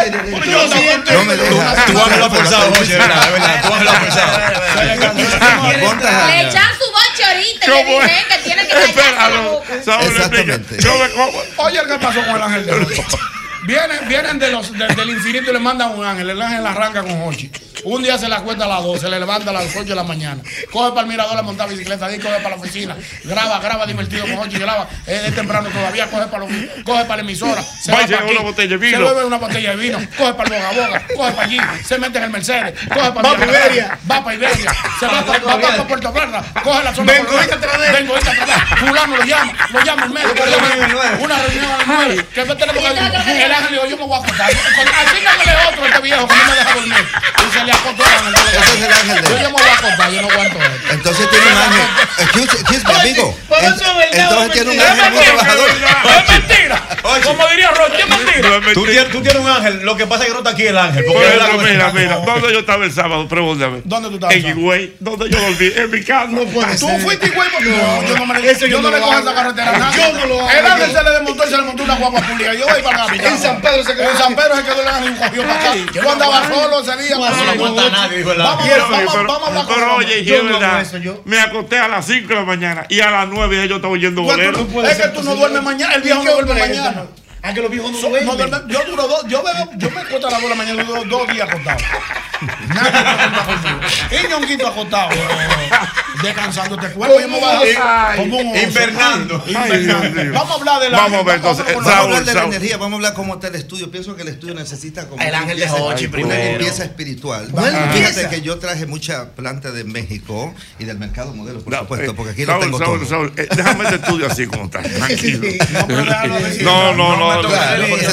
Yo no me deja. Tú ángel lo has Joche, verdad, es verdad. Tú forzado. Le echan su boche ahorita y le dije que tiene que callarse la boca. Exactamente. Oye, ¿qué pasó con el ángel de? <laughs> Vienen, vienen de los, de- del infinito y le mandan un ángel. El ángel arranca con Hochi. Un día se la cuenta a las 12, se le levanta a las 8 de la mañana. Coge para el mirador a montar bicicleta, de ahí coge para la oficina. Graba, graba divertido con Hochi, graba. Es de temprano todavía, coge para, la ofi- coge para la emisora. Se Va para bebe aquí, una botella de vino. Se bebe una botella de vino. Coge para el boga boga, coge para allí. Se mete en el Mercedes. Coge para Va para Iberia. Va para Iberia. Se va para, va para Puerto Plata. Coge la zona. Vengo, otra vez. Vengo ahorita otra vez. Fulano lo llama. Lo llama el médico. lo Una reunión a las nueve. Que me tenemos que El ángel dijo, yo me voy a acostar. Asígnamele otro a este viejo que no me deja dormir. Y se le. Ese es el ángel de Yo él. ya me voy a yo no aguanto esto. Entonces tiene un ángel. Excuse, excuse me, amigo. Entonces es tiene un ángel muy Es mentira, trabajador. Es mentira. Como diría Roche, es mentira. Tú tienes, un ángel, lo que pasa es que no está aquí el ángel. Mira, mira, ¿dónde yo estaba el sábado? Pregúntame. ¿Dónde tú estabas? En Higüey, ¿dónde yo dormí? En mi casa. Tú fuiste igual porque no, yo no me le, Eso yo yo no le cojo esa carretera. Yo no lo hago, El ángel yo. se le desmontó y se le montó una guagua pública. Yo voy para la capital. En San Pedro se quedó. En San Pedro se quedó el ángel y cogió para acá. Yo andaba solo ese día. Aguanta nadie, dijo el Vamos, pero- vamos Pero oye, Yo verdad. Me acosté a las 5 de la mañana y a las 9 ya yo estaba oyendo ¿Cuánto bolero. tú puedes Es que tú no duermes mañana, el viejo ¿Y no duerme mañana. Ah, que los viejos no So- duermen. no duerme- yo duro dos, yo, veo, yo me acuesto a las 2 de la mañana, duro dos días acostado. Nadie me acostado conmigo. Y ñonguito acostado, descansando este cuerpo. Voy a como un oso. Invernando. Invernando. Vamos a hablar de la Vamos a ver, entonces, Vamos a hablar de la energía, vamos a hablar cómo está el estudio. Pienso que el estudio necesita como El una ángel de limpieza- Hochi una primero. limpieza espiritual. Una Fíjate que yo traje mucha planta de México y del mercado modelo, por No, supuesto, eh, porque aquí Saúl, lo tengo Saúl, todo. Saúl, eh, déjame este estudio así como está, <laughs> tranquilo. <laughs> No. No, no, toques.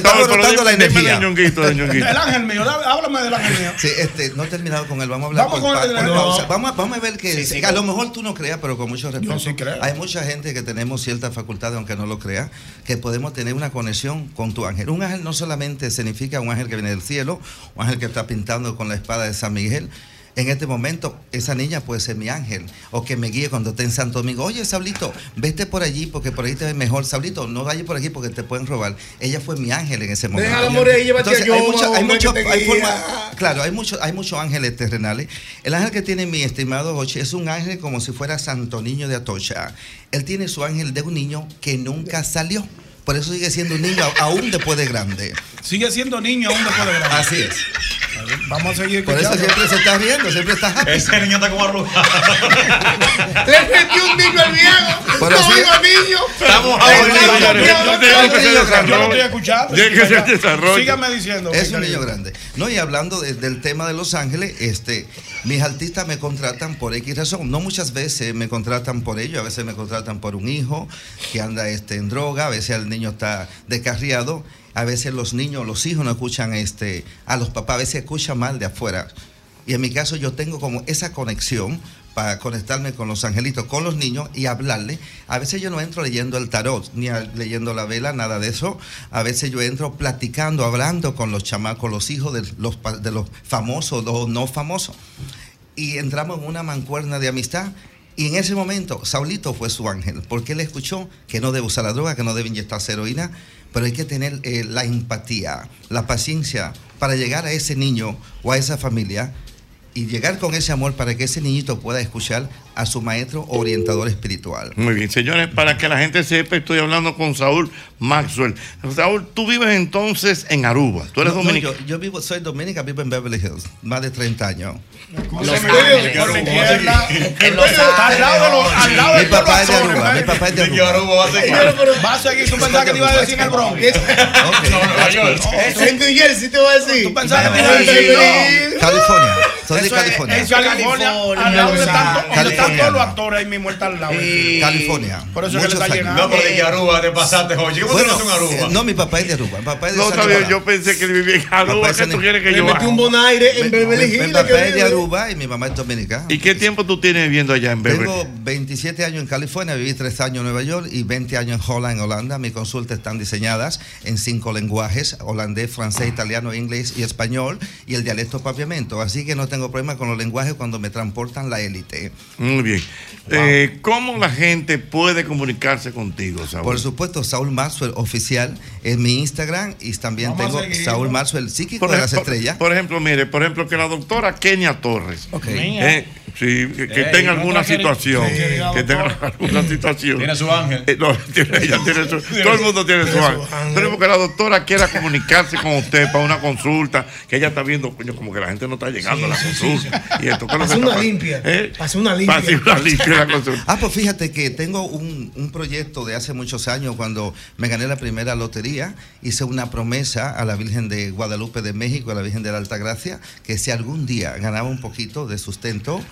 Claro, se está la energía. Ñonguito, Ñonguito. El ángel mío, háblame del ángel mío. Sí, este, no he terminado con él. Vamos a hablar Vamos con, con el- con no. pausa. Vamos, a- vamos a ver que Sí, sí, a lo mejor tú no creas, pero con mucho respeto. sí creo. Hay mucha gente que tenemos ciertas facultades, aunque no lo crea, que podemos tener una conexión con tu ángel. Un ángel no solamente significa un ángel que viene del cielo, un ángel que está pintando con la espada de San Miguel. En este momento, esa niña puede ser mi ángel o que me guíe cuando esté en Santo Domingo. Oye, Sablito, vete por allí porque por ahí te ves mejor. Sablito, no vayas por aquí porque te pueden robar. Ella fue mi ángel en ese momento. Déjala morir ahí, llévate a Entonces, hay mucho- hay mucho- que te hay forma- Claro, hay muchos hay muchos ángeles terrenales. El ángel que tiene mi estimado Hochi es un ángel como si fuera Santo Niño de Atocha. Él tiene su ángel de un niño que nunca salió. Por eso sigue siendo un niño aún después de grande. Sigue siendo niño aún después de grande. Así es. Vamos a seguir Por eso siempre se está riendo, siempre está happy. Ese niño está como arrugado. <laughs> Le metió un niño al viejo. Pero No, sí- oiga, niño. Estamos desarrolle. Yo lo estoy escuchando. Sígame diciendo. Es un niño grande. No, y hablando de- del tema de Los Ángeles, este, mis artistas me contratan por X razón. No muchas veces me contratan por ello, a veces me contratan por un hijo que anda este, en droga, a veces el niño está descarriado, a veces los niños, los hijos no escuchan este, a los papás, a veces escuchan mal de afuera. Y en mi caso yo tengo como esa conexión para conectarme con los angelitos, con los niños y hablarle. A veces yo no entro leyendo el tarot, ni leyendo la vela, nada de eso. A veces yo entro platicando, hablando con los chamacos, los hijos de los, de los famosos o no famosos. Y entramos en una mancuerna de amistad. Y en ese momento, Saulito fue su ángel, porque él escuchó que no debe usar la droga, que no debe inyectarse heroína, pero hay que tener eh, la empatía, la paciencia para llegar a ese niño o a esa familia y llegar con ese amor para que ese niñito pueda escuchar a su maestro orientador espiritual. Muy bien, señores, para que la gente sepa, estoy hablando con Saúl Maxwell. Saúl, tú vives entonces en Aruba. Tú eres No, no, dominicano. yo, yo vivo, soy dominica, vivo en Beverly Hills, más de 30 años. En los Está al lado de los- al lado Mi papá es de Aruba, mi papá es de De Aruba va a seguir. Tú pensabas que te iba a decir en el Bronx. En New Jersey te voy a decir. Tú pensabas que te iba a decir. California. Soy de California. es California, al lado donde están, to- donde están California. todos los actores, ahí mismo está al lado. California. Por eso es que le está llegando. No, pero de Aruba te pasaste, oye. ¿Cómo Bueno, un Aruba? eh, no, mi papá es de Aruba. Mi papá es de No, San está bien, Nicolás. yo pensé que él vivía en Aruba. ¿Qué tú quieres que yo metí haga? un bonaire en Beverly mi- Hills. Mi papá es de. Aruba y mi mamá es dominicana. ¿Y qué tiempo tú tienes viviendo allá en Beverly? Tengo 27 años en California, viví 3 años en Nueva York y 20 años en Holland, en Holanda. Mis consultas están diseñadas en cinco lenguajes, holandés, francés, italiano, inglés y español, y el dialecto papiamento. Así que no tengo problema con los lenguajes cuando me transportan la élite. Muy bien. Eh, ¿Cómo la gente puede comunicarse contigo, Saúl? Por supuesto, Saúl Maxwell oficial en mi Instagram y también Vamos tengo. Saúl Maxwell, psíquico Por de las estrellas. Por ejemplo, mire, por ejemplo, que la doctora Kenia Torres, eh, sí, que, que Ey, tenga no alguna situación, Sí, que tenga alguna situación. Tiene su ángel. Eh, no, tiene- ella tiene su- todo el mundo tiene su Tiene su ángel. Pero porque la doctora quiera comunicarse con usted para una consulta, que ella está viendo, coño, como que la gente no está llegando a la consulta. Y esto, ¿qué una limpia. ¿Eh? Hace una limpia. Para hacer una limpia la consulta. Ah, pues fíjate que tengo un, un proyecto de hace muchos años cuando me gané la primera lotería. Hice una promesa a la Virgen de Guadalupe de México, a la Virgen de la Altagracia, que si algún día ganaba un poquito de sustento,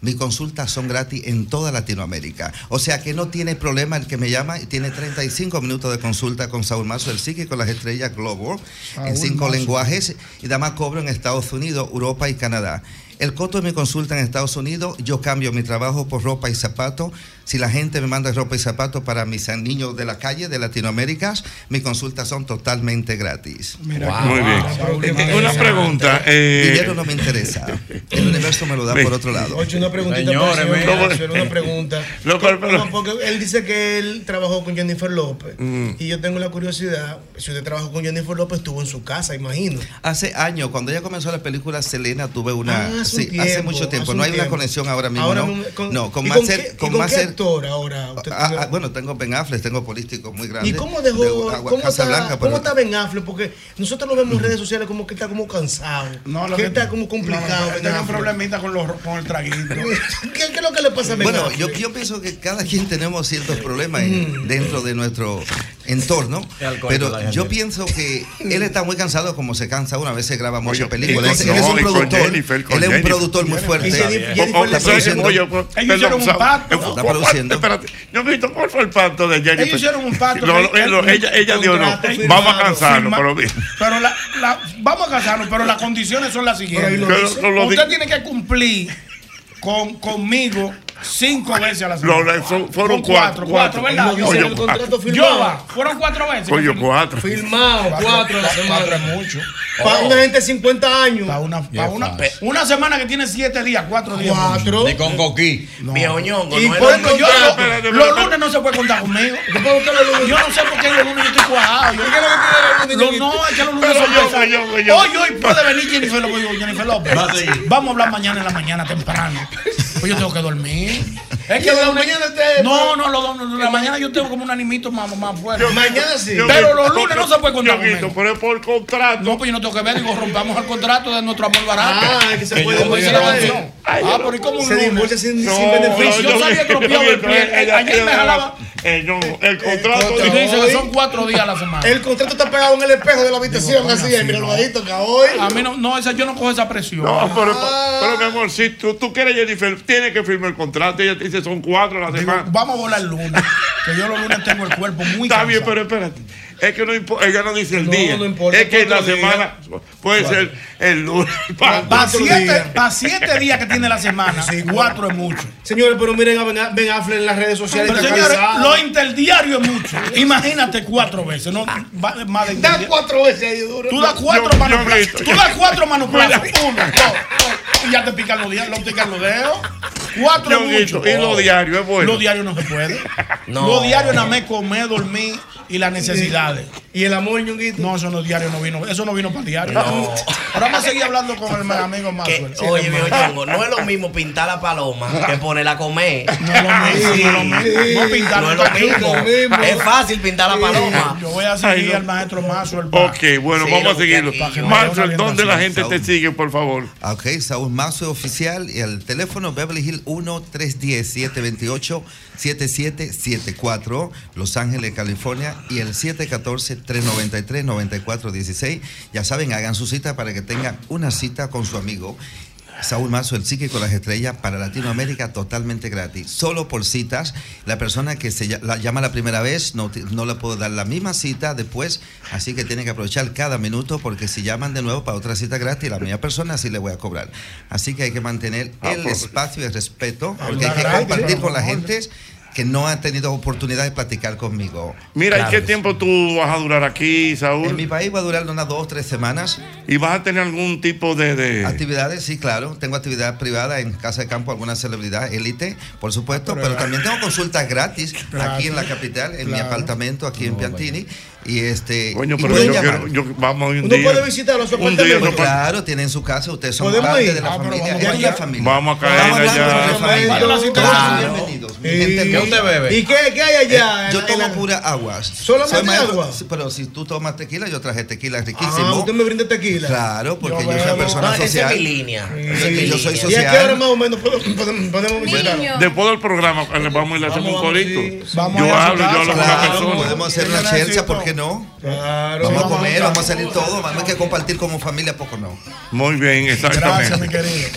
mis consultas son gratis en toda Latinoamérica. O sea que no tiene problema el que me llama y tiene 35 minutos de consulta con Saúl Mazo, el psíquico las estrellas Global, en cinco lenguajes y además cobro en Estados Unidos, Europa y Canadá. El costo de mi consulta en Estados Unidos, yo cambio mi trabajo por ropa y zapatos. Si la gente me manda ropa y zapatos para mis niños de la calle de Latinoamérica, mis consultas son totalmente gratis. Muy bien. Eh, Una pregunta. eh, Dinero no me interesa. El universo me lo da <laughs> por otro lado. Oye, una preguntita Señores, para señor mira. Una pregunta. <laughs> Pero- No, porque él dice que él trabajó con Jennifer López. Mm. Y yo tengo la curiosidad, si usted trabajó con Jennifer López, estuvo en su casa, imagino. Hace años, cuando ella comenzó la película Selena, tuve una. Ah, hace un sí, hace mucho tiempo. hace No hay una conexión ahora mismo. Ahora no, con- no, con ¿y más con ser- qué- y con con más qué ser- actor ahora? Usted Ah, tiene- ah, bueno, tengo Ben Affleck, tengo políticos muy grandes. ¿Y cómo dejó, de cómo, está, pero- cómo está Ben Affleck? Porque nosotros lo vemos en redes sociales como que está como cansado. No, lo que que está como complicado. No, tengo un problemita con, los, con el traguito. <laughs> ¿Qué, qué es lo que le pasa a Ben Bueno, Affleck? yo, yo pienso que cada quien tenemos ciertos problemas en- dentro de nuestro entorno, pero yo pienso que él está muy cansado como se cansa una vez se graba muchas películas. Él, es un productor, Jennifer, él es un Jennifer. productor muy fuerte. Y Jennifer- Está produciendo. Oye, oye, Ellos hicieron un Saúl, pacto. eh, Está ¿cuál- produciendo. Espérate, yo me visto, ¿cuál fue el pacto de Jennifer? Ellos hicieron un pacto No, no, ella, ella dijo, no, vamos a cansarnos, pero bien. Pero la, la- vamos a casarnos, pero las condiciones son las siguientes. Pero ahí lo dice. Lo- lo Usted tiene que cumplir con, conmigo cinco veces a la No, semana. no, son- fueron cuatro, cuatro, cuatro. ¿verdad? Yo- Oye, el contrato cuatro. firmado. Fueron cuatro veces. Oye, cuatro. Filmado, cuatro a la semana. Cuatro es mucho. Para una gente de 50 años. Para una, pa' una, una semana que tiene siete días, cuatro días. Cuatro. Ni con coquí. Viejo ñongo, Y no por ejemplo, yo, los lunes no se puede contar conmigo. Yo no sé por qué los lunes yo estoy cuajado. Yo, ¿Qué es lo que no, es que los lunes son yo, pesados. Hoy, hoy puede venir Jennifer López. Jennifer López. Vamos a hablar mañana en la mañana temprano. Pues yo tengo que dormir. Es que la los- mañana usted- No, no, los la mañana yo tengo como un animito más, más fuerte. Mañana sí. Yo- Pero los lunes no se puede contar conmigo. pero es por contrato. No, pues yo no tengo que ver. Digo, rompamos el contrato de nuestro amor barato. Ah, es que se Que puede dice la canción. Ah, pero ¿y cómo un Se lunes? divorcia sin, No, sin beneficio. yo salí estropeado del pie. ella- Ayer me jalaba. Eh, no, el contrato. Y tú dices que son cuatro días a la semana. El contrato está pegado en el espejo de la habitación, así, así, mira, lo que hoy. A mí no, no esa, yo no cojo esa presión. No, pero, pero mi amor, si tú, tú quieres Jennifer, tienes que firmar el contrato. Ella te dice son cuatro a la Digo, semana. vamos a volar el lunes. Que yo los lunes tengo el cuerpo muy Está bien, pero espérate. Es que no importa, ella no dice el No, día. no importa, es que la días. semana puede ser el lunes. Para siete, días. pa' siete días que tiene la semana, cuatro es mucho. Señores, pero miren a Ben, Ben Affleck en las redes sociales. Pero señores, lo interdiario es mucho. Imagínate cuatro veces, no va- más de Da cuatro veces ahí duro. Tú das cuatro Yo- manos. Tú das cuatro manos. Uno, dos, dos. Y ya te pican los dedos. Lo pican los dedos. Cuatro es mucho. y lo diario es bueno. Lo diario no se puede. <laughs> No. Lo diario nada más es comer, dormir y las necesidades. Y el amor, ñonguito. No, eso no diario no vino. Eso no vino para el diario. Ahora <laughs> vamos a seguir hablando con el amigo Maxwell. oye, viejo ñongo, no es lo mismo pintar la paloma que ponerla a comer. <laughs> No es lo mismo. No es lo mismo. No pintar No es lo mismo. mismo. Es fácil pintar la paloma. Yo voy a Ay, seguir no. al maestro Maxwell. Ok, bueno, Sí, vamos a seguirlo. Marcel, ¿dónde la Saúl. gente te sigue, por favor? Ok, Saúl Mazo oficial y el teléfono Beverly Hill 1-310-728-7774, Los Ángeles, California, y el 714-393-9416. Ya saben, hagan su cita para que tengan una cita con su amigo. Saúl Mazo, el psíquico de las estrellas, para Latinoamérica totalmente gratis. Solo por citas. La persona que se ll- la llama la primera vez no, no le puedo dar la misma cita después, así que tienen que aprovechar cada minuto porque si llaman de nuevo para otra cita gratis, la misma persona sí le voy a cobrar. Así que hay que mantener Ah, el espacio y el respeto porque hay que compartir con la gente que no ha tenido oportunidad de platicar conmigo. Mira, ¿y qué tiempo tú vas a durar aquí, Saúl? En mi país va a durar unas dos o tres semanas. ¿Y vas a tener algún tipo de...? de- Actividades, sí, claro. Tengo actividad privada en Casa de Campo, alguna celebridad, élite, por supuesto, pero, también tengo consultas gratis aquí en la capital, en mi apartamento, aquí en Piantini. Y este. Coño, pero yo llamar. quiero- yo- vamos un día. puede visitar los apartamentos. Claro, tienen su casa, ustedes son ¿Podemos parte ir? de la Ah, familia. vamos Es la familia. Vamos a caer allá. la la bienvenidos. Mi ¿Y gente qué usted bebe? ¿Y qué- qué hay allá? Yo en tomo la- pura aguas. ¿Solamente agua? Pero si tú tomas tequila, yo traje tequila Ah, riquísimo. usted me brinda tequila. Claro, porque yo, Yo soy persona Ah, esa es social. mi línea. Sí, Esa es mi yo soy línea. social. ¿Y a qué hora más o menos podemos, visitar? Después del programa, le vamos y le hacemos un corito. Yo hablo, yo hablo con una Claro, persona. podemos hacer una chelcha, ¿por qué no? Claro. Vamos a comer, vamos a salir todos, vamos a que compartir como familia, poco no. Muy bien, exactamente. Gracias, mi querido.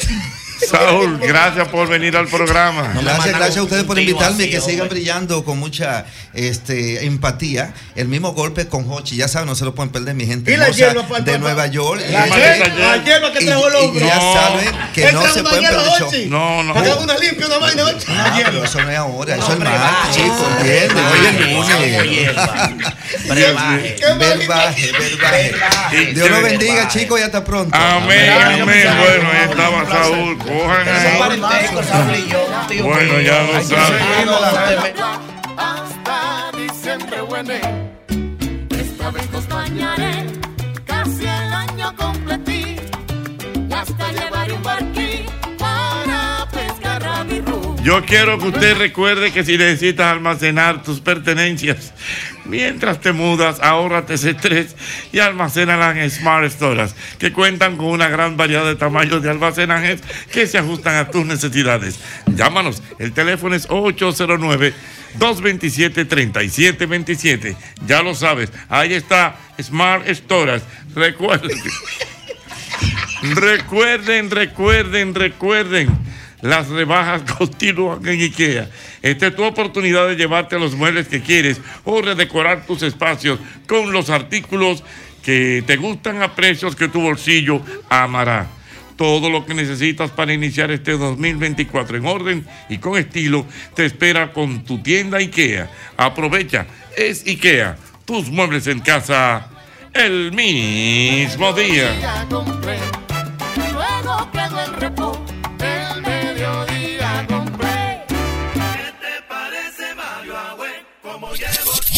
Saúl, gracias por venir al programa. Gracias, gracias a ustedes por invitarme y que sigan brillando con mucha este, empatía. El mismo golpe con Hochi, ya saben, no se lo pueden perder, mi gente Y la hermosa hierba, pa- de Nueva York. La Y- hierba, la hierba que trajo el y hombre. ya No. saben que no se pueden perder show. No, no. Haga una limpia, una vaina, Hochi. Ah, pero eso no es ahora, eso es baje, chicos, lunes. Brebaje. Verbaje, verbaje. Dios lo bendiga, chicos, y hasta pronto. Amén, amén. Bueno, ahí estaba Saúl. Ahí. Bueno, ya lo saben. Hasta diciembre, bueno. Esta vez nos bañaré casi el año completí. Y hasta llevaré un barquí para pescar rabirú. Yo quiero que usted recuerde que si necesitas almacenar tus pertenencias mientras te mudas, ahórrate ese estrés y almacénalas en Smart Storage, que cuentan con una gran variedad de tamaños de almacenajes que se ajustan a tus necesidades. Llámanos, el teléfono es 809 227 3727. Ya lo sabes, ahí está Smart Storage. Recuerden. <laughs> Recuerden, recuerden, recuerden. Las rebajas <laughs> continúan en IKEA. Esta es tu oportunidad de llevarte los muebles que quieres o redecorar tus espacios con los artículos que te gustan a precios que tu bolsillo amará. Todo lo que necesitas para iniciar este 2024 en orden y con estilo te espera con tu tienda IKEA. Aprovecha, es IKEA, tus muebles en casa el mismo día.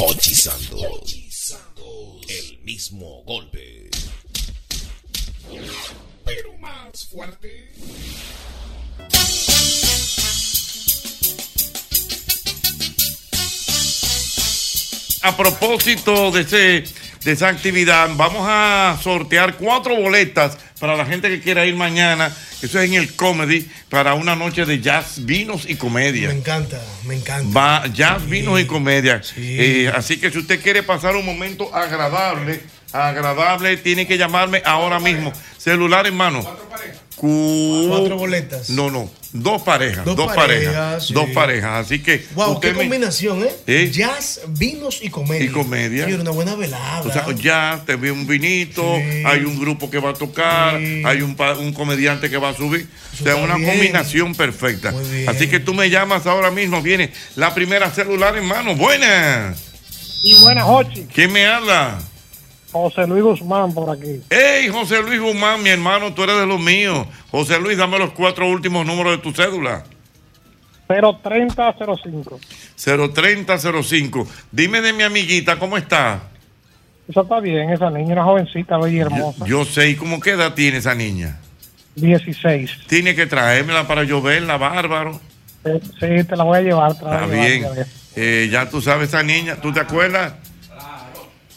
Hochi Santos. El mismo golpe. Pero más fuerte. A propósito de, ese, de esa actividad, vamos a sortear cuatro boletas para la gente que quiera ir mañana. Eso es en el Comedy para una noche de jazz, vinos y comedia. Me encanta, me encanta. Va jazz, vinos y comedia. Eh, así que si usted quiere pasar un momento agradable, agradable, tiene que llamarme ahora mismo. Celular en mano. Cu- Cuatro boletas. No, no. Dos parejas. Dos, Dos parejas. parejas, sí. Dos parejas. Así que. Wow, qué me- combinación, ¿eh? ¿Eh? Jazz, vinos y comedia. Y comedia. Señor, una buena velada. O sea, ya te vi un vinito, hay un grupo que va a tocar, hay un, un comediante que va a subir. O sea, una bien. combinación perfecta. Muy bien. Así que tú me llamas ahora mismo, viene la primera celular en mano. Buenas. Y buenas, Jochi. ¿Quién me habla? José Luis Guzmán por aquí. Hey, José Luis Guzmán, mi hermano, tú eres de los míos. José Luis, dame los cuatro últimos números de tu cédula. 03005. 03005. Dime de mi amiguita, ¿cómo está? Eso está bien, esa niña, una jovencita, bella y hermosa. Yo sé, ¿y cómo qué edad tiene esa niña? 16. Tiene que traérmela para yo verla, bárbaro. Eh, Sí, te la voy a llevar. Está bien. Eh, ya tú sabes esa niña, ¿tú te acuerdas?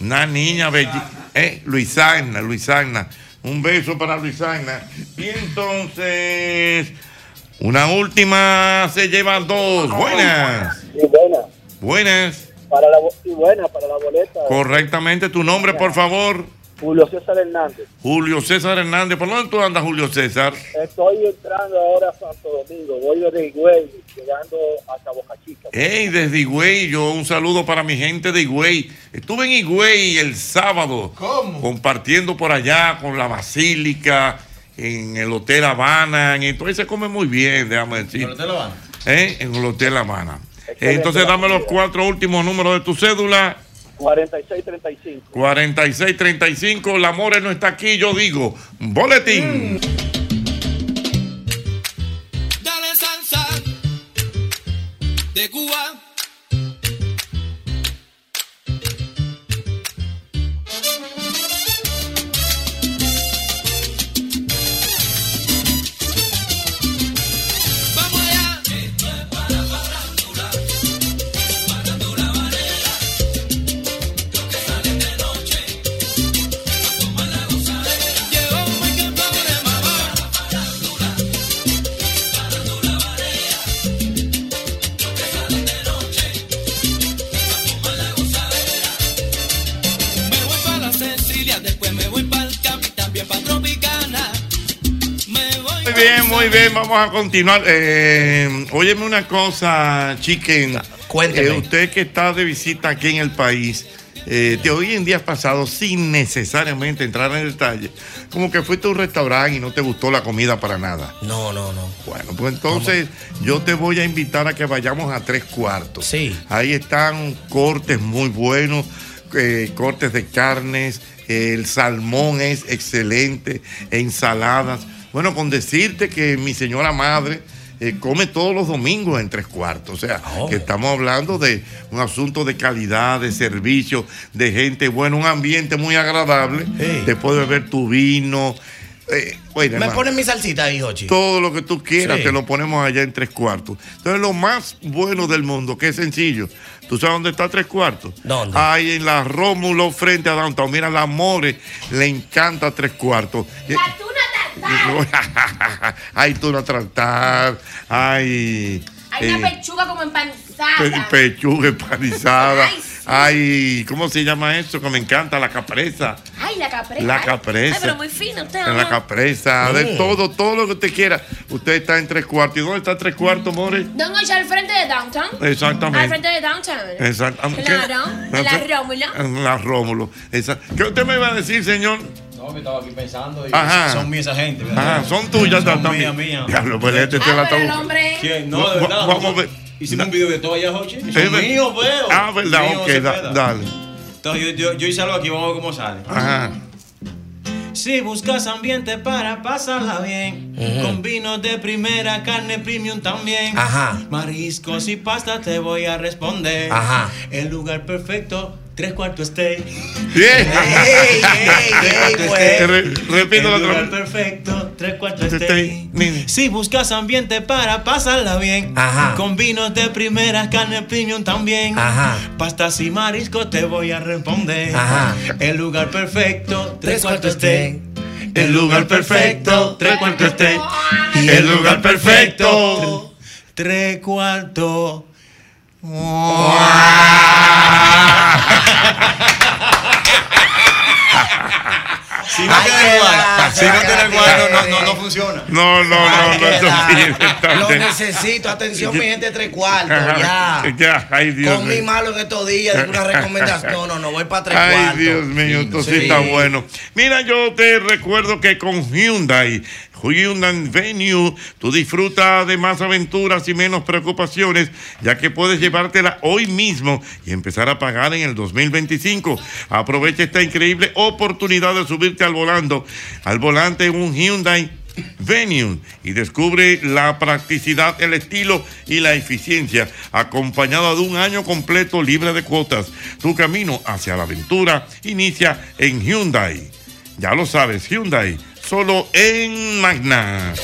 Una niña bella. Eh, Luisana, Luisana. Un beso para Luisana. Y entonces, una última se llevan dos. Buenas. Buenas. para la, bo- y buena para la boleta. Correctamente, tu nombre, por favor. Julio César Hernández. Julio César Hernández. ¿Por dónde tú andas, Julio César? Estoy entrando ahora a Santo Domingo. Voy desde Higüey, llegando hasta Boca Chica. Hey, desde Higüey, yo un saludo para mi gente de Higüey. Estuve en Higüey el sábado. Compartiendo por allá con la Basílica, en el Hotel Habana. Entonces se come muy bien, déjame decir. ¿En el Hotel Habana? ¿Eh? En el Hotel Habana. Entonces dame los cuatro últimos números de tu cédula. 4635. 4635, la More no está aquí, yo digo, boletín. Dale Muy bien, vamos a continuar. Eh, óyeme una cosa, Chicken. Cuénteme. Eh, usted que está de visita aquí en el país, eh, de hoy en días pasados, sin necesariamente entrar en detalle, como que fuiste a un restaurante y no te gustó la comida para nada. No, no, no. Bueno, pues entonces yo te voy a invitar a que vayamos a tres cuartos. Sí. Ahí están cortes muy buenos, eh, cortes de carnes, el salmón es excelente, ensaladas. Bueno, con decirte que mi señora madre eh, come todos los domingos en tres cuartos. O sea, que estamos hablando de un asunto de calidad, de servicio, de gente buena, un ambiente muy agradable. Te puedes beber tu vino. Eh, oye, Me hermano, ponen mi salsita ahí, Jochi. todo lo que tú quieras Sí. te lo ponemos allá en tres cuartos. Entonces, lo más bueno del mundo, que es sencillo. ¿Tú sabes dónde está tres cuartos? ¿Dónde? Ahí en la Rómulo frente a Downtown. Mira, la More le encanta tres cuartos. <laughs> Hay tuna tratar, hay Hay eh, una pechuga como empanizada. pe- pechuga empanizada, Ay, sí. ¿cómo se llama eso? Que me encanta, la capresa. Ay, la capresa. La Ay, capresa. Ay, pero muy fino usted, la capresa, de Mm. todo, todo lo que usted quiera. Usted está en tres cuartos. ¿Y dónde está tres cuartos, More? Don Ocho al frente de Downtown. Exactamente. Al frente de Downtown. Exactamente. Claro. En la Rómulo. En la Rómulo. Esa- ¿Qué usted me iba a decir, señor? No, estaba aquí pensando. Y Ajá. Son mías esa gente. Ajá, son tuyas Son también. mías. Diablo, pues este te la. ¿Quién? No, de verdad. vamos a ver. Hicimos un video de todo allá, Jochi. Es Son míos, veo. Ah, verdad, ok, da- dale. Entonces yo, yo, yo hice algo aquí, vamos a ver cómo sale. Ajá. Si buscas ambiente para pasarla bien, con vinos de primera, carne premium también. Ajá. Mariscos y pasta te voy a responder. Ajá. El lugar perfecto, tres cuartos stay. Bien. Re- El lugar perfecto, tres cuartos Stay. stay. Si buscas ambiente para pasarla bien, Ajá. con vinos de primera, carne premium también. Ajá. Pastas y mariscos te voy a responder. Ajá. El lugar perfecto, tres Tres cuartos stay. El lugar perfecto, tres cuartos stay. El lugar perfecto, tres cuartos. <laughs> Si no tiene igual, si no tiene igual, no, no, no, no funciona. No, no, no, no, eso sí. Lo necesito. Atención, mi gente, tres cuartos. Ya. Ya, ay Dios Comí mío. malo en estos días. Digo una recomendación. No, no, no. Voy para tres Ay, cuartos. Dios mío, esto sí. Sí. está bueno. Mira, yo te recuerdo que con Hyundai, Hyundai Venue, tú disfrutas de más aventuras y menos preocupaciones, ya que puedes llevártela hoy mismo y empezar a pagar en el 2025. Aprovecha esta increíble oportunidad de subirte al volando, al volante un Hyundai Venue y descubre la practicidad, el estilo y la eficiencia, acompañada de un año completo libre de cuotas. Tu camino hacia la aventura inicia en Hyundai. Ya lo sabes, Hyundai, solo en Magna.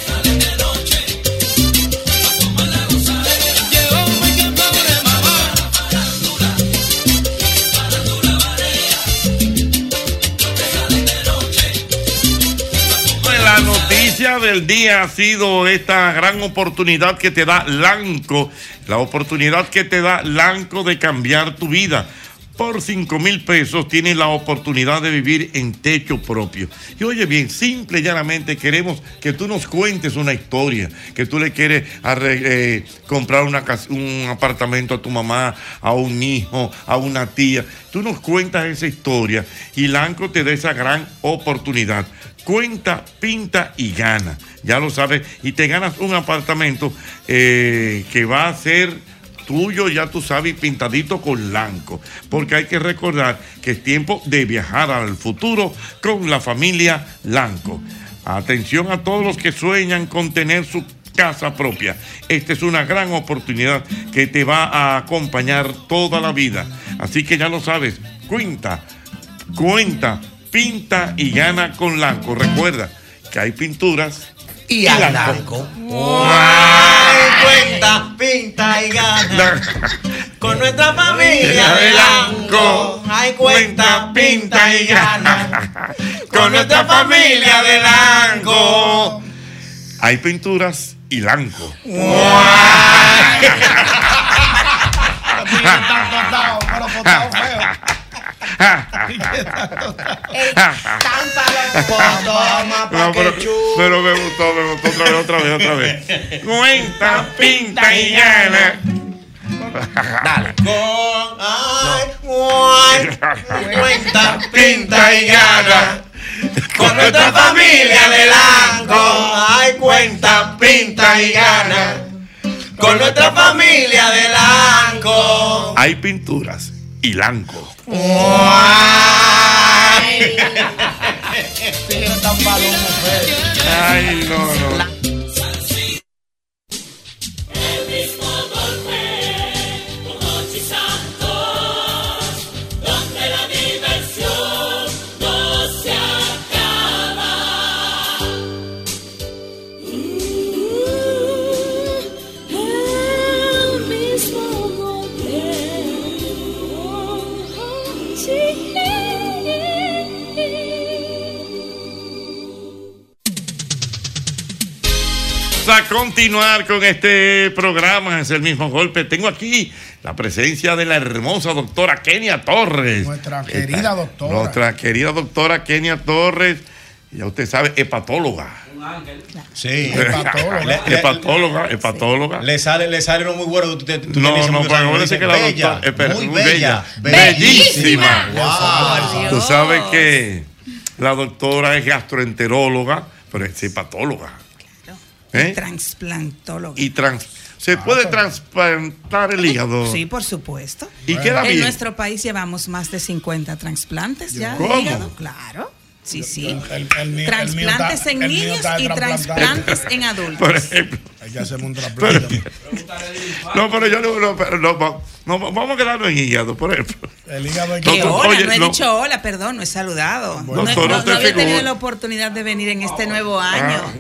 La noticia del día ha sido esta gran oportunidad que te da Lanco, la oportunidad que te da Lanco de cambiar tu vida. Por 5 mil pesos tienes la oportunidad de vivir en techo propio. Y oye bien, simple y llanamente queremos que tú nos cuentes una historia, que tú le quieres eh, comprar una un apartamento a tu mamá, a un hijo, a una tía. Tú nos cuentas esa historia y Lanco te da esa gran oportunidad. Cuenta, pinta y gana. Ya lo sabes. Y te ganas un apartamento eh, que va a ser tuyo, ya tú sabes, pintadito con blanco. Porque hay que recordar que es tiempo de viajar al futuro con la familia Lanco. Atención a todos los que sueñan con tener su casa propia. Esta es una gran oportunidad que te va a acompañar toda la vida. Así que ya lo sabes, cuenta, cuenta, pinta y gana con Lanco. Recuerda que hay pinturas Y a Lanco. Ay, cuenta, pinta y gana. Con nuestra familia de Lanco. Ay, cuenta, pinta y gana. Con nuestra familia de Lanco. Hay pinturas y Lanco. <laughs> feo. No, pero, pero me gustó, me gustó otra vez, otra vez, otra vez. Cuenta, pinta y gana. Dale. Ay, cuenta, pinta y gana. Con nuestra familia de Lanco. Ay, cuenta, pinta y gana. Con nuestra familia de Lanco. Hay pinturas y Lanco. <laughs> Ay, no, no. A continuar con este programa, es el mismo golpe. Tengo aquí la presencia de la hermosa doctora Kenia Torres. Nuestra querida doctora. Nuestra querida doctora Kenia Torres, ya usted sabe, hepatóloga. Sí. <laughs> Hepatóloga. Hepatóloga, hepatóloga. Le sale, le sale uno muy bueno. Tú, te- tú No, no, pero dice, que la bella, doctora- muy muy bella, bella. bellísima. Bellísima. Wow. Tú sabes que la doctora es gastroenteróloga, pero es hepatóloga. ¿Eh? Transplantólogo. Y trans, ¿Se puede trasplantar el hígado? Sí, por supuesto. ¿Y queda En bien? nuestro país llevamos más de 50 trasplantes ya de ¿Cómo? hígado. Claro. Sí, sí. el Trasplantes en niños y trasplantes en adultos. Por ejemplo. Hay que hacerme un trasplante. No, pero yo no, no, pero no, no, vamos a quedarnos en hígado, por ejemplo. El hígado hay Que Doctor, hola, oye, no he no. dicho hola, perdón, no he saludado. No, no- no había tenido la oportunidad de venir en este nuevo año Ah.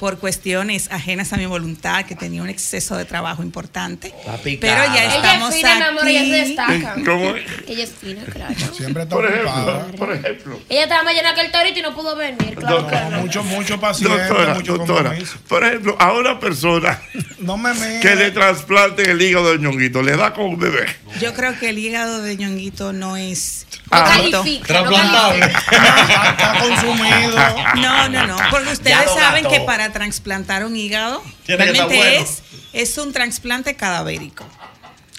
Por cuestiones ajenas a mi voluntad, que tenía un exceso de trabajo importante. Pero ya Ella es estamos fina, mi amor, ella se aquí. destaca. ¿Cómo? Ella es fina, <laughs> claro. Siempre está Por ocupada. ejemplo, por ejemplo. Ella estaba más llena que el torito y no pudo venir, claro que no. Mucho, mucho paciente, Doctora, mucho doctora, por ejemplo, a una persona <laughs> No me que le trasplanten el hígado de ñonguito, le da con un bebé. Yo creo que el hígado de ñonguito no es. Ah, califica, Trasplantable. no <laughs> Está consumido. No, no, no. Porque ustedes saben gastó. que para trasplantar un hígado realmente bueno. es, es un trasplante cadavérico.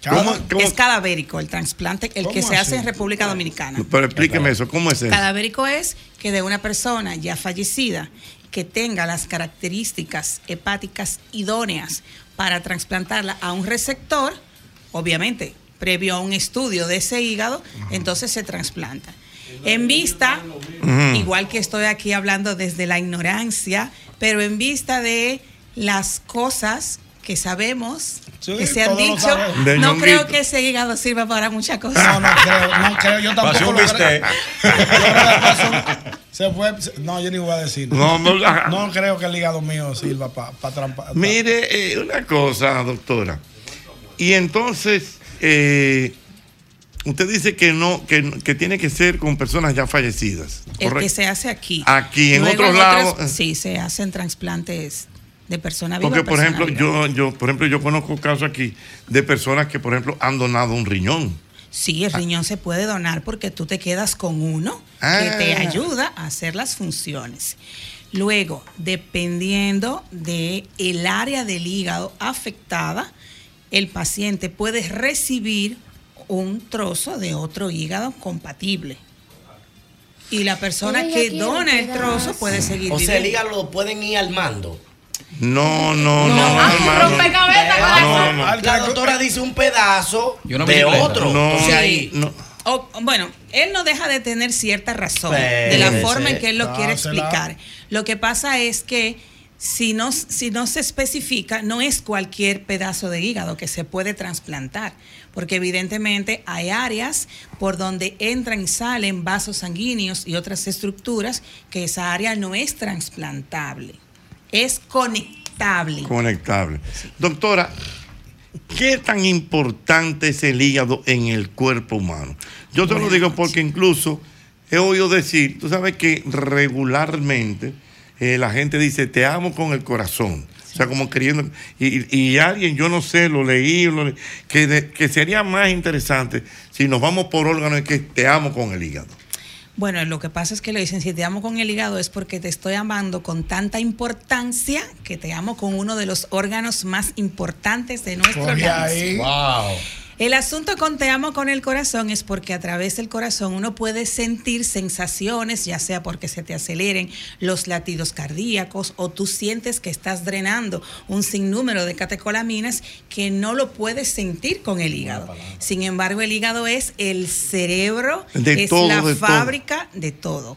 ¿Cómo, cómo- Es cadavérico el trasplante, el que ¿Cómo se hace así? en República Dominicana. Pero explíqueme eso, ¿cómo es eso? Cadavérico es que de una persona ya fallecida que tenga las características hepáticas idóneas para trasplantarla a un receptor, obviamente, previo a un estudio de ese hígado, entonces se trasplanta. En vista, igual que estoy aquí hablando desde la ignorancia, pero en vista de las cosas que sabemos, Sí, que se han dicho, no Ñonguito. creo que ese hígado sirva para muchas cosas. No, no creo, no creo, yo tampoco lo creo. Se fue, no, yo ni voy a decir. No, no. No creo que el hígado mío sirva para trampar. Mire, eh, una cosa, doctora. Y entonces, eh, usted dice que no, que, que tiene que ser con personas ya fallecidas. El que ¿correcto? se hace aquí. Aquí, en Luego otros lados. sí, se hacen trasplantes de persona viva. Porque, por ejemplo, viva. yo, yo, por ejemplo, yo conozco casos aquí de personas que, por ejemplo, han donado un riñón. Sí, el riñón se puede donar porque tú te quedas con uno que te Ah. ayuda a hacer las funciones. Luego, dependiendo de el área del hígado afectada, el paciente puede recibir un trozo de otro hígado compatible. Y la persona que dona el trozo puede seguir O sea, el hígado lo pueden ir armando. No, no, no. Ah, rompecabezas con No, la- no. La doctora dice un pedazo de otro. No, o sea, ahí. no. O- bueno, él no deja de tener cierta razón de la ese- forma en que él lo quiere explicar. Lo que pasa es que si no, si no se especifica, no es cualquier pedazo de hígado que se puede trasplantar, porque evidentemente hay áreas por donde entran y salen vasos sanguíneos y otras estructuras que esa área no es trasplantable, es conectable. Conectable. Doctora, ¿qué tan importante es el hígado en el cuerpo humano? Yo te lo digo porque incluso he oído decir, tú sabes que regularmente eh, la gente dice, te amo con el corazón. O sea, como queriendo. Y, y alguien, yo no sé, lo leí, lo leí, que, de- que sería más interesante si nos vamos por órganos es que te amo con el hígado. Bueno, lo que pasa es que le dicen, si te amo con el hígado es porque te estoy amando con tanta importancia que te amo con uno de los órganos más importantes de nuestro organismo. Wow. El asunto con te amo con el corazón es porque a través del corazón uno puede sentir sensaciones, ya sea porque se te aceleren los latidos cardíacos o tú sientes que estás drenando un sinnúmero de catecolaminas que no lo puedes sentir con el hígado. Sin embargo, el hígado es el cerebro, De es todo, la de todo. fábrica de todo,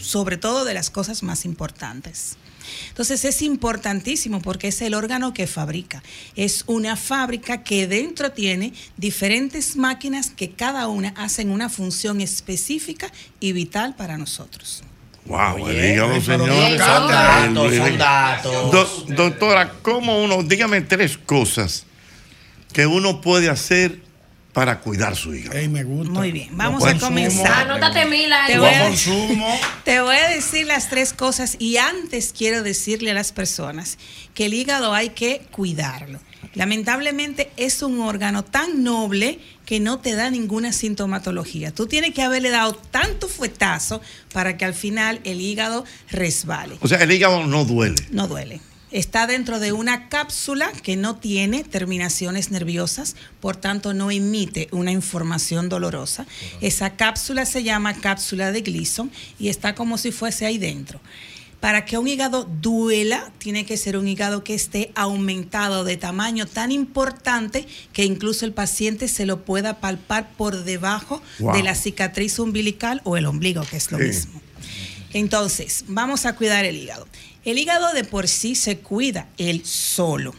sobre todo de las cosas más importantes. Entonces es importantísimo porque es el órgano que fabrica. Es una fábrica que dentro tiene diferentes máquinas que cada una hacen una función específica y vital para nosotros. Wow, Oye, pero señor. bien, son datos, son datos. Do- doctora, ¿cómo uno, dígame tres cosas que uno puede hacer para cuidar su hígado? me gusta. Muy bien, vamos a comenzar. Anótate mil. Te voy, a, <laughs> te voy a decir las tres cosas y antes quiero decirle a las personas que el hígado hay que cuidarlo. Lamentablemente es un órgano tan noble que no te da ninguna sintomatología. Tú tienes que haberle dado tanto fuetazo para que al final el hígado resbale. O sea, el hígado no duele. No duele. Está dentro de una cápsula que no tiene terminaciones nerviosas, por tanto no emite una información dolorosa. Esa cápsula se llama cápsula de Gleason y está como si fuese ahí dentro. Para que un hígado duela, tiene que ser un hígado que esté aumentado de tamaño tan importante que incluso el paciente se lo pueda palpar por debajo Wow. de la cicatriz umbilical o el ombligo, que es lo Sí. mismo. Entonces, vamos a cuidar el hígado. El hígado de por sí se cuida él solo.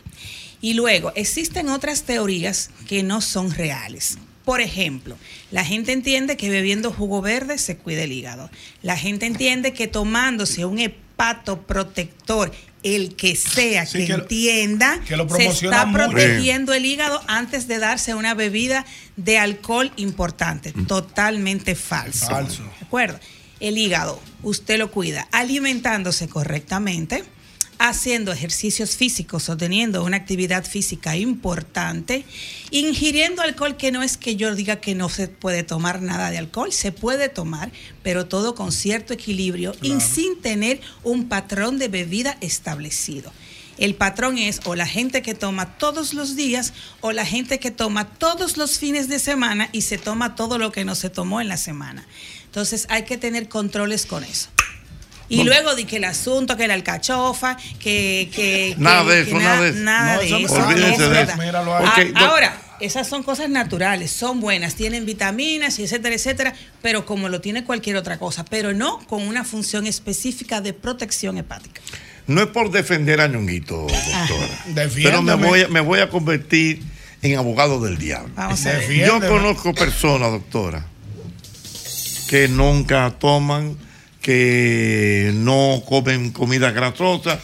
Y luego, existen otras teorías que no son reales. Por ejemplo, la gente entiende que bebiendo jugo verde se cuida el hígado. La gente entiende que tomándose un hepatoprotector, el que sea Sí, que, que lo- entienda, que lo se está mucho. protegiendo el hígado antes de darse una bebida de alcohol importante. Totalmente falso. Falso. ¿De acuerdo? El hígado, usted lo cuida alimentándose correctamente, haciendo ejercicios físicos o teniendo una actividad física importante, ingiriendo alcohol, que no es que yo diga que no se puede tomar nada de alcohol, se puede tomar, pero todo con cierto equilibrio y sin tener un patrón de bebida establecido. El patrón es o la gente que toma todos los días o la gente que toma todos los fines de semana y se toma todo lo que no se tomó en la semana. Entonces hay que tener controles con eso. Y Bueno. luego di que el asunto, que la alcachofa, que... que Nada que- de que eso, nada de eso. Nada No, de eso de. Míralo. Ah, ahora, esas son cosas naturales, son buenas, tienen vitaminas y etcétera, etcétera, pero como lo tiene cualquier otra cosa, pero no con una función específica de protección hepática. No es por defender a Ñonguito, doctora. Pero me voy, a- me voy a convertir en abogado del diablo. Vamos a ver. Yo conozco personas, doctora, que nunca toman, que no comen comida grasosa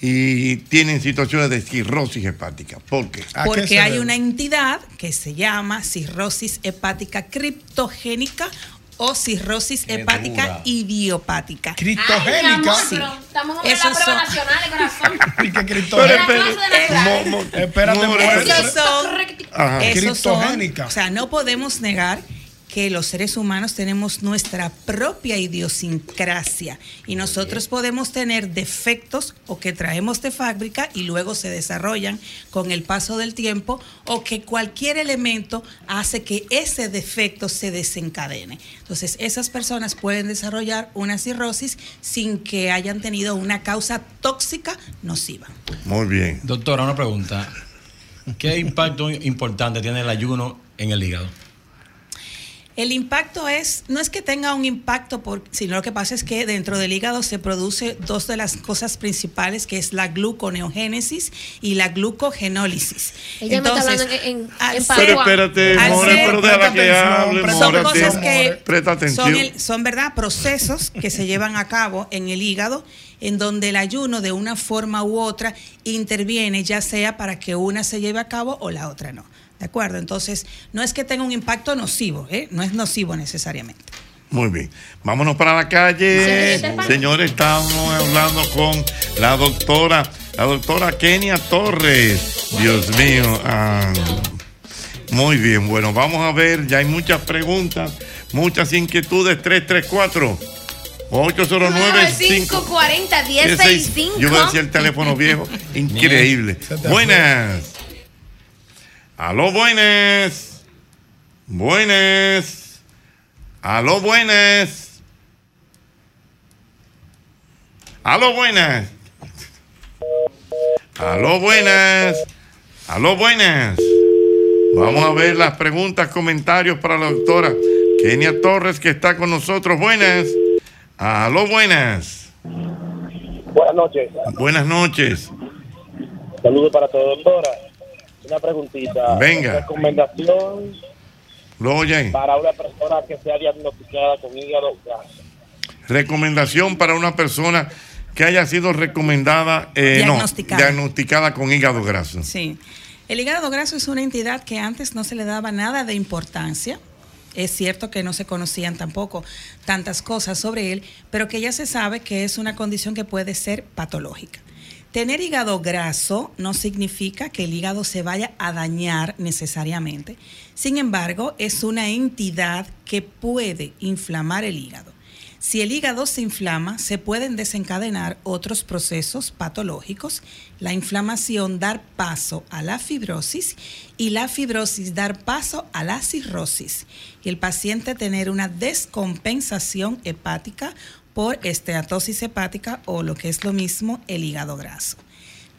y tienen situaciones de cirrosis hepática. ¿Por qué? Porque hay una entidad que se llama cirrosis hepática criptogénica o cirrosis Qué hepática dura. idiopática. Criptogénica. Sí. Estamos en la Esos prueba son- nacional, corazón. <laughs> Pero espérate, espérate, mujer. Esos son, Ajá. esos son- Criptogénica. o sea, no podemos negar que los seres humanos tenemos nuestra propia idiosincrasia y nosotros podemos tener defectos o que traemos de fábrica y luego se desarrollan con el paso del tiempo o que cualquier elemento hace que ese defecto se desencadene. Entonces, esas personas pueden desarrollar una cirrosis sin que hayan tenido una causa tóxica nociva. Muy bien. Doctora, una pregunta. ¿Qué impacto importante tiene el ayuno en el hígado? El impacto es, no es que tenga un impacto, por, sino lo que pasa es que dentro del hígado se produce dos de las cosas principales, que es la gluconeogénesis y la glucogenólisis. Ella me está hablando en, en, en Pero espérate, More, pero déjala que hable, son cosas que Presta atención. son, el- son verdad procesos que se llevan a cabo en el hígado en donde el ayuno de una forma u otra interviene ya sea para que una se lleve a cabo o la otra no. ¿De acuerdo? Entonces, no es que tenga un impacto nocivo, ¿eh? no es nocivo necesariamente. Muy bien. Vámonos para la calle. Señores, estamos hablando con la doctora, la doctora Kenia Torres. Dios mío. ah, muy bien. Bueno, vamos a ver. Ya hay muchas preguntas, muchas inquietudes. 334 809 5 540 Yo voy a 1065 decir el teléfono viejo. <laughs> Increíble. Buenas. Aló, buenas. Buenas. Aló, buenas. Aló, buenas. Aló, buenas. Aló, buenas. Vamos a ver las preguntas, comentarios para la doctora Kenia Torres, que está con nosotros. Buenas. Aló, buenas. Buenas noches. Buenas noches. Saludos para todos, doctora. Una preguntita. Venga. Recomendación Lo oyen. para una persona que sea diagnosticada con hígado graso. Recomendación para una persona que haya sido recomendada, eh, no, Diagnosticada. diagnosticada con hígado graso. Sí. El hígado graso es una entidad que antes no se le daba nada de importancia. Es cierto que no se conocían tampoco tantas cosas sobre él, pero que ya se sabe que es una condición que puede ser patológica. Tener hígado graso no significa que el hígado se vaya a dañar necesariamente. Sin embargo, es una entidad que puede inflamar el hígado. Si el hígado se inflama, se pueden desencadenar otros procesos patológicos, la inflamación dar paso a la fibrosis y la fibrosis dar paso a la cirrosis y el paciente tener una descompensación hepática por esteatosis hepática o lo que es lo mismo el hígado graso.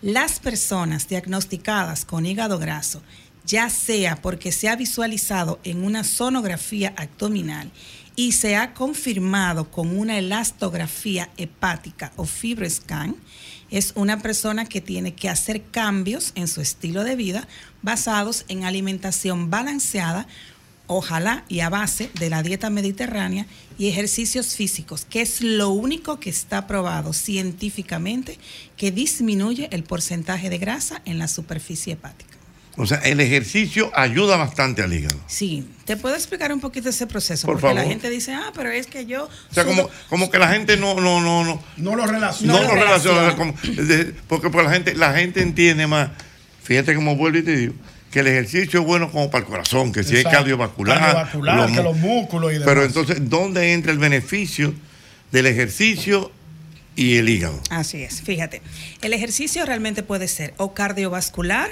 Las personas diagnosticadas con hígado graso, ya sea porque se ha visualizado en una sonografía abdominal y se ha confirmado con una elastografía hepática o fibroscan, es una persona que tiene que hacer cambios en su estilo de vida basados en alimentación balanceada, ojalá y a base de la dieta mediterránea y ejercicios físicos, que es lo único que está probado científicamente que disminuye el porcentaje de grasa en la superficie hepática. O sea, el ejercicio ayuda bastante al hígado. Sí, ¿te puedo explicar un poquito ese proceso? Por Porque la favor. gente dice, ah, pero es que yo... O sea, como, como que la gente no, no, no, no, no lo relaciona. No, lo relaciona. como- porque pues la gente, la gente entiende más. Fíjate como vuelvo y te digo, que el ejercicio es bueno como para el corazón, que si es cardiovascular. Cardiovascular, los que los músculos y demás. Pero entonces, ¿dónde entra el beneficio del ejercicio y el hígado? Así es, fíjate. El ejercicio realmente puede ser o cardiovascular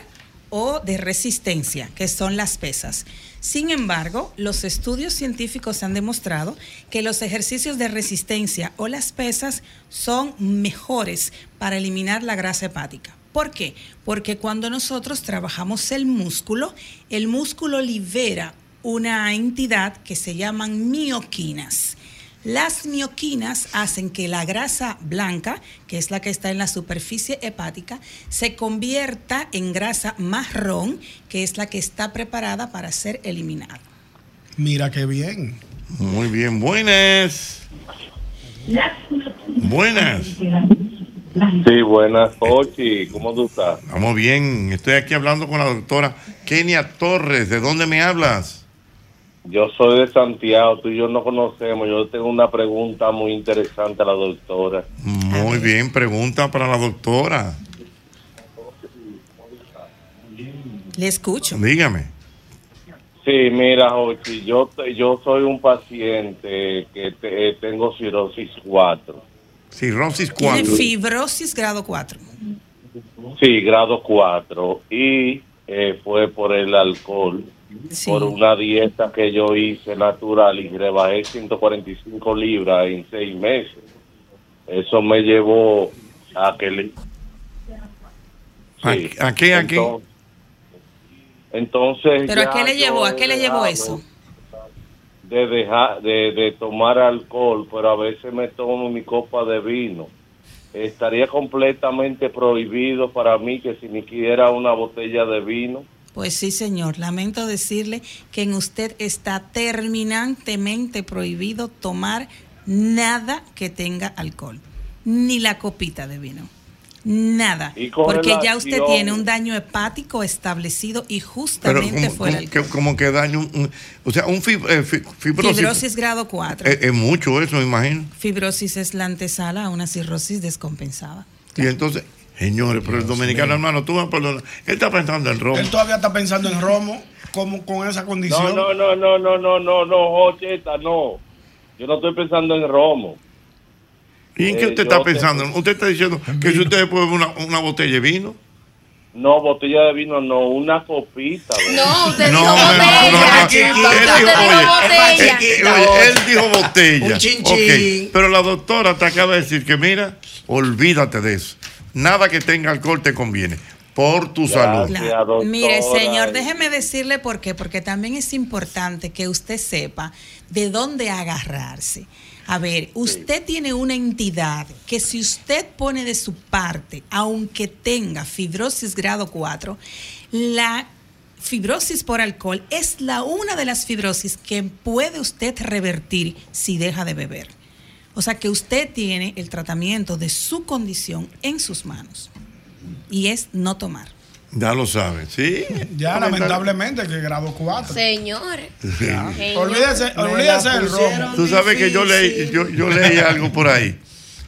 o de resistencia, que son las pesas. Sin embargo, los estudios científicos han demostrado que los ejercicios de resistencia o las pesas son mejores para eliminar la grasa hepática. ¿Por qué? Porque cuando nosotros trabajamos el músculo, el músculo libera una entidad que se llaman mioquinas. Las mioquinas hacen que la grasa blanca, que es la que está en la superficie hepática, se convierta en grasa marrón, que es la que está preparada para ser eliminada. Mira qué bien. Muy bien, buenas. Buenas. Sí, buenas, Ochi. ¿Cómo tú estás? Vamos bien, estoy aquí hablando con la doctora Kenia Torres. ¿De dónde me hablas? yo soy de Santiago, tú y yo no conocemos. Yo tengo una pregunta muy interesante a la doctora. Muy bien, pregunta para la doctora. Le escucho. Dígame. Sí, mira, Jochi, yo, te- yo soy un paciente que te- eh, tengo cirrosis 4. Cirrosis Tiene fibrosis grado 4. Sí, grado 4. Y eh, fue por el alcohol. Por una dieta que yo hice natural y rebajé 145 libras en seis meses. Eso me llevó a que... le- Sí. ¿A qué, a qué? Entonces, entonces ¿Pero a qué le llevó? ¿A qué le llevó eso? De dejar de, de tomar alcohol, pero a veces me tomo mi copa de vino. Estaría completamente prohibido para mí que si me quiera una botella de vino. Pues sí, señor. Lamento decirle que en usted está terminantemente prohibido tomar nada que tenga alcohol, ni la copita de vino. Nada. Porque ya usted tiene un daño hepático establecido y justamente como, fue el como que, como que daño, o sea, un fib- eh, fi- fibrosis. Fibrosis grado 4. Es, es mucho eso, me imagino. Fibrosis es la antesala a una cirrosis descompensada. Y entonces, señores, pero el dominicano, hermano, tú me perdonas. Él está pensando en romo. Él todavía está pensando en Romo como con esa condición. No, no, no, no, no, no, no, no, Jocheta, no. Yo no estoy pensando en romo. ¿Y en qué Eh, usted está pensando? ¿Usted está diciendo que si usted puede beber una, una botella de vino? No, botella de vino, no, una copita. No, usted No, dijo botella. no, no. Él dijo botella. Eh, oye, él dijo botella. Un chin, Pero la doctora te acaba de decir que, mira, olvídate de eso. Nada que tenga alcohol te conviene. Por tu salud. Mire, señor, déjeme decirle por qué, porque también es importante que usted sepa de dónde agarrarse. A ver, usted tiene una entidad que si usted pone de su parte, aunque tenga fibrosis grado 4, la fibrosis por alcohol es la una de las fibrosis que puede usted revertir si deja de beber. O sea que usted tiene el tratamiento de su condición en sus manos y es no tomar. Ya lo saben, ¿sí? Ya, lamentablemente, que grado 4. Señor. Olvídese, olvídese del romo. Tú sabes que yo leí, yo, yo leí algo por ahí.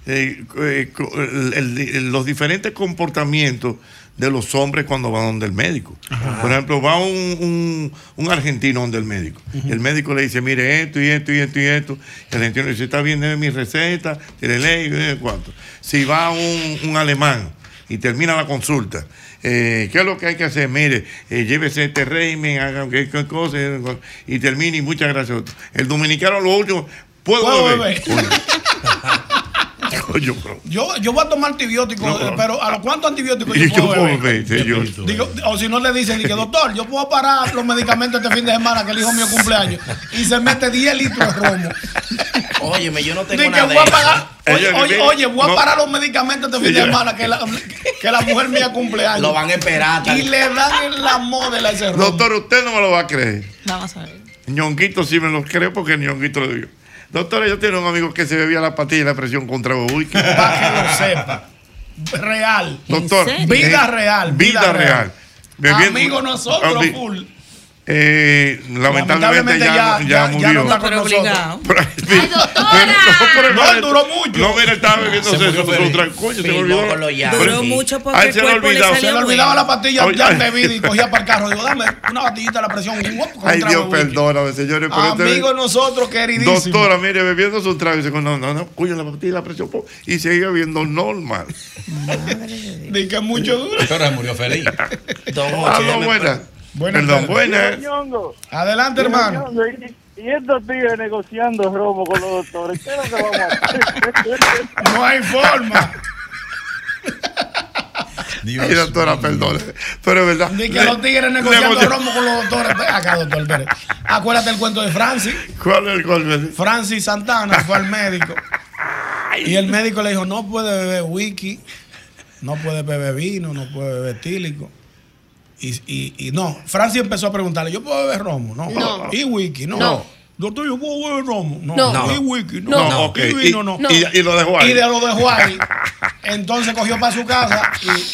Eh, eh, el- el- el- los diferentes comportamientos de los hombres cuando van donde el médico. Por ejemplo, va un, un- un argentino donde el médico. Y el médico le dice, mire esto y esto y esto y esto. Y el argentino le dice, está bien, deme mi receta, tiene ley, cuánto. Si va un, un alemán y termina la consulta, eh, ¿qué es lo que hay que hacer? Mire, eh, llévese este régimen, haga qué qué cosa, y termine y muchas gracias. El dominicano lo último, ¿puedo, ¿Puedo beber? <laughs> Yo, yo voy a tomar antibióticos, No, pero ¿a los cuántos antibióticos <laughs> Y yo yo puedo puedo beber? beber. Digo, o si no le dicen, que doctor, yo puedo parar los medicamentos este fin de semana que el hijo mío cumpleaños y se mete 10 litros de romo. Óyeme, yo no tengo nada voy de pagar, oye, oye, oye, voy a no. parar los medicamentos este fin de semana que la, que la mujer mía cumpleaños. Lo van a esperar, tal- Y le dan en la modela ese romo. Doctor, usted no me lo va a creer. Vamos a ver. Ñonguito sí me lo creo porque Ñonguito lo dijo. Doctora, yo tengo un amigo que se bebía la pastilla de la presión contra uy. <laughs> Para que lo sepa. Real. Doctor. Vida eh, real. Vida real. Bebiendo- Amigo nosotros, full. Eh, lamentablemente, Lamentablemente ya, ya- ya, ya- ya murió. no está con nosotros. obligado. <laughs> Pero No, él duró mucho. No, mira, estaba bebiendo Se eso. murió eso, feliz. otra- Coño, se me olvidó. Duró mucho porque A él el se le salió Se le olvidaba la pastilla Oye, ya ay. bebida y cogía para el carro. Digo, dame una pastillita de la presión. Ay, un Dios, de perdóname, señores. Pero este- Amigo nosotros, queridísimo. Doctora, mire, bebiendo su trago. Dice, no, no, no, cuyo la pastilla, la presión. po", Y sigue bebiendo normal. Di que mucho duro. Doctora murió feliz. <laughs> Aló, buenas. Buenas Perdón, buenas. Adelante, hermano. Y, estos tigres negociando romo con los doctores, ¿qué es lo que vamos a hacer? <laughs> No hay forma. <laughs> Ay, doctora, perdón. Pero es verdad. Di que Le- los tigres le negociando hemos- romo con los doctores. Ven Acá, doctor, espere. Acuérdate el cuento de Francis. ¿Cuál es el golpe? Francis Santana fue al médico. Y el médico le dijo, no puede beber whisky, no puede beber vino, no puede beber tílico. Y, y, y no, Francis empezó a preguntarle, ¿yo puedo beber romo? No. No. ¿Y whisky? No. No. Doctor, ¿yo puedo beber romo? No. No. ¿Y whisky? No. No. ¿Y vino? No. Y- lo dejó ahí. Y de- lo dejó ahí. <laughs> Entonces cogió para su casa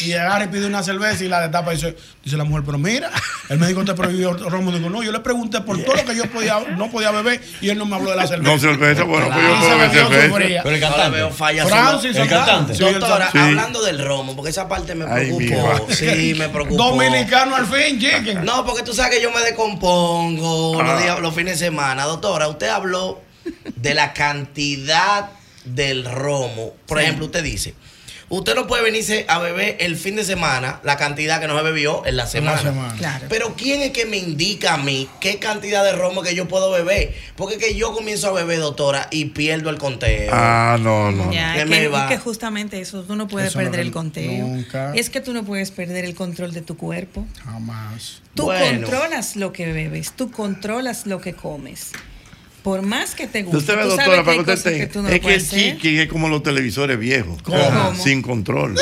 y, y agarra y pide una cerveza y la destapa y dice, dice la mujer, pero mira, el médico te prohibió romo. Digo, no, yo le pregunté por todo lo que yo podía, no podía beber y él no me habló de la cerveza. No cerveza, bueno, pues yo puedo beber cerveza. Pero el cantante. veo fallas. Francis, el cantante. Doctora, Sí. hablando del romo, porque esa parte me preocupó. sí, me preocupó. Dominicano al fin, chicken. No, porque tú sabes que yo me descompongo Ah. los, días- los fines de semana. Doctora, usted habló de la cantidad del romo. Por ejemplo, usted dice, usted no puede venirse a beber el fin de semana la cantidad que no se bebió en la semana. semana. Claro. Pero ¿quién es que me indica a mí qué cantidad de romo que yo puedo beber? Porque es que yo comienzo a beber, doctora, y pierdo el conteo. Ah, no, no. Ya, ¿Qué es me que, va? es que justamente eso, tú no puedes Eso perder que- el conteo. nunca. Es que tú no puedes perder el control de tu cuerpo. Jamás. Tú Bueno. controlas lo que bebes, tú controlas lo que comes. Por más que te guste, Usted ve, doctora, para que usted que no es que el hacer. chiqui es como los televisores viejos. ¿Cómo? Sin control.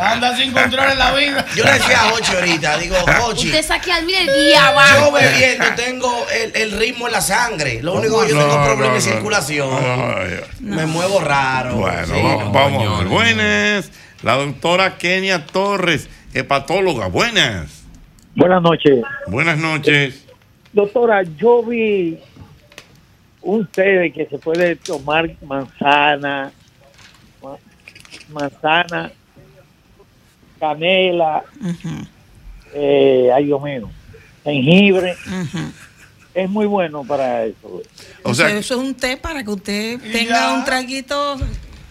Anda sin control en la vida. Yo le decía a Hochi ahorita, digo, Hochi, Usted saque al mire el día yo bebiendo tengo el, el ritmo en la sangre. Lo único que yo tengo No, problema no, de no. circulación. Me muevo raro. Bueno, Sí. vamos, vamos a ver. Buenas. La doctora Kenia Torres, hepatóloga. Buenas. Buenas noches. Buenas noches. Doctora, yo vi un té de que se puede tomar manzana, ma- manzana, canela, eh, ay Dios mío, jengibre. Es muy bueno para eso. O sea, eso es un té para que usted tenga ya. un traguito.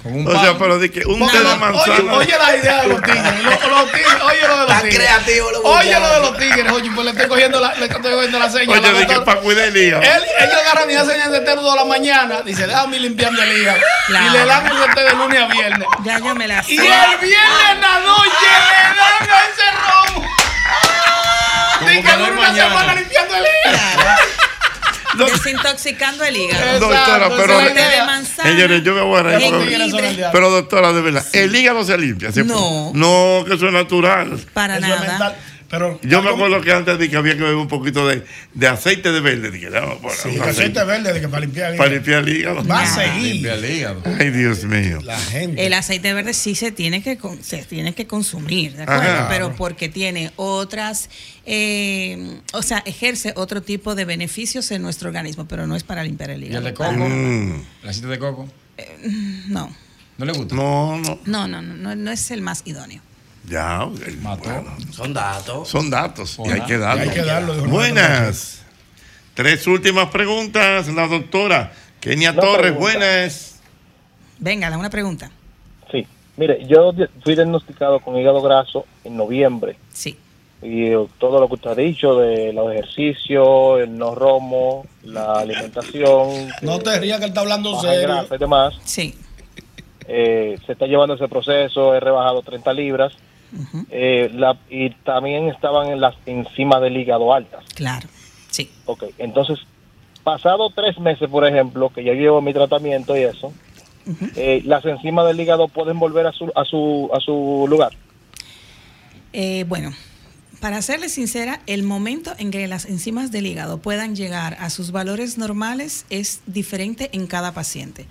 Con un o sea, pero de que un té de Oye, manzana. oye la idea de los tigres. Los, los tigres oye lo de los tigres. creativo los Oye lo de los tigres. Oye, pues le estoy cogiendo la, le estoy cogiendo la seña. Oye, de doctora. para cuidar el hígado. Él, ellos agarran y hacen ese té toda la mañana. Dice, déjame limpiando el hígado. Claro. Y le dan ese té de lunes a viernes. Ya yo me la sé. Y el viernes en la noche le dan a ese romo. Es dura una mañana. semana limpiando el hígado. Desintoxicando el hígado. Doctora, pero-. Señores, yo me voy a reír. Pero- doctora, de verdad, el hígado se limpia. ¿sí? No. No, que eso es natural. Para Eso es nada. Pero Yo me acuerdo que antes dije que había que beber un poquito de, de aceite de verde. Dije, no, por Sí, aceite aceite verde de que para limpiar el para hígado. limpiar el hígado. Va a seguir. El hígado. Ay, Dios mío. La gente. El aceite verde sí se tiene que con- se tiene que consumir, ¿de acuerdo? Ajá. Pero porque tiene otras, eh, o sea, ejerce otro tipo de beneficios en nuestro organismo, pero no es para limpiar el ¿Y el hígado. de coco? Mm. ¿El aceite de coco? No, ¿No le gusta? No, no. no, no, no, no, no es el más idóneo. Ya, ok, Mató. bueno. Son datos. Son datos y hay que darlo. Hay que darlo, Buenas. Tres últimas preguntas. La doctora Kenia Torres, pregunta. buenas. Venga, da una pregunta. Sí. Mire, yo fui diagnosticado con hígado graso en noviembre. Sí. Y eh, todo lo que usted ha dicho de los ejercicios, el no romo, la alimentación, No te rías que él está hablando serio. grasa y demás, Sí. eh, se está llevando ese proceso, he rebajado 30 libras eh, la, y también estaban en las enzimas del hígado altas. Claro. Sí. Ok, entonces, pasado tres meses, por ejemplo, que ya llevo mi tratamiento y eso, eh, las enzimas del hígado pueden volver a su, a su, a su lugar. Eh, bueno, para serle sincera, el momento en que las enzimas del hígado puedan llegar a sus valores normales es diferente en cada paciente.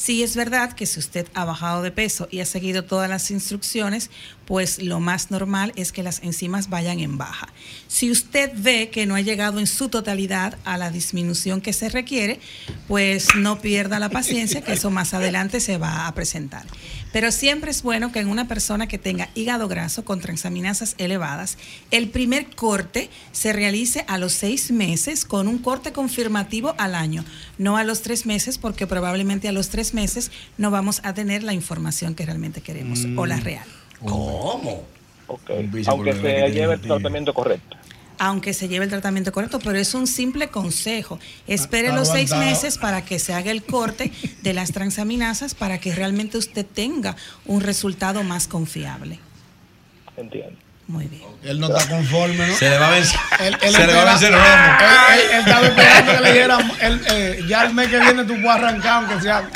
Sí es verdad que si usted ha bajado de peso y ha seguido todas las instrucciones, pues lo más normal es que las enzimas vayan en baja. Si usted ve que no ha llegado en su totalidad a la disminución que se requiere, pues no pierda la paciencia, que eso más adelante se va a presentar. Pero siempre es bueno que en una persona que tenga hígado graso con transaminasas elevadas, el primer corte se realice a los seis meses con un corte confirmativo al año, no a los tres meses, porque probablemente a los tres meses no vamos a tener la información que realmente queremos o la real. ¿Cómo? Ok, Un vicio aunque se lleve el tratamiento correcto. Aunque se lleve el tratamiento correcto, pero es un simple consejo. Espere los seis meses para que se haga el corte de las transaminasas para que realmente usted tenga un resultado más confiable. Entiendo. Muy bien. Él no está conforme, ¿no? Se le va a vencer. Él, él se le va a vencer romo. Él, él- él estaba esperando que le dijeran, él, eh, ya el mes que viene tú puedes arrancar, aunque sea,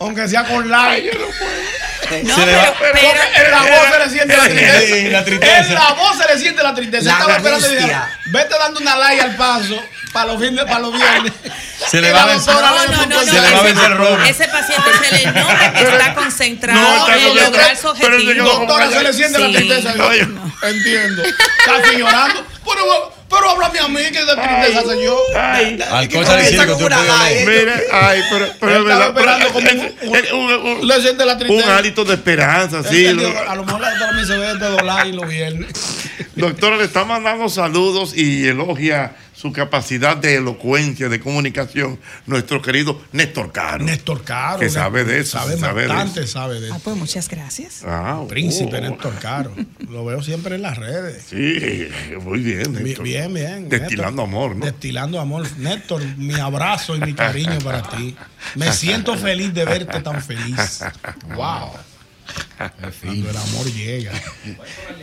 aunque sea con like. No, <laughs> Se le va- pero- pero- en la voz se le siente la tristeza. La tristeza. En la voz se le siente la tristeza. La Estaba esperando y vete dando una like al paso para los fines, para los viernes. <laughs> Se le va a vencer- No, no, no, no. Se le va a vencer. Ese paciente se le nota que <laughs> está concentrado No, está en lograr concentrado. su Pero el objetivo. Doctora, se le siente la tristeza. Entiendo. Casi llorando. Pero, pero háblame a mí que de tristeza soy yo. Alcohol salicílico, tú puedes oler. Mira, ay, pero, pero es Estaba verdad. pero esperando como es un, un- Le siente la un tristeza. hálito de esperanza, sí. A lo mejor la doctora me se ve de doblar y los viernes. Doctora, le está mandando saludos y elogia su capacidad de elocuencia, de comunicación, nuestro querido Néstor Caro. Néstor Caro. Que sabe de eso, Sabe sabe de bastante, eso. sabe de Ah, eso. pues muchas gracias. Ah, Príncipe oh. Néstor Caro. Lo veo siempre en las redes. Sí, muy bien, Bien, Néstor. bien, bien. Destilando Néstor. amor, ¿no? Destilando amor. Néstor, mi abrazo y mi cariño para ti. Me <laughs> siento feliz de verte tan feliz. Wow. Cuando el amor llega.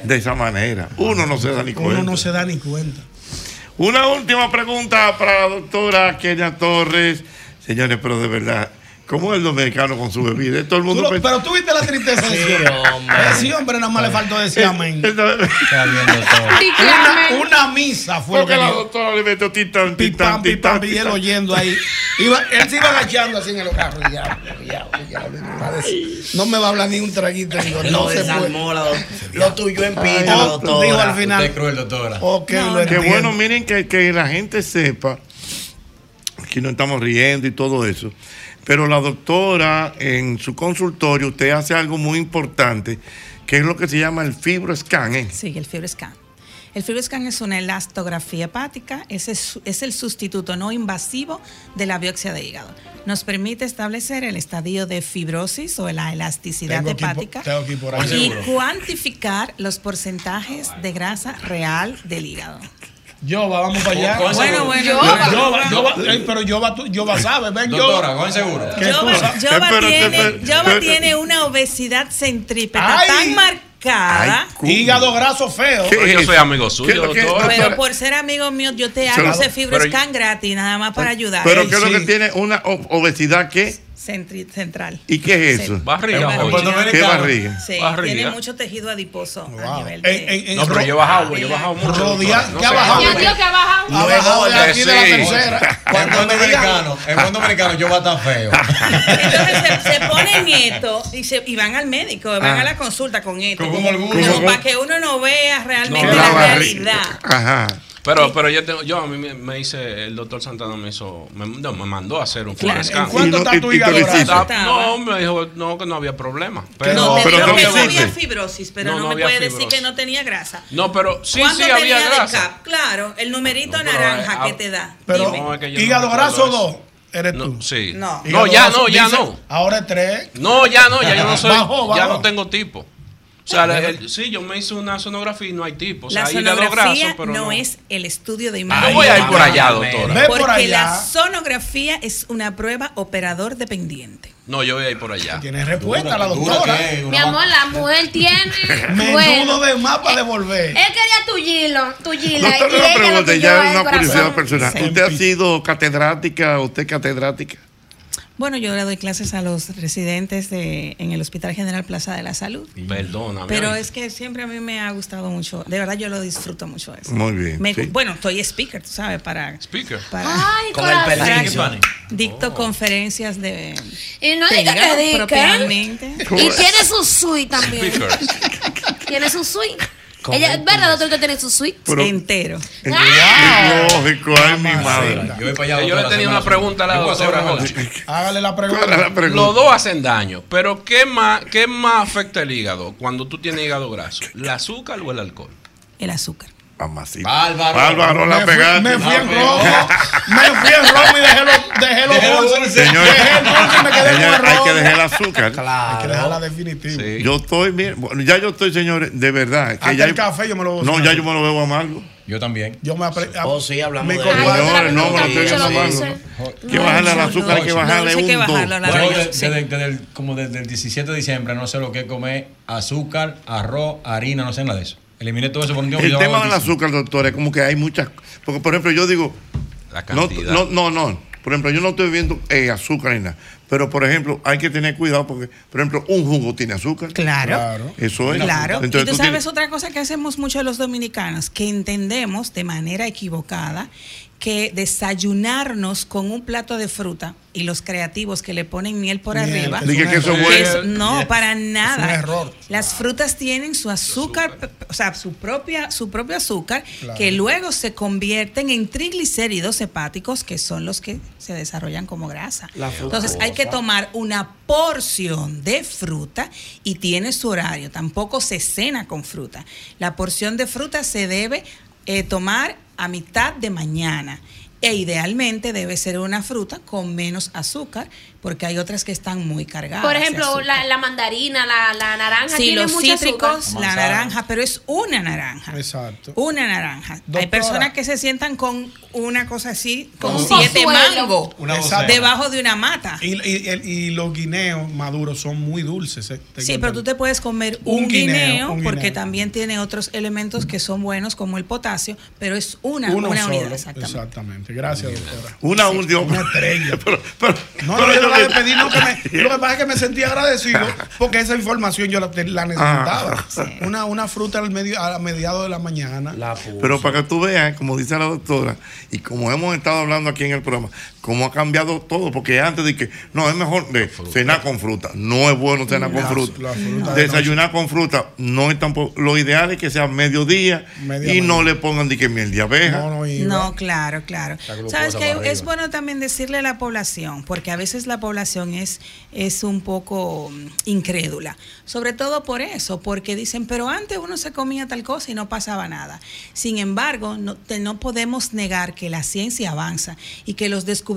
De esa manera. Uno no se da ni cuenta. Uno no se da ni cuenta. Una última pregunta para la doctora Kenia Torres. Señores, pero de verdad, ¿cómo es el dominicano con su bebida? Todo el Tú mundo lo- pero tú viste la tristeza de ese hombre. Ese hombre nada más le faltó decir amén. Una, una misa fue lo Porque que la dio. doctora le metió titán, titán, titán. y él oyendo ahí. Iba- él se iba agachando así en el carro. y diablo, diablo, diablo, no No me va a hablar ni un traguito. Digo, Lo no se desarmó la doctora. Lo tuyo en pita, oh, doctora. dijo al final. Usted es cruel, doctora. Ok, lo Qué bueno, miren que, que la gente sepa, aquí no estamos riendo y todo eso, pero la doctora en su consultorio, usted hace algo muy importante, que es lo que se llama el fibroscan. ¿eh? Sí, el FibroScan. El FibroScan es una elastografía hepática, es, es el sustituto no invasivo de la biopsia de hígado. Nos permite establecer el estadio de fibrosis o la elasticidad Tengo aquí por- hepática tengo aquí por ahí. y Seguro. cuantificar los porcentajes de grasa real del hígado. Yo va, vamos para allá. Bueno, seguro. bueno. Yo, Yoba. Yoba, Yoba, ey, pero Yoba, tú, Yoba sabe, ven, Doctora, Yoba. con seguro. Que Yoba. Yoba tiene. Yoba tiene una obesidad centrípeta Ay. tan marcada. Hígado graso feo. ¿Qué Pero yo soy amigo ¿Qué suyo, que- doctora. Pero por ser amigo mío, yo te hago ese FibroScan gratis, nada más para ayudar. Pero ¿qué es lo que tiene una obesidad qué? Centri- central. ¿Y qué es eso? Barriga, Barriga. ¿Qué barriga? Sí, Barriga. tiene mucho tejido adiposo a Wow. nivel de... En- en- en- No, pero yo he bajado, yo he bajado mucho. Rodea- doctora. No ¿qué ha bajado? que ha bajado. Ha bajado de aquí de la tercera. En buen dominicano, en buen dominicano yo va a estar feo. Entonces se, se ponen esto y, se, y van al médico, van Ah. a la consulta con esto. Con como, orgullo. como Como- para que uno no vea realmente No, la, la realidad. Ajá. Pero, pero yo, tengo, yo a mí me, me hice, el doctor Santana me hizo, me, no, me mandó a hacer un Claro. ¿En cuánto no- está tu hígado No, me dijo no, que no había problema. Pero, No, te pero dijo no que no había fibrosis, pero No, no, no me puede decir que no tenía grasa. No, pero sí, ¿Cuánto sí había grasa. CAP? Claro, el numerito No, pero, naranja eh, que te da. Pero es que hígado graso. 2 eres No, tú. sí. No. No, ya no, ya Dice, no. Ahora es 3. No, ya no, ya yo no soy, ya no tengo tipo. O sea, la- el- sí, yo me hice una sonografía y no hay tipo. O sea, La sonografía graso, pero no, no. es el estudio de imagen. voy a ir por allá, doctora. Ve por Porque allá. la sonografía es una prueba operador dependiente. No, yo voy a ir por allá. Tiene respuesta la doctora. Mi amor, la mujer tiene. <laughs> Menudo bueno, de más para devolver. él quería tu gilo, tu gila. Doctor, y una pregunta, ya es una curiosidad personal. ¿Usted ha sido catedrática, usted catedrática? Bueno, yo le doy clases a los residentes de, en el Hospital General Plaza de la Salud. Perdóname. Pero es que siempre a mí me ha gustado mucho. De verdad, yo lo disfruto mucho eso. Muy bien, Me- sí. Bueno, estoy speaker, tú sabes, para. Speaker. para Ay, Con el corazón. pelín. dicto conferencias de. Y no hay que diga. propiamente. Y tiene su suite también. Tiene su suite. Ella, es verdad, doctor, que tiene su suite. Pero- entero. Lógico, ay, mi madre. Yo allá. Yo le tenía una la- pregunta a la doctora. Hágale la ¿Cuál es la pregunta. pregunta? Los dos hacen daño, pero ¿qué más, ¿qué más afecta el hígado cuando tú tienes hígado graso? ¿El azúcar o el alcohol? El azúcar. Mamacita. Bárbaro. Bárbaro, la pegaste. me fui en rojo. Me fui en rojo y dejé los dejé los dulces. Señor, Dejé el dulce y me quedé señor, hay que dejar el azúcar. Hay que Claro. dejarla definitiva. Sí. Yo estoy, mira, bueno, ya yo estoy, señores, de verdad. Que Hasta ya el café yo me lo bebo No, ya yo me lo bebo amargo. Yo también. Yo me apre- Oh, sí, hablamos de Señores, no, me estoy. Hay que bajarle al azúcar, hay que bajarle un dos. como desde el 17 de diciembre no sé lo que es comer azúcar, arroz, harina, no sé nada de eso. Eliminé todo eso por un tiempo. El tema del 25. azúcar, doctor, es como que hay muchas. Porque, por ejemplo, yo digo. La No, cantidad. no, no, no. Por ejemplo, yo no estoy bebiendo eh, azúcar ni nada. Pero, por ejemplo, hay que tener cuidado porque, por ejemplo, un jugo tiene azúcar. Claro. Eso es. Claro. Entonces, y tú tú sabes tienes- otra cosa que hacemos mucho los dominicanos, que entendemos de manera equivocada que desayunarnos con un plato de fruta y los creativos que le ponen miel por Miel, arriba. que eso es- no, para Es un nada. error. Las frutas tienen su azúcar, o sea, su propia, su propio azúcar, Claro. que luego se convierten en triglicéridos hepáticos, que son los que se desarrollan como grasa. La Entonces hay que tomar una porción de fruta y tiene su horario. Tampoco se cena con fruta. La porción de fruta se debe eh, tomar a mitad de mañana. E idealmente debe ser una fruta con menos azúcar, porque hay otras que están muy cargadas. Por ejemplo, la, la mandarina, la, la naranja Sí, tiene los cítricos, azúcar. la naranja, pero es una naranja. Exacto. Una naranja. Hay personas que se sientan con una cosa así, con Un siete mangos debajo de una mata. Y, y- el- y los guineos maduros son muy dulces. eh, Sí, pero tú te puedes comer Un un, guineo, guineo, un porque guineo. también tiene otros elementos que son buenos, como el potasio, pero es una, Uno una solo. unidad, exactamente. Exactamente. Gracias, doctora. Una última. Una estrella. <laughs> pero, pero, No, pero no, yo yo la que- despedí, no, que me- lo que pasa es que me sentí agradecido porque esa información yo la, la necesitaba. Una, una fruta al medio, a mediados de la mañana. Pero para que tú veas, como dice la doctora, y como hemos estado hablando aquí en el programa, cómo ha cambiado todo, porque antes de que, no, es mejor de cenar con fruta, no es bueno cenar con fruta. la fruta de Desayunar con fruta, no es tampoco, lo ideal es que sea mediodía Media y no le pongan de que miel de abeja. No, claro, claro. Sabes que es bueno también decirle a la población, porque a veces la población es, es un poco mm, incrédula. Sobre todo por eso, porque dicen, pero antes uno se comía tal cosa y no pasaba nada. Sin embargo, no, te- no podemos negar que la ciencia avanza y que los descubrimientos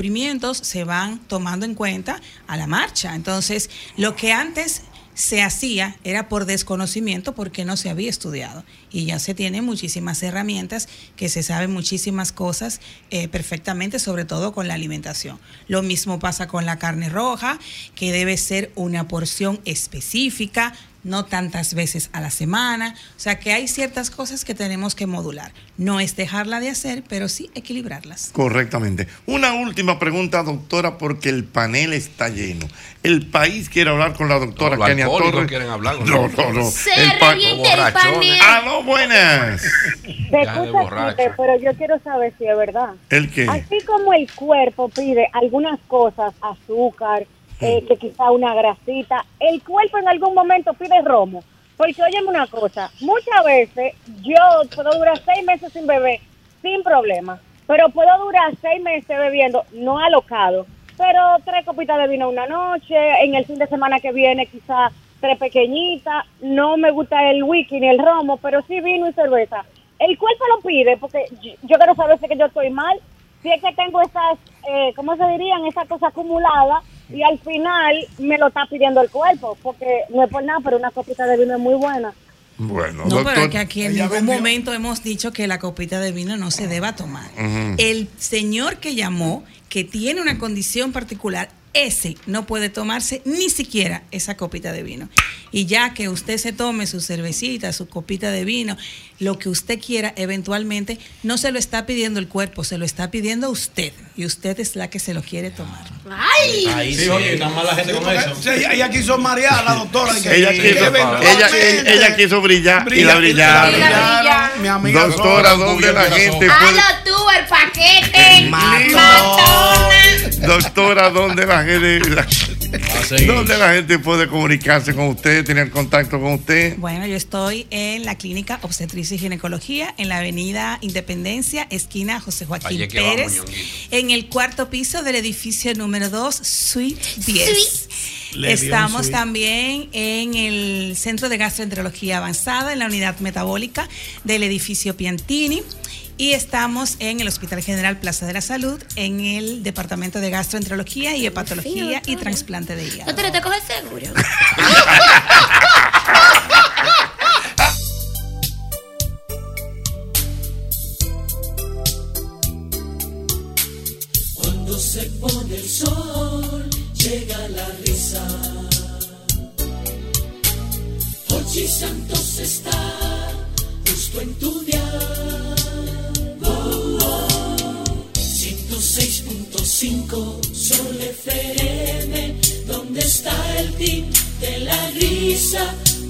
se van tomando en cuenta a la marcha. Entonces, lo que antes se hacía era por desconocimiento porque no se había estudiado y ya se tienen muchísimas herramientas que se saben muchísimas cosas eh, perfectamente, sobre todo con la alimentación. Lo mismo pasa con la carne roja, que debe ser una porción específica, no tantas veces a la semana. O sea que hay ciertas cosas que tenemos que modular. No es dejarla de hacer, pero sí equilibrarlas. Correctamente. Una última pregunta, doctora, porque el panel está lleno. El país quiere hablar con la doctora No, Kenia Torres. quieren hablar con no, no, no. Se El pa- el panel. ¡Aló, buenas! Escucha pero yo quiero saber si es verdad. ¿El qué? Así como el cuerpo pide algunas cosas, azúcar, eh, que quizá una grasita, el cuerpo en algún momento pide romo. Porque óyeme una cosa, muchas veces yo puedo durar seis meses sin beber sin problema, pero puedo durar seis meses bebiendo, no alocado, pero tres copitas de vino una noche, en el fin de semana que viene quizá tres pequeñitas, no me gusta el whisky ni el romo, pero sí vino y cerveza. El cuerpo lo pide porque yo, quiero saber si es que yo estoy mal, si es que tengo esas, eh, ¿cómo se dirían? Esas cosas acumuladas y al final me lo está pidiendo el cuerpo, porque no es por nada, pero una copita de vino es muy buena. Bueno, No, doctor. pero es que aquí en ningún momento hemos dicho que la copita de vino no se deba tomar. El señor que llamó, que tiene una condición particular, ese no puede tomarse ni siquiera esa copita de vino. Y ya que usted se tome su cervecita, su copita de vino, lo que usted quiera, eventualmente no se lo está pidiendo el cuerpo, se lo está pidiendo usted. Y usted es la que se lo quiere tomar. ¡Ay! Ahí sí, oye, tan mala gente con eso. Sí, ella, ella quiso marear a la doctora. y que- Ella quiso, ella, ella quiso brillar y Brilla- la brillaron. y la brillaron, Mi amiga Doctora, ¿dónde la gente puede, ¡Halo tú, el paquete! doctora, dónde la gente, dónde la gente puede comunicarse con usted, tener contacto con usted? Bueno, yo estoy en la clínica Obstetricia y Ginecología en la avenida Independencia, esquina José Joaquín Allí que vamos, Pérez, en el cuarto piso del edificio número 2, Suite 10. Le dio un Estamos suite. también en el Centro de Gastroenterología Avanzada, en la unidad metabólica del edificio Piantini. Y estamos en el Hospital General Plaza de la Salud, en el Departamento de Gastroenterología y Hepatología y Trasplante de hígado. Doctora, ¿te coges seguro? <laughs>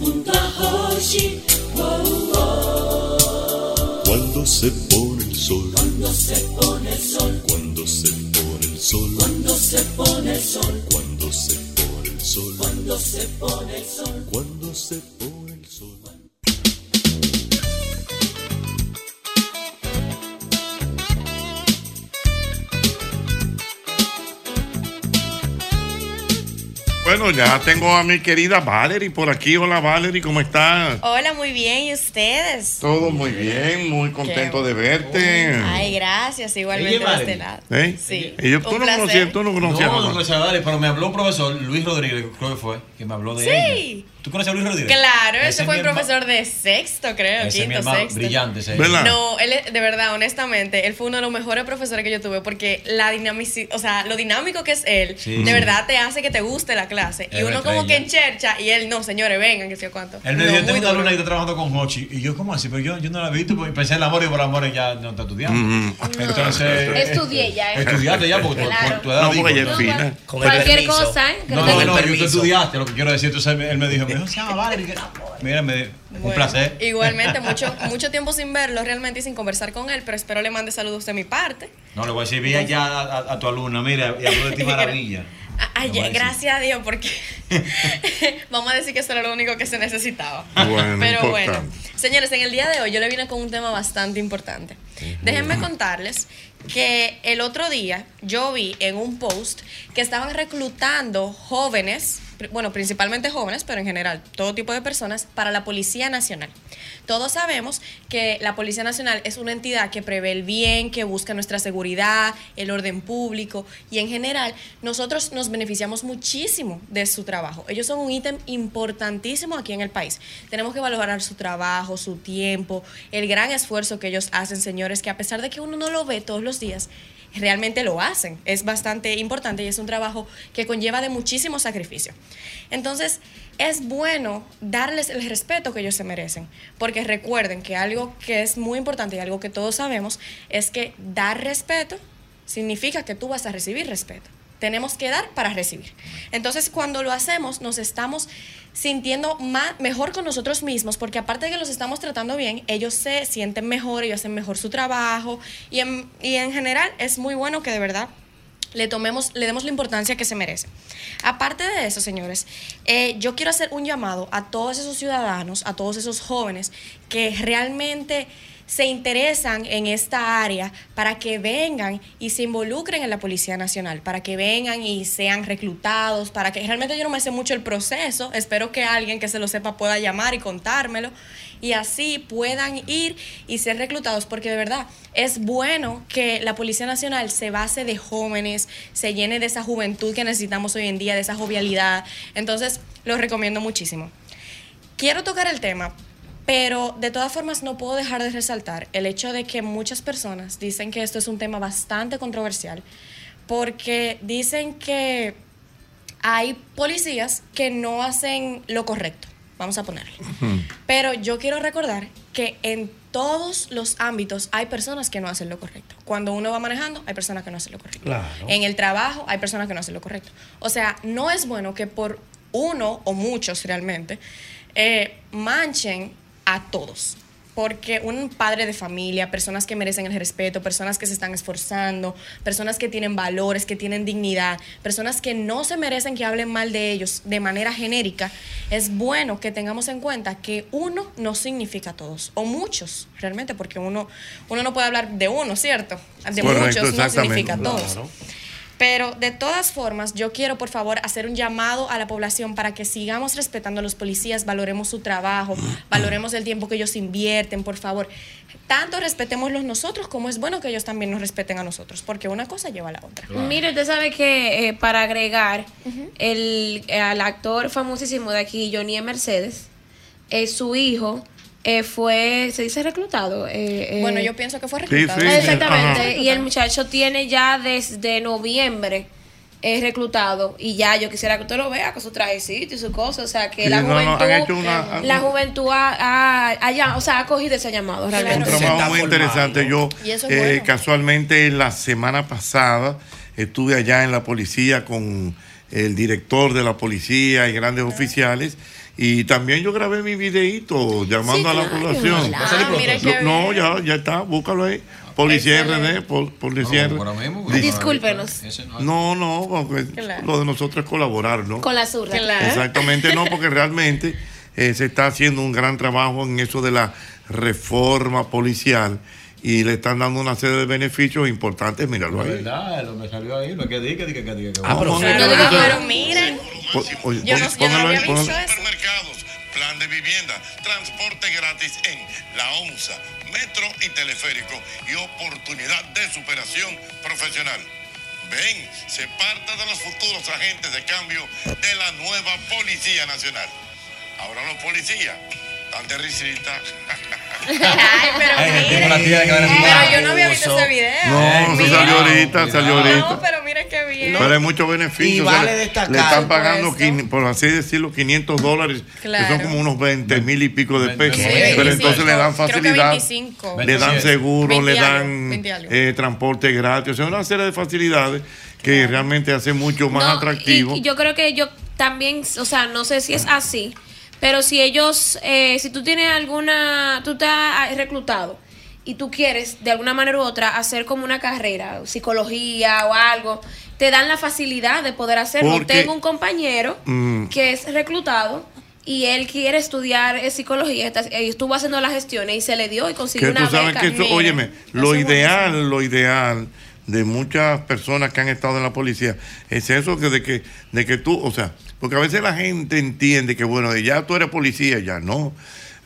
junto a Hoshi? Oh, oh. Cuando se pone el sol, Cuando se pone el sol, cuando se pone el sol, cuando se pone el sol, cuando se pone el sol, cuando se pone el sol. cuando se pone el Bueno, ya tengo a mi querida Valerie por aquí. Hola Valerie, ¿cómo estás? Hola, muy bien. ¿Y ustedes? Todo muy bien, muy contento de verte. Ay, gracias. Igualmente de este lado. ¿Eh? Sí. Y yo, tú Un no conocías, tú no conocías. No, no conocía a Valerie, pero me habló un profesor, Luis Rodríguez, creo que fue, que me habló de Sí. ella. ¿Tú conoces a Luis Rodríguez? Claro, Ese ese es fue el profesor de sexto, creo, Ese es mi quinto, sexto. brillante ese. ¿Verdad? No, él es- de verdad, honestamente, él fue uno de los mejores profesores que yo tuve porque la dinamici, o sea, lo dinámico que es él, Sí. de verdad te hace que te guste la clase. Es y uno como que enchercha y él, no, señores, vengan, que sé yo cuánto. Él me dijo, muy tengo una alumna que está trabajando con Hochi. Y yo, ¿cómo así? Pero yo, yo no la he visto, porque pensé en el amor y por amor ya no está estudiando. Entonces... Estudié ya, ¿eh? Estudiaste ya, porque por- Claro. por tu edad. No, porque ella es fina. El Cualquier cosa, ¿eh? Que No, no no, yo tú estudiaste, lo que quiero decir. Entonces él me dijo, me dijo, se llama Valerie. que- Mira, me, un Bueno, placer. Igualmente, <laughs> mucho, mucho tiempo sin verlo realmente y sin conversar con él, pero espero le mande saludos de mi parte. No, le voy a decir, vi ya a, a- a tu alumna, mira, y habló de ti <laughs> maravilla. Ay, Lo voy a decir. gracias a Dios, porque <laughs> vamos a decir que eso era lo único que se necesitaba. Bueno, Pero bueno, importante. señores, en el día de hoy yo le vine con un tema bastante importante. Déjenme contarles que el otro día yo vi en un post que estaban reclutando jóvenes, bueno, principalmente jóvenes, pero en general todo tipo de personas, para la Policía Nacional. Todos sabemos que la Policía Nacional es una entidad que prevé el bien, que busca nuestra seguridad, el orden público y en general nosotros nos beneficiamos muchísimo de su trabajo. Ellos son un ítem importantísimo aquí en el país. Tenemos que valorar su trabajo, su tiempo, el gran esfuerzo que ellos hacen, señores, que a pesar de que uno no lo ve todos los días, realmente lo hacen. Es bastante importante y es un trabajo que conlleva de muchísimo sacrificio. Entonces, es bueno darles el respeto que ellos se merecen, porque recuerden que algo que es muy importante y algo que todos sabemos es que dar respeto significa que tú vas a recibir respeto. Tenemos que dar para recibir. Entonces, cuando lo hacemos, nos estamos sintiendo más, mejor con nosotros mismos, porque aparte de que los estamos tratando bien, ellos se sienten mejor, ellos hacen mejor su trabajo, y en, y en general es muy bueno que de verdad le tomemos, le demos la importancia que se merece. Aparte de eso, señores, eh, yo quiero hacer un llamado a todos esos ciudadanos, a todos esos jóvenes que realmente se interesan en esta área para que vengan y se involucren en la Policía Nacional, para que vengan y sean reclutados, para que realmente yo no me sé mucho el proceso, espero que alguien que se lo sepa pueda llamar y contármelo y así puedan ir y ser reclutados, porque de verdad es bueno que la Policía Nacional se base de jóvenes, se llene de esa juventud que necesitamos hoy en día, de esa jovialidad. Entonces, lo recomiendo muchísimo. Quiero tocar el tema, pero de todas formas no puedo dejar de resaltar el hecho de que muchas personas dicen que esto es un tema bastante controversial, porque dicen que hay policías que no hacen lo correcto, vamos a ponerle. Pero yo quiero recordar que en todos los ámbitos hay personas que no hacen lo correcto. Cuando uno va manejando, hay personas que no hacen lo correcto. Claro. En el trabajo hay personas que no hacen lo correcto. O sea, no es bueno que por uno o muchos realmente eh, manchen a todos. Porque un padre de familia, personas que merecen el respeto, personas que se están esforzando, personas que tienen valores, que tienen dignidad, personas que no se merecen que hablen mal de ellos de manera genérica, es bueno que tengamos en cuenta que uno no significa todos, o muchos, realmente, porque uno, uno no puede hablar de uno, ¿cierto? De Correcto, muchos no significa todos. Claro. Pero de todas formas, yo quiero por favor hacer un llamado a la población para que sigamos respetando a los policías, valoremos su trabajo, valoremos el tiempo que ellos invierten, por favor. Tanto respetémoslos nosotros como es bueno que ellos también nos respeten a nosotros, porque una cosa lleva a la otra. Mire, usted sabe que eh, para agregar el, al actor famosísimo de aquí, Johnny E. Mercedes, eh, su hijo eh, fue, se dice reclutado. eh, eh, Bueno, yo pienso que fue reclutado. sí, sí. Exactamente. Y el muchacho tiene ya desde noviembre eh, reclutado. Y ya yo quisiera que usted lo vea con su trajecito y su cosa. O sea, que Sí, la no, no, han juventud, hecho una- la juventud ha, ha- ha ya- o sea, ha cogido ese llamado Un realmente. trabajo muy interesante. Yo Y eso es eh, bueno. casualmente la semana pasada estuve allá en la policía con el director de la policía y grandes oficiales. Y también yo grabé mi videíto llamando a la claro. población. Ah, no, ya, ya está, búscalo ahí. Policía RD, pol- Policía RD. Discúlpenos. No, no, porque Claro. lo de nosotros es colaborar, ¿no? Con la zurda. Exactamente, no, porque <laughs> realmente eh, se está haciendo un gran trabajo en eso de la reforma policial y le están dando una serie de beneficios importantes, míralo La ahí. verdad, lo que salió ahí, lo que dije, que que que que Ah, pero- Pero, Pero- pero miren, Po- oye, yo no, pon- yo no póngalo ahí, había visto eso. Plan de vivienda, transporte gratis en La ONSA, metro y teleférico y oportunidad de superación profesional. Ven, se parte de los futuros agentes de cambio de la nueva Policía Nacional. Ahora los policías de risita. Ay, pero Ay, la tía que Pero yo "Ah, no había visto ese video. No, eso salió ahorita, salió No, ahorita. pero mira qué bien. Pero hay muchos beneficios. Y vale le- destacar, le están por pagando, por así decirlo, 500 dólares, que Claro. son como unos 20 mil y pico de pesos. Sí, Pero 25, entonces le dan creo que facilidad, 25. le dan 27. seguro, 20 le dan 20 algo. eh, transporte gratis, o sea, una serie de facilidades que realmente hace mucho más No, atractivo. Y, y yo creo que yo también, o sea, no sé si es así, pero si ellos, eh, si tú tienes alguna, tú estás reclutado y tú quieres de alguna manera u otra hacer como una carrera, psicología o algo, te dan la facilidad de poder hacerlo. Porque- Tengo un compañero Mm. que es reclutado y él quiere estudiar eh, psicología, está- y estuvo haciendo las gestiones y se le dio y consiguió una tú sabes beca. que eso, Mira, óyeme, lo ideal, lo ideal de muchas personas que han estado en la policía es eso que de que de que tú, o sea, porque a veces la gente entiende que bueno, ya tú eres policía, ya no.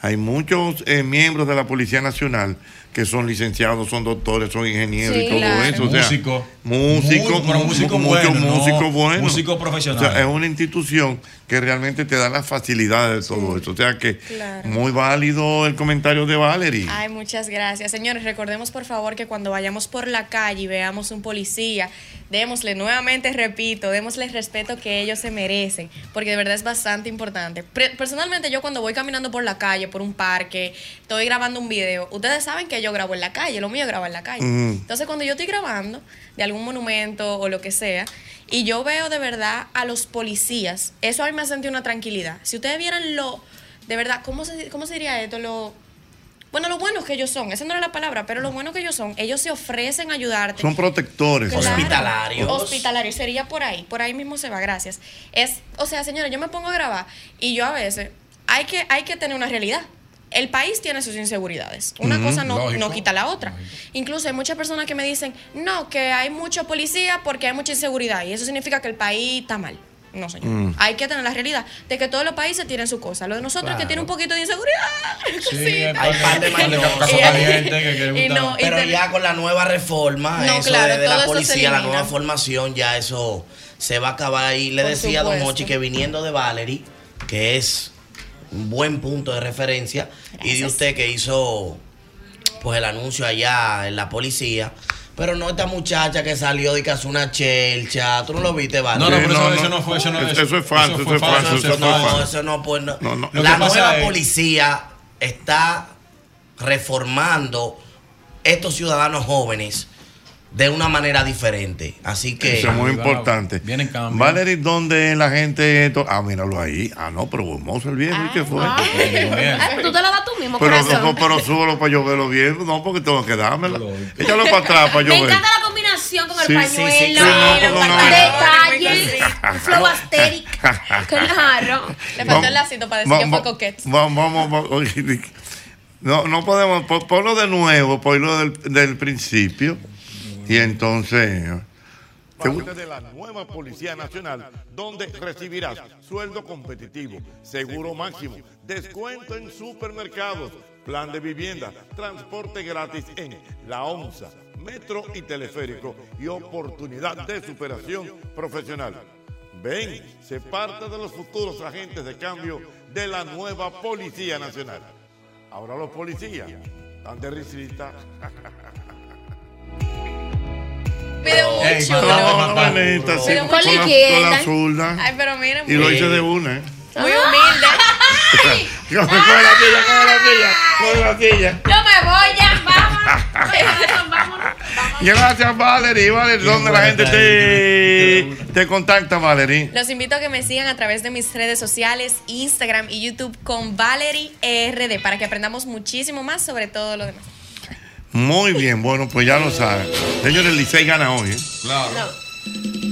Hay muchos eh, miembros de la Policía Nacional que son licenciados, son doctores, son ingenieros Sí, y todo claro. eso. O sea, Músico. músico, Muy- pero mu- músico muchos no, músicos buenos. músico profesional. O sea, es una institución que realmente te da las facilidades de todo eso. O sea que Claro. muy válido el comentario de Valerie. Ay, muchas gracias. Señores, recordemos por favor que cuando vayamos por la calle y veamos un policía, démosle nuevamente, repito, démosle el respeto que ellos se merecen, porque de verdad es bastante importante. Personalmente yo cuando voy caminando por la calle, por un parque, estoy grabando un video, ustedes saben que yo grabo en la calle, lo mío es grabar en la calle. Mm. Entonces cuando yo estoy grabando de algún monumento o lo que sea, y yo veo de verdad a los policías, eso a mí me ha sentido una tranquilidad. Si ustedes vieran lo, de verdad, ¿cómo se, cómo se diría esto? Lo, bueno, lo buenos que ellos son, esa no era la palabra, pero lo buenos que ellos son, ellos se ofrecen a ayudarte. Son protectores. Claro. Hospitalarios. Hospitalarios, sería por ahí, por ahí mismo se va, gracias. Es, o sea, señores, yo me pongo a grabar y yo a veces hay que, hay que tener una realidad. El país tiene sus inseguridades. Una cosa no, quita la otra. Incluso hay muchas personas que me dicen, no, que hay mucho policía porque hay mucha inseguridad y eso significa que el país está mal. No, señor. Mm. Hay que tener la realidad de que todos los países tienen su cosa. Lo de nosotros es que tiene un poquito de inseguridad. Sí, hay par de no, Pero ya con la nueva reforma, No, eso claro, de, la policía, la nueva formación, ya eso se va a acabar ahí. Le Por decía a Don. Mochi que viniendo de Valerie, que es un buen punto de referencia, y de usted que hizo pues el anuncio allá en la policía. Pero no esta muchacha que salió de que hace una chelcha. ¿Tú no lo viste, Vale? No, no, pero eso- eso no fue, eso no- Eso- eso es falso, eso es falso, eso es no, falso. eso no, pues, no. No, no. Lo La nueva es- policía está reformando estos ciudadanos jóvenes de una manera diferente. Así que. Eso es muy importante. Vienen cambios. Valerie, ¿dónde la gente.? Ah, míralo ahí. Ah, no, pero hermoso el viejo. ¿Y qué fue? Ah, Tú te la das tú mismo, Pero, no, pero súbelo para yo verlo bien. No, porque tengo que dármelo. Échalo para atrás para yo Me ver. encanta la combinación con el pañuelo, sí, Sí, no, no, no. detalles, <laughs> un flow asteric. Claro. <laughs> Le faltó el lacito para decir que fue coquete. Vamos, vamos, No, no podemos. po- Ponlo de nuevo, ponlo del, del principio. Y entonces. Parte de la nueva Policía Nacional, donde recibirás sueldo competitivo, seguro máximo, descuento en supermercados, plan de vivienda, transporte gratis en La ONSA, metro y teleférico y oportunidad de superación profesional. Ven, se parte de los futuros agentes de cambio de la nueva Policía Nacional. Ahora los policías están de risita. <laughs> Pide Ey, mucho. no, no, no, sí, Pide con, con la zurda. Ay, pero miren. Y lo hice de una, ¿eh? Muy humilde. Coge <laughs> la silla, coge la silla, coge la silla. Yo me voy ya, vámonos. <laughs> Vámonos, Gracias, Valerie. Valerie, ¿dónde la gente te, te contacta, Valerie? Los invito a que me sigan a través de mis redes sociales, Instagram y YouTube con Valerie RD para que aprendamos muchísimo más sobre todo lo demás. Muy bien, bueno, pues ya lo saben. Señores, el Licey gana hoy, ¿eh?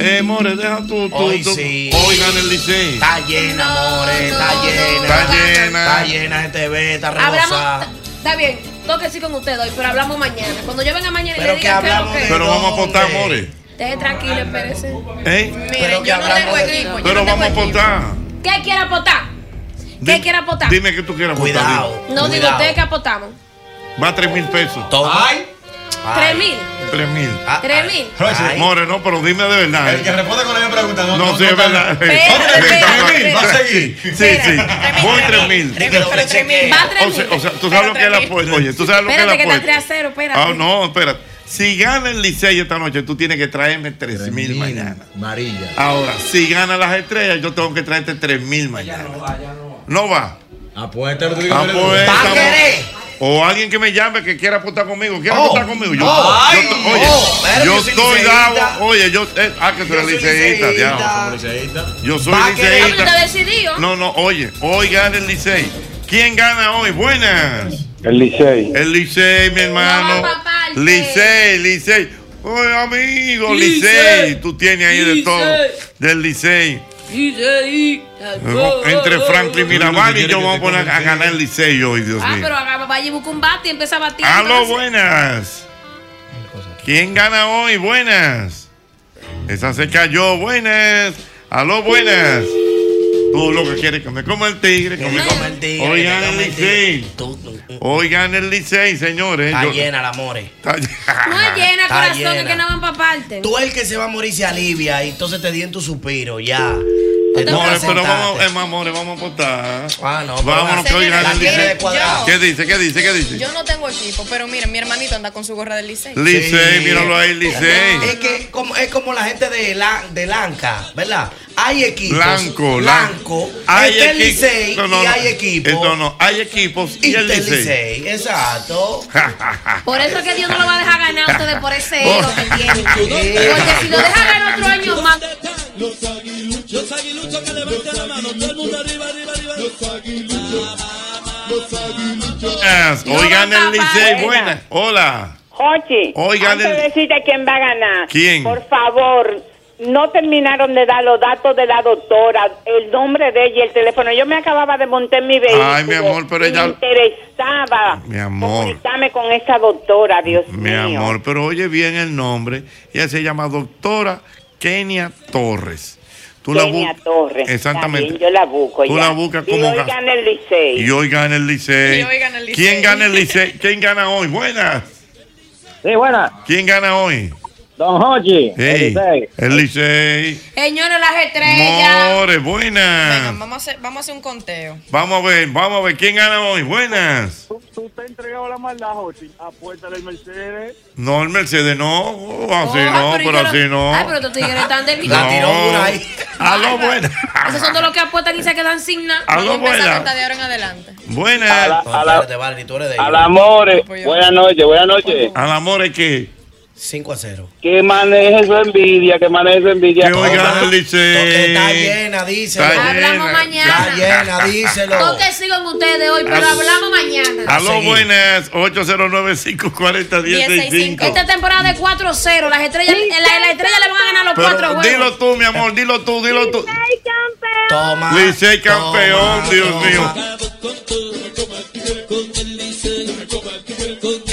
Eh, More, deja tú. tú, Hoy tú- sí. Hoy gana el Licey. Está llena, amores, está llena. Está llena. Está llena de TV, está Hablamos, rebosada. está bien, toque sí con usted hoy, pero hablamos mañana. Cuando yo venga mañana y Pero le que diga qué es lo hablamos que Pero vamos a apostar, More. Deje tranquilo, espérese. ¿Eh? Miren, yo no tengo equipo. yo Pero no tengo vamos a equipo. apostar. ¿Qué quiere apostar? ¿Qué quiere apostar? Dime que tú quieras apostar. Cuidado. No digo usted que apostamos. Va a 3 mil pesos. Ay. ¿Tres mil? 3 mil. ¿Tres mil? More, no, pero dime de verdad. El que responde con la misma pregunta, no. No, sí, es verdad. Espérate, espérate, Va a seguir. Sí, sí. Voy 3 mil. Va tres O sea, mil. o sea, tú sabes lo que es la apuesta. Oye, tú sabes lo que es la Espérate que está apuesta. 3 a 0, espérate. Ah, no, espérate. Si gana el Licey esta noche, tú tienes que traerme 3 mil mañana. Marilla. Ahora, si gana las estrellas, yo tengo que traerte 3 mil mañana. No va. Apuesta. Apuesta. O alguien que me llame que quiera apostar conmigo. ¿Quiere Oh. apostar conmigo? Yo, Oh. yo Ay. to- oye, Oh. Yo yo soy estoy dado. Oye, yo. eh, ah, que tú eres soy liceísta, diablo. Yo soy liceísta. No, no, oye, hoy gana el Licey. ¿Quién gana hoy? Buenas. El Licey. El Licey, mi hermano. No, Licey, Licey. Oye, amigo, Licey. Tú tienes ahí de todo. Del Licey. Entre Franklin Mirabal y yo vamos a poner a ganar el Licey hoy, Dios Ah, mío. pero haga- vaya y busca un bate y empieza a batir. Aló, buenas. ¿Quién gana hoy? Buenas. Esa se cayó. Buenas. Aló, buenas. Tú lo que quieres que me coma el tigre. Que me coma el tigre, me el Licey. Gana el Licey, señores. Está Yo- llena la more. Está <laughs> No es llena, Está corazón, llena. es que no van para parte. Tú el que se va a morir se alivia y entonces te di en tu suspiro, ya. More, Entonces, pero sentate. vamos, es más, more, vamos a apostar. Ah, no, pero Vámonos la- que hoy gana el Licey. cuadrado. ¿Qué dice? ¿Qué dice? ¿Qué dice? Yo no tengo equipo, pero miren, mi hermanito anda con su gorra del Licey. Licey, míralo ahí, Licey. Es que como, es como la gente de, la, de Lanca, ¿verdad? Hay equipos. Blanco, Blanco. Hay está el equi- Licey No, no, y no. hay equipos. Eh, No, no, hay equipos y, Y el Licey. Licey, exacto. <laughs> Por eso es que Dios no lo va a dejar ganar a ustedes por ese <laughs> ego que tienen. <laughs> Porque si lo deja ganar otro año más. Los aguiluchos, los aguiluchos que levanten la mano, todo el mundo arriba, arriba, arriba. Los aguiluchos, los aguiluchos. Gana el Licey. Buenas. Hola. Jochi, Oigan, antes el- de decirte quién va a ganar, ¿Quién? por favor, no terminaron de dar los datos de la doctora, el nombre de ella y el teléfono. Yo me acababa de montar mi vehículo. Ay, mi amor, pero ella- Me interesaba Mi amor. comunicarme con esa doctora, Dios Mi mío. amor, pero oye bien el nombre. Ella se llama doctora Kenia Torres. Tú Kenia bu- Torres. Exactamente. Yo la busco Tú ya. la buscas como hoy gas- gana el Licey. Y hoy gana el Licey. Y hoy gana el Licey. ¿Quién gana el Licey? ¿Quién gana hoy? Buenas. Sí, buena. ¿Quién gana hoy? Don Jochi. Ey, el Licey. Señores, las estrellas. More, Venga, buenas. vamos a, hacer, vamos a hacer un conteo. Vamos a ver, vamos a ver. ¿Quién gana hoy? Buenas. ¿Tú te has entregado la maldad, Jochi? Apuesta del Mercedes. No, el Mercedes no. Así Ah, no, pero así no. Ay, pero estos tigres están de <laughs> La tiró dura ahí. <laughs> Aló, buenas. Esos son de los que apuestan y se quedan sin nada. Aló, Vamos a empezar buena. a contar de ahora en adelante. Buenas. A la- a la- ellos. amor, buenas noches, buenas noches. Al amor es que. 5 a 0. Que maneje su envidia, que maneje su envidia. Que hoy gana el Licey. Está llena, díselo. Está Hablamos mañana. Está llena, díselo. Toque sigan ustedes hoy, pero hablamos mañana. Aló, buenas. 809-540-1065. Esta temporada de 4-0. Las estrellas, la, la estrella le van a ganar los Pero cuatro juegos. dilo tú, mi amor, dilo tú, dilo tú. Toma. Licey campeón, Dios mío.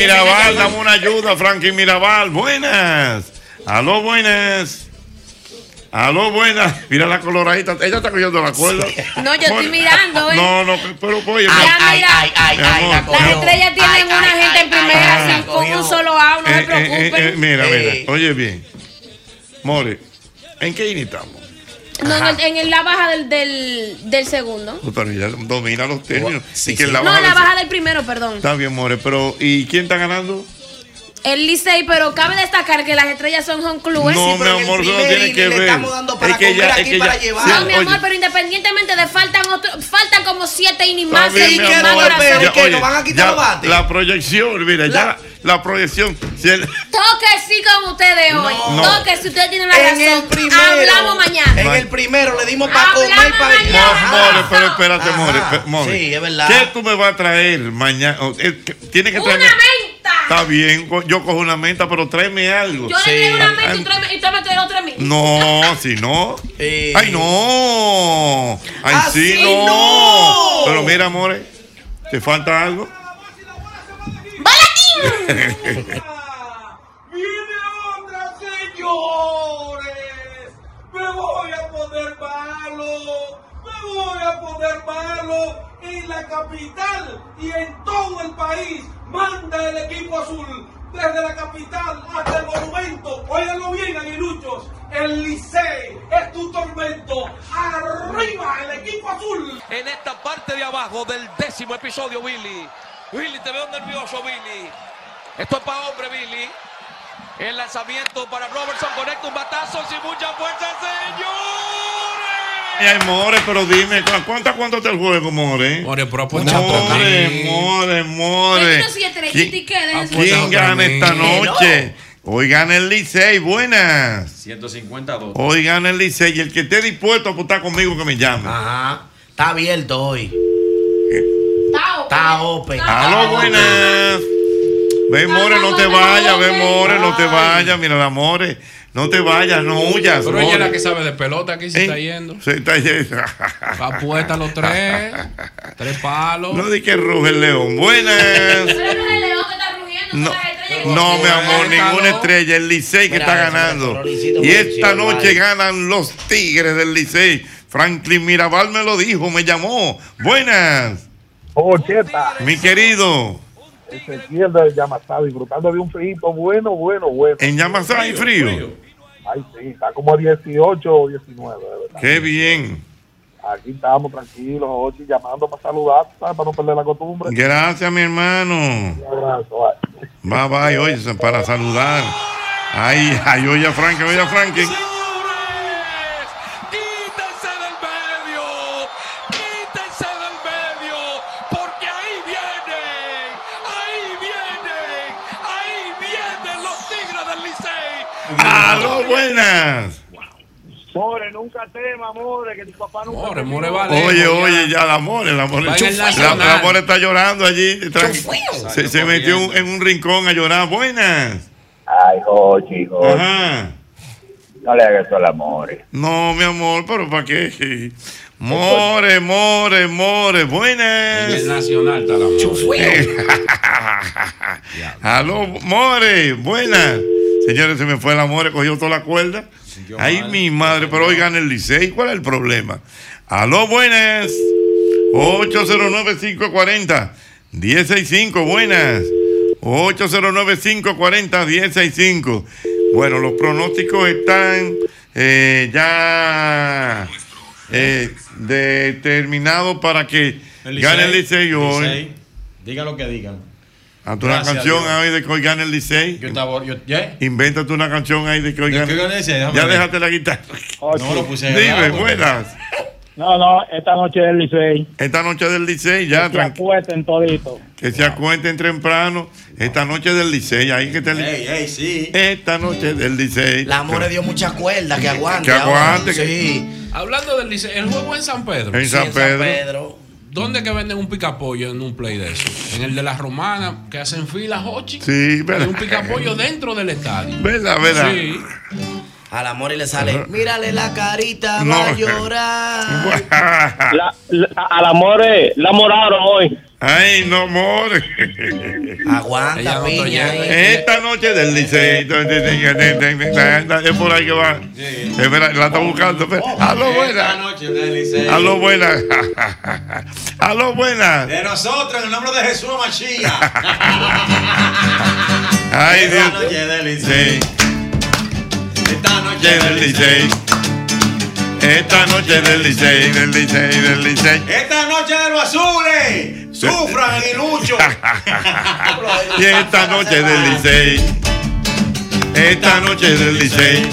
Mirabal, dame una ayuda, Frankie Mirabal. Buenas. Aló, buenas. Aló, buenas. Mira la coloradita. Ella está cogiendo la cuerda. No, yo estoy mirando, ¿eh? No, no, pero oye. Ay, ay, mira. ay, ay, ay, Las estrellas tienen una gente en primera, ay, sin- con un solo A, no se Eh, eh, preocupen. eh, eh, mira, mira. Oye bien. More, ¿en qué inning estamos? No, en, el- en el- la baja del, del, del segundo. Pero domina los términos. Sí, y que sí. la no, baja la del- baja del primero, perdón. Está bien, More, pero ¿y quién está ganando? El Licey, pero cabe destacar que las estrellas son home clubes. No, mi amor, eso no tiene que ver. para comer aquí, para llevar. No, mi oye, amor, pero independientemente de faltan otro, faltan como siete innings más. bien, ya, ¿Qué, oye, nos van a quitar ya los bates? La proyección, mira, ya, la proyección. Si el- Toque sí con ustedes hoy. No. Toque si ustedes tienen la En razón. el primero. Hablamos mañana. En el primero le dimos para comer Hablamos para. More, pero espérate, More. Ajá. More. Sí, es verdad. ¿Qué tú me vas a traer mañana? Eh, que- Tienes que Una traerme. menta. Está bien, yo cojo una menta, pero tráeme algo. Yo le traigo una Ah, menta y tráeme- y tráeme otra menta. No, si no. Eh. Ay, no. Ay, sí, Así no. no. Pero mira, amores, ¿te falta algo? <laughs> Señores, me voy a poner malo, me voy a poner malo en la capital y en todo el país. Manda el equipo azul desde la capital hasta el monumento. Óiganlo bien, aguiluchos. El Licey es tu tormento. Arriba el equipo azul. en esta parte de abajo del décimo episodio, Billy. Billy, te veo nervioso, Billy. Esto es para hombre, Billy. El lanzamiento para Robertson conecta un batazo sin mucha fuerza, señor. Ay, More, pero dime, ¿cu- ¿cuánto cuánto está el juego, More? More, pero apuesta More. More, More. Qué, déjense. ¿Quién gana esta Eh, no. noche? Hoy gana el Licey, buenas. 152. Hoy gana el Licey y el que esté dispuesto a apostar conmigo que me llame. Ajá. Está abierto hoy. Tao. Está open. Aló, buenas. Ve, More, no te vayas, ve, More, no te vayas. Mira, la More, no te vayas, no huyas. Pero ella es la que sabe de pelota aquí se ¿Eh? está yendo. Se está yendo. Apuesta los tres. Tres palos. No di que ruge el león. Buenas. Pero el león que está rugiendo. No, no, mi amor, ninguna estrella. El Licey que está ganando. Y esta noche ganan los Tigres del Licey. Franklin Mirabal me lo dijo, me llamó. Buenas, Ocheta, mi querido. Ezequiel de Yamasá, disfrutando de un frío bueno, bueno, bueno. En Yamasá hay frío. Ay, sí, está como a 18 o 19, de verdad. Qué bien. Aquí estamos tranquilos, Ochi, llamando para saludar, ¿sabes? Para no perder la costumbre. Gracias, mi hermano. Un abrazo, Bye bye. bye, oye, para saludar. Ay, ay, oye a Franklin, oye a Aló, buenas. More, nunca tema, More, que tu papá nunca More, More vale. Oye, ya. oye, ya la More, la More, en la, la More está llorando allí. Se, se metió en un- en un rincón a llorar. Buenas. Ay, Ochi, Ajá. No le hagas eso al amor. No, mi amor, pero ¿para qué? More, more, more. En Buenas. el Nacional está la <laughs> Aló, more, buenas. Señores, se me fue la more, cogió toda la cuerda. Ay, mi madre, pero hoy gana el Licey. ¿Cuál es el problema? Aló, buenas. 809-540-165, buenas. 809-540-165. Bueno, los pronósticos están eh, ya eh, determinados para que gane el Licey hoy. Licey. Digan lo que digan. Hazte una Gracias a canción ahí de que hoy gane el Licey. Yo estaba. Yo, ¿yeah? Invéntate una canción ahí de que hoy ¿De gane. que hoy gane el Licey? Déjame Ya ver. déjate la guitarra. <laughs> No lo puse a Dime, grabar, porque- buenas. No, no, esta noche del Licey. Esta noche del Licey, ya, Que se tranquilo. acuesten todito. Que se acuenten temprano. Esta noche del Licey, ahí que te Ey, ey, sí. Esta noche del Licey. La More dio mucha cuerda, que aguante. Que aguante, ahora. que- Sí. Hablando del Licey, el juego en San Pedro. En Sí, en San Pedro. ¿Dónde que venden un picapollo en un play de eso? En el de las romanas, que hacen filas, Hochi. Sí, Hay verdad. un picapollo dentro del estadio. Verdad, verdad. Sí. A la More le sale, mírale la carita, No. va a llorar. <laughs> La, la- a la More, la moraron hoy. Ay, no, more. Aguanta, piña. eh. Esta noche del Licey. Es por ahí que va. Espera, la está buscando. Aló, Esta buenas. noche del Licey. Aló, buenas. <laughs> Aló, buenas. De nosotros, en el nombre de Jesús Machía. <laughs> Ay, Esta Dios. noche del Licey. Sí. Esta noche del. Licey. Esta noche del Licey, del Licey, del Licey. Esta noche de los azules. Sufran, aguilucho. Y <laughs> esta noche del Licey. Esta noche del Licey.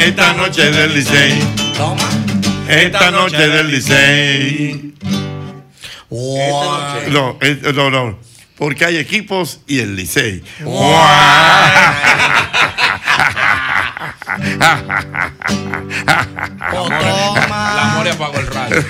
Esta noche del Licey. Esta noche del Licey. No, no, no. porque hay equipos y el Licey. <laughs> <laughs> La More apagó el radio.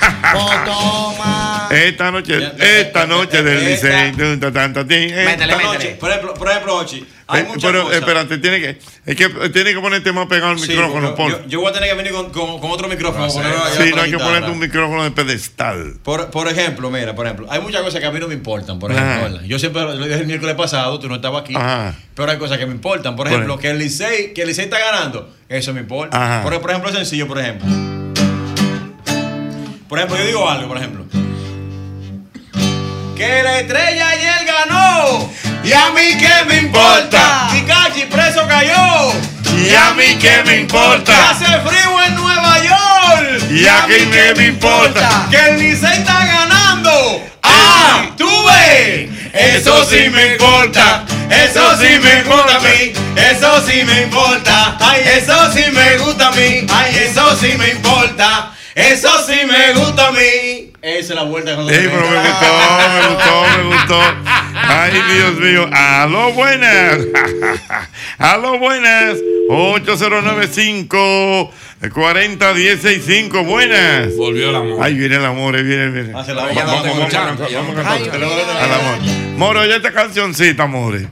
Esta noche, esta noche del Licey. Esta noche, por ejemplo, por ejemplo, Ochi, hay Eh, muchas Pero cosas. espérate, tiene que, es que tiene que ponerte más pegado al Sí, micrófono, yo, yo voy a tener que venir con, con- con otro micrófono. ponerlo allá Sí, no hay que ponerte un micrófono de pedestal. Por, por ejemplo, mira, por ejemplo, hay muchas cosas que a mí no me importan. Por ejemplo, yo siempre lo dije el miércoles pasado, tú no estabas aquí, Ajá. pero hay cosas que me importan. Por ejemplo. que el Licey, que el Licey está ganando, eso me importa. Ajá. Por, por ejemplo, sencillo, por ejemplo. Por ejemplo, yo digo algo, por ejemplo. Que la estrella ayer ganó. ¿Y a mí qué me importa? Pikachi preso cayó. ¿Y a mí qué me importa? Que hace frío en Nueva York. ¿Y a mí qué me importa? Que el Licey está ganando. ¡Ah! ¡Tú ves! Eso sí me importa. Eso sí me importa a mí. Eso sí me importa. Ay, eso sí me gusta a mí. Ay, eso sí me importa. Eso sí me gusta a mí. Esa es la vuelta que Ey, pero me gustó, me gustó, me gustó. Ay, Dios mío. Aló, buenas. <laughs> Aló, buenas. 8095 40 Buenas. Volvió el amor. Ay, viene el amor, ahí viene, viene. Hace la Vamos, vamos, vamos, vamos, Ay, al amor. Moro, oye esta cancioncita, more.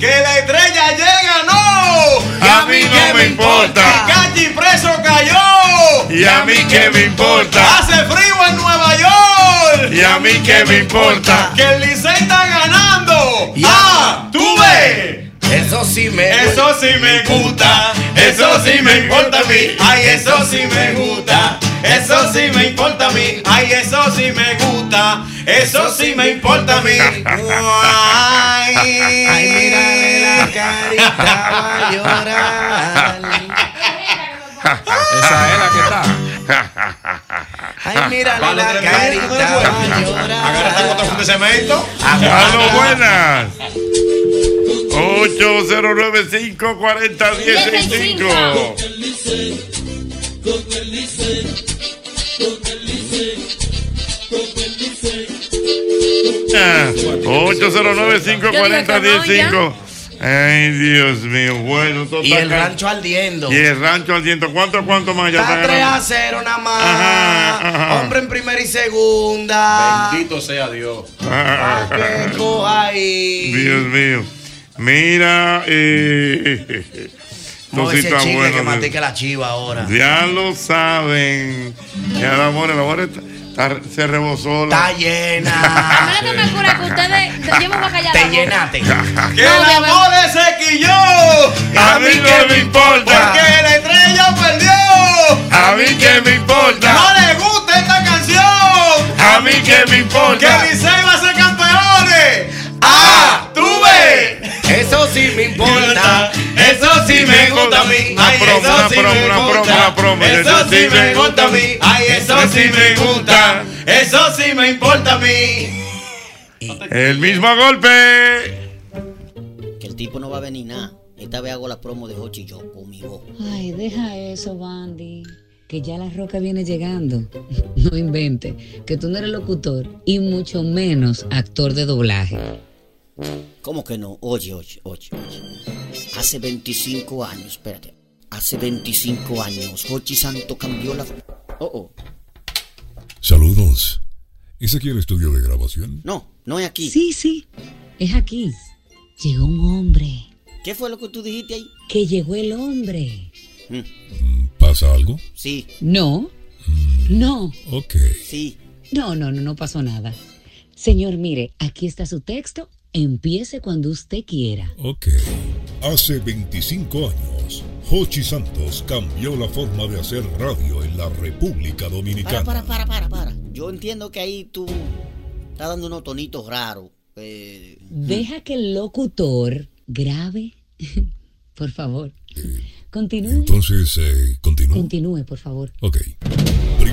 Que la estrella llega, no. Y a mí no me importa. Pikachi preso cayó. Y a mí qué me importa. Hace frío en Nueva York. Y a mí qué me importa. Que el Licey está ganando. ¡Ah! ¡Tú ves! Eso sí me Eso sí me gusta. Eso sí me importa a mí. Ay, eso sí me gusta. Eso sí me importa a mí. Ay, eso sí me gusta. Eso sí me importa a mí. <laughs> Ay, Ay, mírale la carita, va a llorar. Esa es la que está. Ay, Vale, la carita, va a llorar. Agárrate con de cemento. Aló, buenas. 8095 40 Ah, 809-540-105. Ay, Dios mío. Bueno, total. Y el rancho ardiendo. Y el rancho ardiendo. ¿Cuánto, cuánto más ya Está está 3 a ganando? 0 nada más. Ajá, ajá. Hombre en primera y segunda. Bendito sea Dios. Ah, Que coja ahí. Dios mío. Mira, eh. Sí ese está chicle bueno, que la chiva ahora. Ya lo saben. Ya el amor, el amor está- está- se rebosó. Está llena. A mí lo que me cura que ustedes. Yo me voy a callar. Te la llenaste. Que el amor se quilló. A mí que me importa. Porque la estrella perdió. A mí que me importa. No le gusta esta canción. A mí que me importa. Que Licey va a ser campeones. ¡Ah! ¡Tú ves! Eso sí me importa. Eso sí me gusta a mí. Ay, eso sí me promo. Eso sí me gusta a mí. Ay, eso sí me gusta. Eso sí me importa a mí. El mismo golpe. Que el tipo no va a venir nada. Esta vez hago la promo de Hochi y yo conmigo. Ay, deja eso, Bandy. Que ya la roca viene llegando. <laughs> No invente. Que tú no eres locutor y mucho menos actor de doblaje. ¿Cómo que no? Oye, oye, oye, oye. Hace 25 años, espérate. Hace 25 años, Hochi Santo cambió la. Oh, oh. Saludos. ¿Es aquí el estudio de grabación? No, no es aquí. Sí, sí. Es aquí. Llegó un hombre. ¿Qué fue lo que tú dijiste ahí? Que llegó el hombre. ¿Pasa algo? Sí, No. No. Ok. sí. No, no, no, no pasó nada. Señor, mire, aquí está su texto. Empiece cuando usted quiera. Ok. Hace 25 años, Hochi Santos cambió la forma de hacer radio en la República Para, Dominicana. para, para, para, para. Yo entiendo que ahí tú estás dando unos tonitos raros. Eh, Deja que el locutor grabe. <laughs> por favor. Continúe. Entonces, eh, continúo. Continúe, por favor. Ok.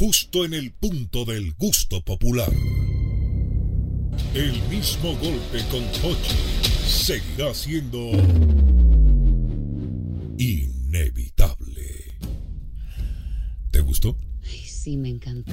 justo en el punto del gusto popular. El mismo golpe con Hochi seguirá siendo inevitable. ¿Te gustó? Ay, sí, me encantó.